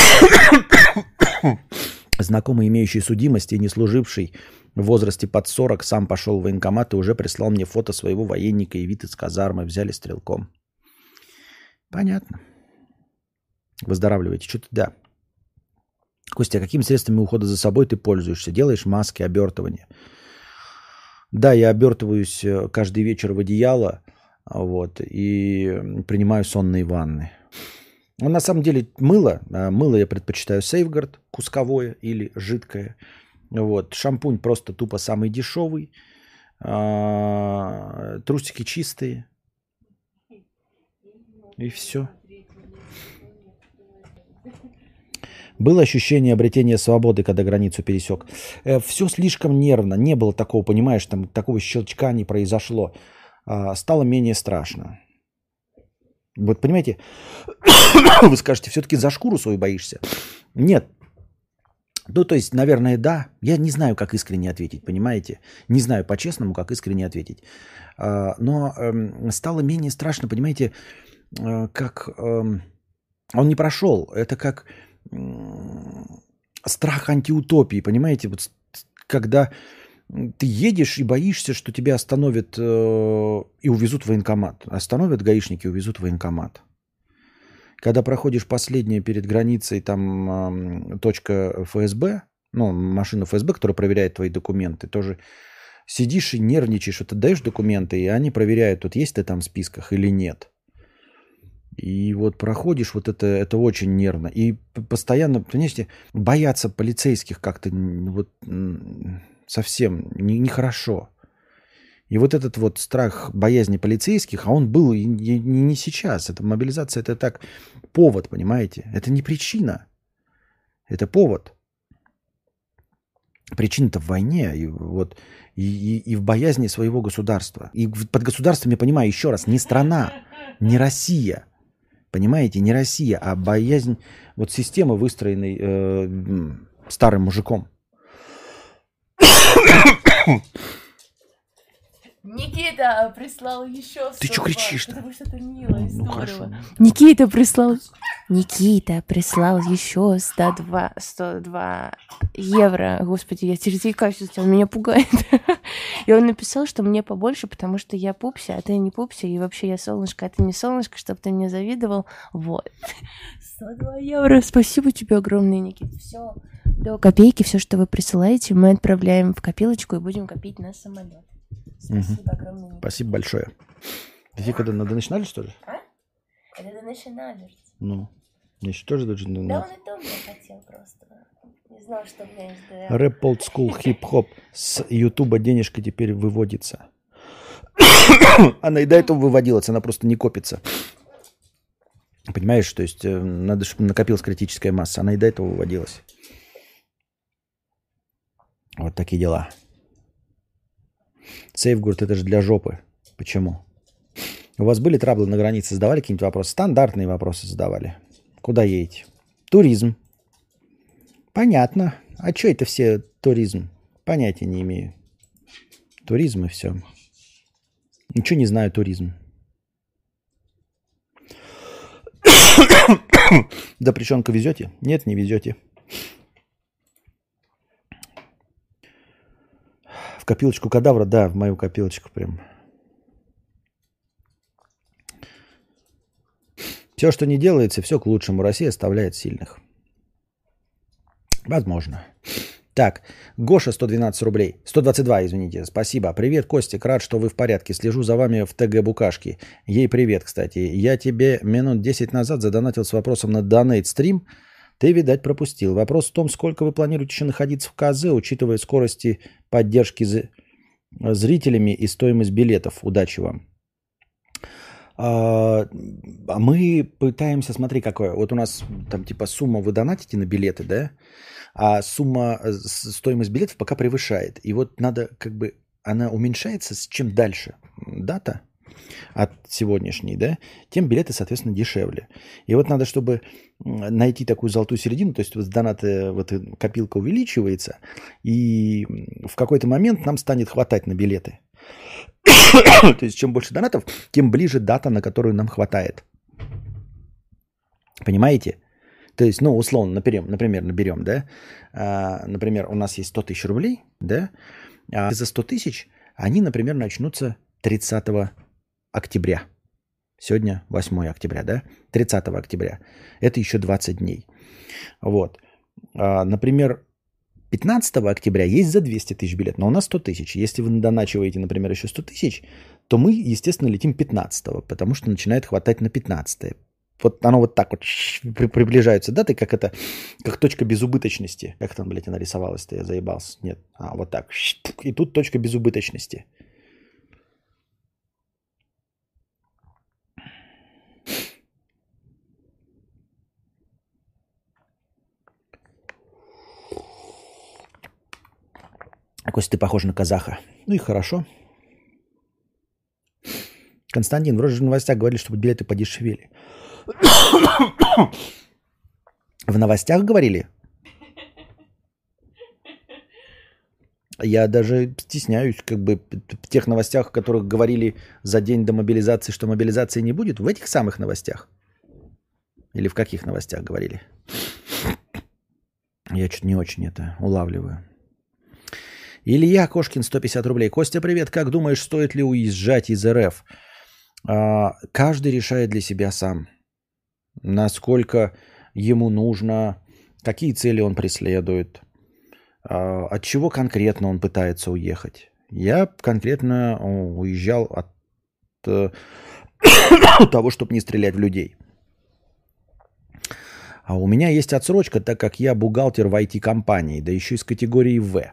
Знакомый, имеющий судимость и не служивший в возрасте под 40, сам пошел в военкомат и уже прислал мне фото своего военника и вид из казармы. Взяли стрелком. Понятно. Выздоравливаете. Что-то да. Костя, а какими средствами ухода за собой ты пользуешься? Делаешь маски, обертывания? Да, я обертываюсь э, каждый вечер в одеяло вот, и принимаю сонные ванны. Ну, на самом деле мыло, а, мыло я предпочитаю Сейфгард, кусковое или жидкое. Вот. Шампунь просто тупо самый дешевый. А, трусики чистые. И все. Было ощущение обретения свободы, когда границу пересек. Э, все слишком нервно. Не было такого, понимаешь, там такого щелчка не произошло. А, стало менее страшно. Вот понимаете, вы скажете, все-таки за шкуру свою боишься. Нет. Ну, то есть, наверное, да. Я не знаю, как искренне ответить, понимаете? Не знаю по-честному, как искренне ответить. А, но эм, стало менее страшно, понимаете, э, как... Эм, он не прошел. Это как страх антиутопии, понимаете? Вот когда ты едешь и боишься, что тебя остановят э, и увезут в военкомат. Остановят гаишники увезут в военкомат. Когда проходишь последнее перед границей, там э, точка ФСБ, ну, машина ФСБ, которая проверяет твои документы, тоже сидишь и нервничаешь, вот ты даешь документы, и они проверяют, вот есть ты там в списках или нет. И вот проходишь, вот это, это очень нервно. И постоянно, понимаете, бояться полицейских как-то вот совсем нехорошо. Не и вот этот вот страх боязни полицейских, а он был и не, не сейчас. Это мобилизация, это так повод, понимаете? Это не причина. Это повод. Причина-то в войне и, вот, и, и, и в боязни своего государства. И под государством я понимаю еще раз, не страна, не Россия. Понимаете, не Россия, а боязнь вот системы, выстроенной э, старым мужиком. Никита прислал еще Ты что кричишь-то? Потому что это мило и Ну, хорошо. Никита прислал... Никита прислал еще 102, 102 евро. Господи, я терзейкаюсь, он меня пугает. И он написал, что мне побольше, потому что я пупся, а ты не пупся, и вообще я солнышко, а ты не солнышко, чтобы ты мне завидовал. Вот. 102 евро. Спасибо тебе огромное, Никита. Все. До копейки, все, что вы присылаете, мы отправляем в копилочку и будем копить на самолет. Спасибо огромное. Спасибо большое. Ты когда надо начинали, что ли? Это The Nationalist. Ну, мне еще тоже должен... Да он и то мне хотел просто. Не знал, что у меня есть ДР. Рэп Old School хип-хоп с Ютуба денежка теперь выводится. она и до этого выводилась, она просто не копится. Понимаешь, то есть э, надо, чтобы накопилась критическая масса. Она и до этого выводилась. Вот такие дела. Сейфгурд это же для жопы. Почему? У вас были траблы на границе? Задавали какие-нибудь вопросы? Стандартные вопросы задавали. Куда едете? Туризм. Понятно. А что это все туризм? Понятия не имею. Туризм и все. Ничего не знаю туризм. Да приченка везете? Нет, не везете. В копилочку кадавра, да, в мою копилочку прям. Все, что не делается, все к лучшему. Россия оставляет сильных. Возможно. Так, Гоша 112 рублей. 122, извините. Спасибо. Привет, Костик. Рад, что вы в порядке. Слежу за вами в ТГ Букашки. Ей привет, кстати. Я тебе минут 10 назад задонатил с вопросом на донейт стрим. Ты, видать, пропустил. Вопрос в том, сколько вы планируете еще находиться в КЗ, учитывая скорости поддержки зрителями и стоимость билетов. Удачи вам. А, а мы пытаемся, смотри, какое. Вот у нас там типа сумма вы донатите на билеты, да? А сумма, э, стоимость билетов пока превышает. И вот надо как бы, она уменьшается с чем дальше дата от сегодняшней, да, тем билеты, соответственно, дешевле. И вот надо, чтобы найти такую золотую середину, то есть вот донаты, вот эта копилка увеличивается, и в какой-то момент нам станет хватать на билеты. То есть чем больше донатов, тем ближе дата, на которую нам хватает. Понимаете? То есть, ну, условно, например, например наберем, да, а, например, у нас есть 100 тысяч рублей, да, а за 100 тысяч они, например, начнутся 30 октября. Сегодня 8 октября, да? 30 октября. Это еще 20 дней. Вот. А, например, 15 октября есть за 200 тысяч билет, но у нас 100 тысяч. Если вы доначиваете, например, еще 100 тысяч, то мы, естественно, летим 15 потому что начинает хватать на 15 Вот оно вот так вот при- приближаются даты, как это, как точка безубыточности. Как там, блядь, она рисовалась-то, я заебался. Нет, а вот так. И тут точка безубыточности. Костя, ты похож на казаха. Ну и хорошо. Константин, вроде же в новостях говорили, чтобы билеты подешевели. В новостях говорили? Я даже стесняюсь, как бы в тех новостях, в которых говорили за день до мобилизации, что мобилизации не будет, в этих самых новостях. Или в каких новостях говорили? Я чуть не очень это улавливаю. Илья Кошкин, 150 рублей. Костя, привет. Как думаешь, стоит ли уезжать из РФ? А, каждый решает для себя сам. Насколько ему нужно, какие цели он преследует, а, от чего конкретно он пытается уехать. Я конкретно уезжал от э, того, чтобы не стрелять в людей. А у меня есть отсрочка, так как я бухгалтер в IT-компании, да еще из категории В.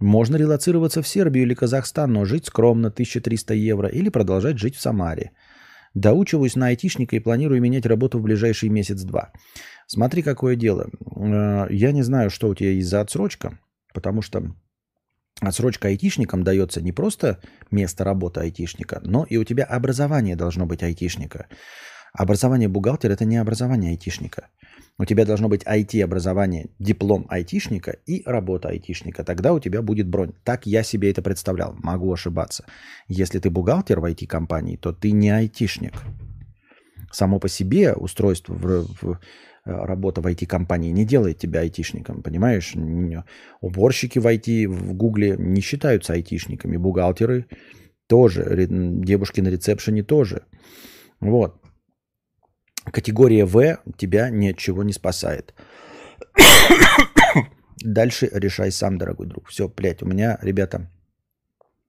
Можно релацироваться в Сербию или Казахстан, но жить скромно, 1300 евро, или продолжать жить в Самаре. Доучиваюсь на айтишника и планирую менять работу в ближайший месяц-два. Смотри, какое дело. Э, я не знаю, что у тебя есть за отсрочка, потому что отсрочка айтишникам дается не просто место работы айтишника, но и у тебя образование должно быть айтишника. Образование бухгалтера – это не образование айтишника. У тебя должно быть IT-образование, диплом айтишника и работа айтишника. Тогда у тебя будет бронь. Так я себе это представлял. Могу ошибаться. Если ты бухгалтер в IT-компании, то ты не айтишник. Само по себе устройство в, в Э, работа в IT-компании не делает тебя айтишником, понимаешь? Уборщики в IT, в Гугле не считаются айтишниками, бухгалтеры тоже, девушки на ресепшене тоже. Вот. Категория В тебя ни от чего не спасает. Дальше решай сам, дорогой друг. Все, блядь, у меня, ребята,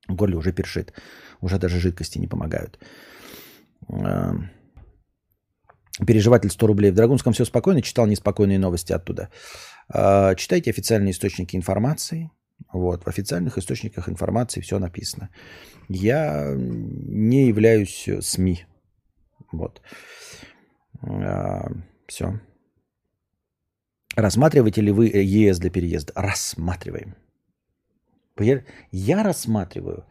горле уже першит. Уже даже жидкости не помогают. Эм, Переживатель 100 рублей. В Драгунском все спокойно, читал неспокойные новости оттуда. А, читайте официальные источники информации. Вот, в официальных источниках информации все написано. Я не являюсь СМИ. Вот. А, все. Рассматриваете ли вы ЕС для переезда? Рассматриваем. Я рассматриваю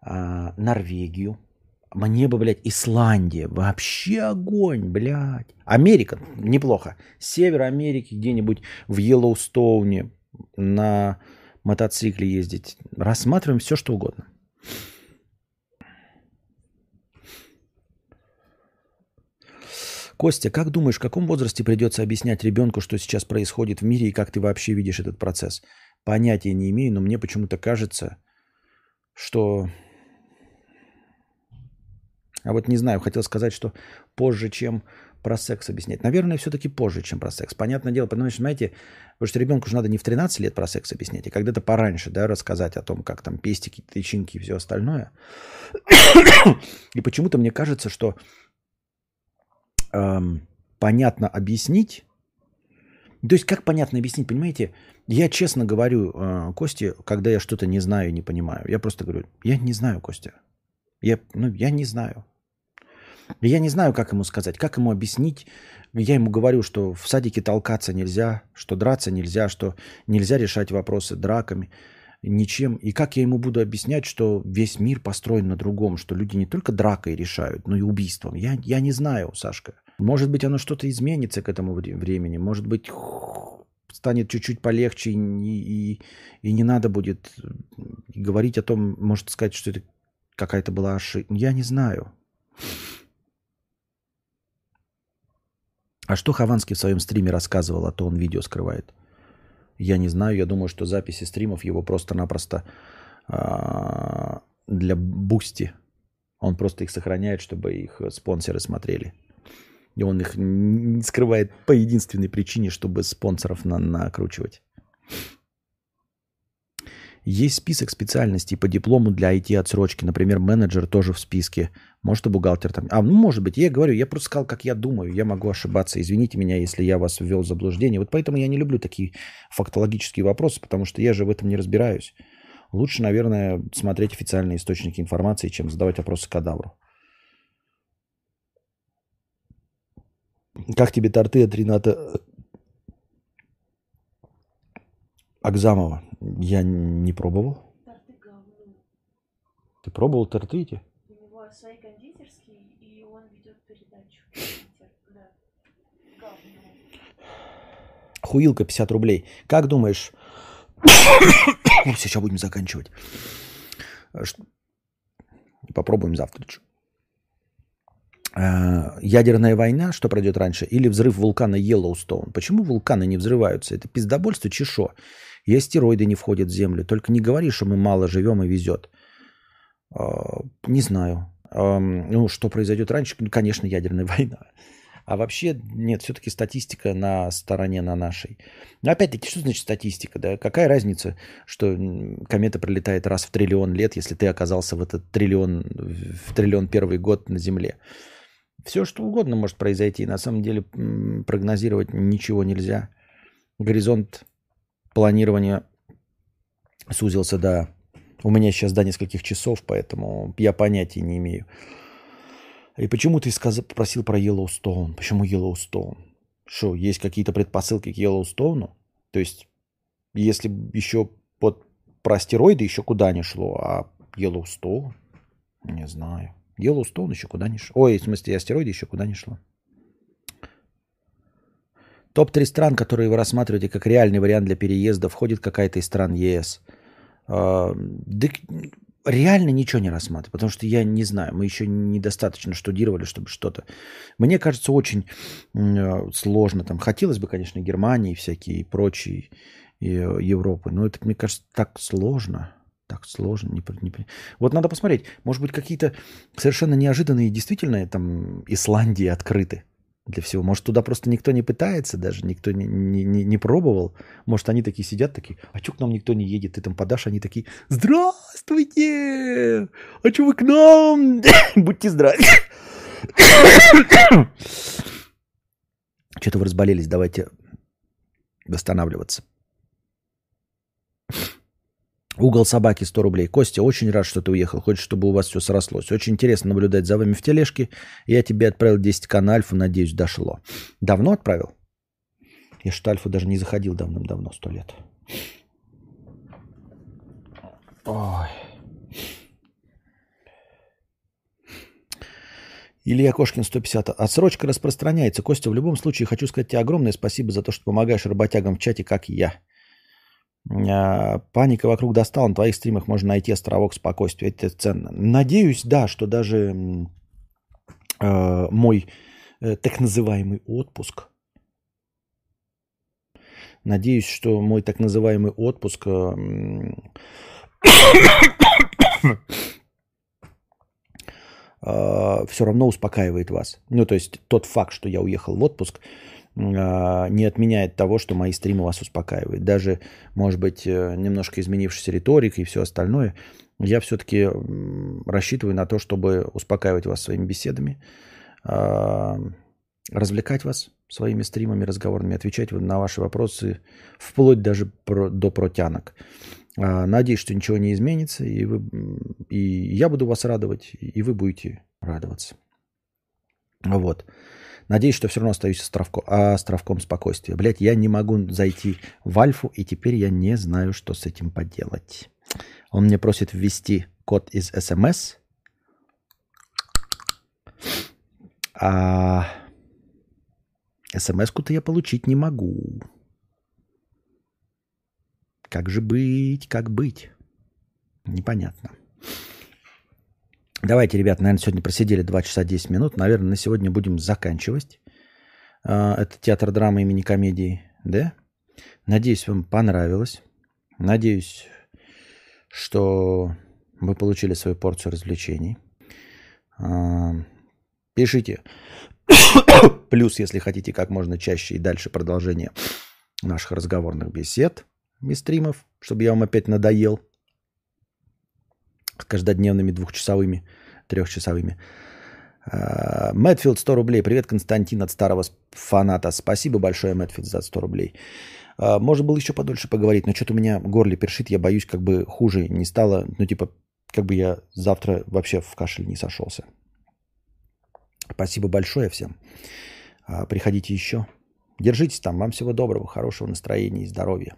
а, Норвегию, мне бы, блядь, Исландия. Вообще огонь, блядь. Америка, неплохо. Север Америки где-нибудь в Йеллоустоуне на мотоцикле ездить. Рассматриваем все, что угодно. Костя, как думаешь, в каком возрасте придется объяснять ребенку, что сейчас происходит в мире и как ты вообще видишь этот процесс? Понятия не имею, но мне почему-то кажется, что а вот не знаю, хотел сказать, что позже, чем про секс объяснять. Наверное, все-таки позже, чем про секс. Понятное дело, потому что, знаете, потому что ребенку же надо не в 13 лет про секс объяснять, а когда-то пораньше, да, рассказать о том, как там пестики, тычинки и все остальное. И почему-то мне кажется, что эм, понятно объяснить, то есть как понятно объяснить, понимаете? Я честно говорю э, Косте, когда я что-то не знаю, не понимаю. Я просто говорю, я не знаю, Костя. Я, ну, я не знаю. Я не знаю, как ему сказать, как ему объяснить. Я ему говорю, что в садике толкаться нельзя, что драться нельзя, что нельзя решать вопросы драками, ничем. И как я ему буду объяснять, что весь мир построен на другом, что люди не только дракой решают, но и убийством. Я, я не знаю, Сашка. Может быть, оно что-то изменится к этому времени. Может быть, станет чуть-чуть полегче, и, и, и не надо будет говорить о том, может сказать, что это какая-то была ошибка. Я не знаю. А что Хованский в своем стриме рассказывал, а то он видео скрывает? Я не знаю, я думаю, что записи стримов его просто-напросто а, для Boosty. Он просто их сохраняет, чтобы их спонсоры смотрели. И он их не скрывает по единственной причине, чтобы спонсоров на накручивать. Есть список специальностей по диплому для IT-отсрочки. Например, менеджер тоже в списке. Может, и бухгалтер там. А, ну, может быть. Я говорю, я просто сказал, как я думаю. Я могу ошибаться. Извините меня, если я вас ввел в заблуждение. Вот поэтому я не люблю такие фактологические вопросы, потому что я же в этом не разбираюсь. Лучше, наверное, смотреть официальные источники информации, чем задавать вопросы кадавру. Как тебе торты от Рената Акзамова? Я не пробовал. Торты говно. Ты пробовал торты эти? У него свои кондитерские, и он ведет передачу. Да. Хуилка 50 рублей. Как думаешь... Сейчас будем заканчивать. Попробуем завтра. А, ядерная война, что пройдет раньше, или взрыв вулкана Йеллоустоун. Почему вулканы не взрываются? Это пиздобольство чешо. И астероиды не входят в Землю. Только не говори, что мы мало живем и везет. А, не знаю. Ну, что произойдет раньше? Конечно, ядерная война. А вообще, нет, все-таки статистика на стороне на нашей. Но опять-таки, что значит статистика? Да? Какая разница, что комета пролетает раз в триллион лет, если ты оказался в этот триллион, в триллион первый год на Земле? Все, что угодно может произойти. На самом деле прогнозировать ничего нельзя. Горизонт планирование сузился до... У меня сейчас до нескольких часов, поэтому я понятия не имею. И почему ты сказал, попросил про Йеллоустоун? Почему Йеллоустоун? Что, есть какие-то предпосылки к Йеллоустоуну? То есть, если еще под про астероиды еще куда не шло, а Йеллоустоун, не знаю. Йеллоустоун еще куда не шло. Ой, в смысле, астероиды еще куда не шло. Топ-3 стран, которые вы рассматриваете как реальный вариант для переезда, входит какая-то из стран ЕС. Да, реально ничего не рассматриваю, потому что я не знаю, мы еще недостаточно штудировали, чтобы что-то. Мне кажется, очень э, сложно. Там хотелось бы, конечно, Германии всякие и прочие и э, Европы, но это, мне кажется, так сложно. Так сложно. Не, не, вот надо посмотреть. Может быть, какие-то совершенно неожиданные, действительно, там Исландии открыты для всего. Может, туда просто никто не пытается, даже никто не, не, не, не пробовал. Может, они такие сидят, такие, а что к нам никто не едет? Ты там подашь, они такие, здравствуйте! А что вы к нам? Будьте здравы. Что-то вы разболелись, давайте восстанавливаться. Угол собаки 100 рублей. Костя, очень рад, что ты уехал. Хочешь, чтобы у вас все срослось. Очень интересно наблюдать за вами в тележке. Я тебе отправил 10к на Альфу. Надеюсь, дошло. Давно отправил? Я что Альфу даже не заходил давным-давно, сто лет. Ой. Илья Кошкин 150. Отсрочка распространяется. Костя, в любом случае хочу сказать тебе огромное спасибо за то, что помогаешь работягам в чате, как я. А, паника вокруг достала. На твоих стримах можно найти островок спокойствия. Это ценно. Надеюсь, да, что даже э, мой э, так называемый отпуск, надеюсь, что мой так называемый отпуск э, э, все равно успокаивает вас. Ну, то есть тот факт, что я уехал в отпуск, а, не отменяет того, что мои стримы вас успокаивают. Даже, может быть, э, немножко изменившаяся риторика и все остальное, я все-таки рассчитываю на то, чтобы успокаивать вас своими беседами, а, развлекать вас своими стримами, разговорами, отвечать на ваши вопросы, вплоть даже до протянок. А, надеюсь, что ничего не изменится, и, вы, и я буду вас радовать, и вы будете радоваться. Вот. Надеюсь, что все равно остаюсь островко, островком спокойствия. Блять, я не могу зайти в Альфу, и теперь я не знаю, что с этим поделать. Он мне просит ввести код из СМС. А СМС-ку-то я получить не могу. Как же быть, как быть? Непонятно. Давайте, ребят, наверное, сегодня просидели 2 часа 10 минут. Наверное, на сегодня будем заканчивать. А, это театр драмы имени комедии, да? Надеюсь, вам понравилось. Надеюсь, что вы получили свою порцию развлечений. А, пишите плюс, если хотите как можно чаще и дальше продолжение наших разговорных бесед и стримов, чтобы я вам опять надоел каждодневными двухчасовыми, трехчасовыми. А, Мэтфилд 100 рублей. Привет, Константин от старого фаната. Спасибо большое, Мэтфилд, за 100 рублей. А, можно было еще подольше поговорить, но что-то у меня горле першит, я боюсь, как бы хуже не стало. Ну, типа, как бы я завтра вообще в кашель не сошелся. Спасибо большое всем. А, приходите еще. Держитесь там. Вам всего доброго, хорошего настроения и здоровья.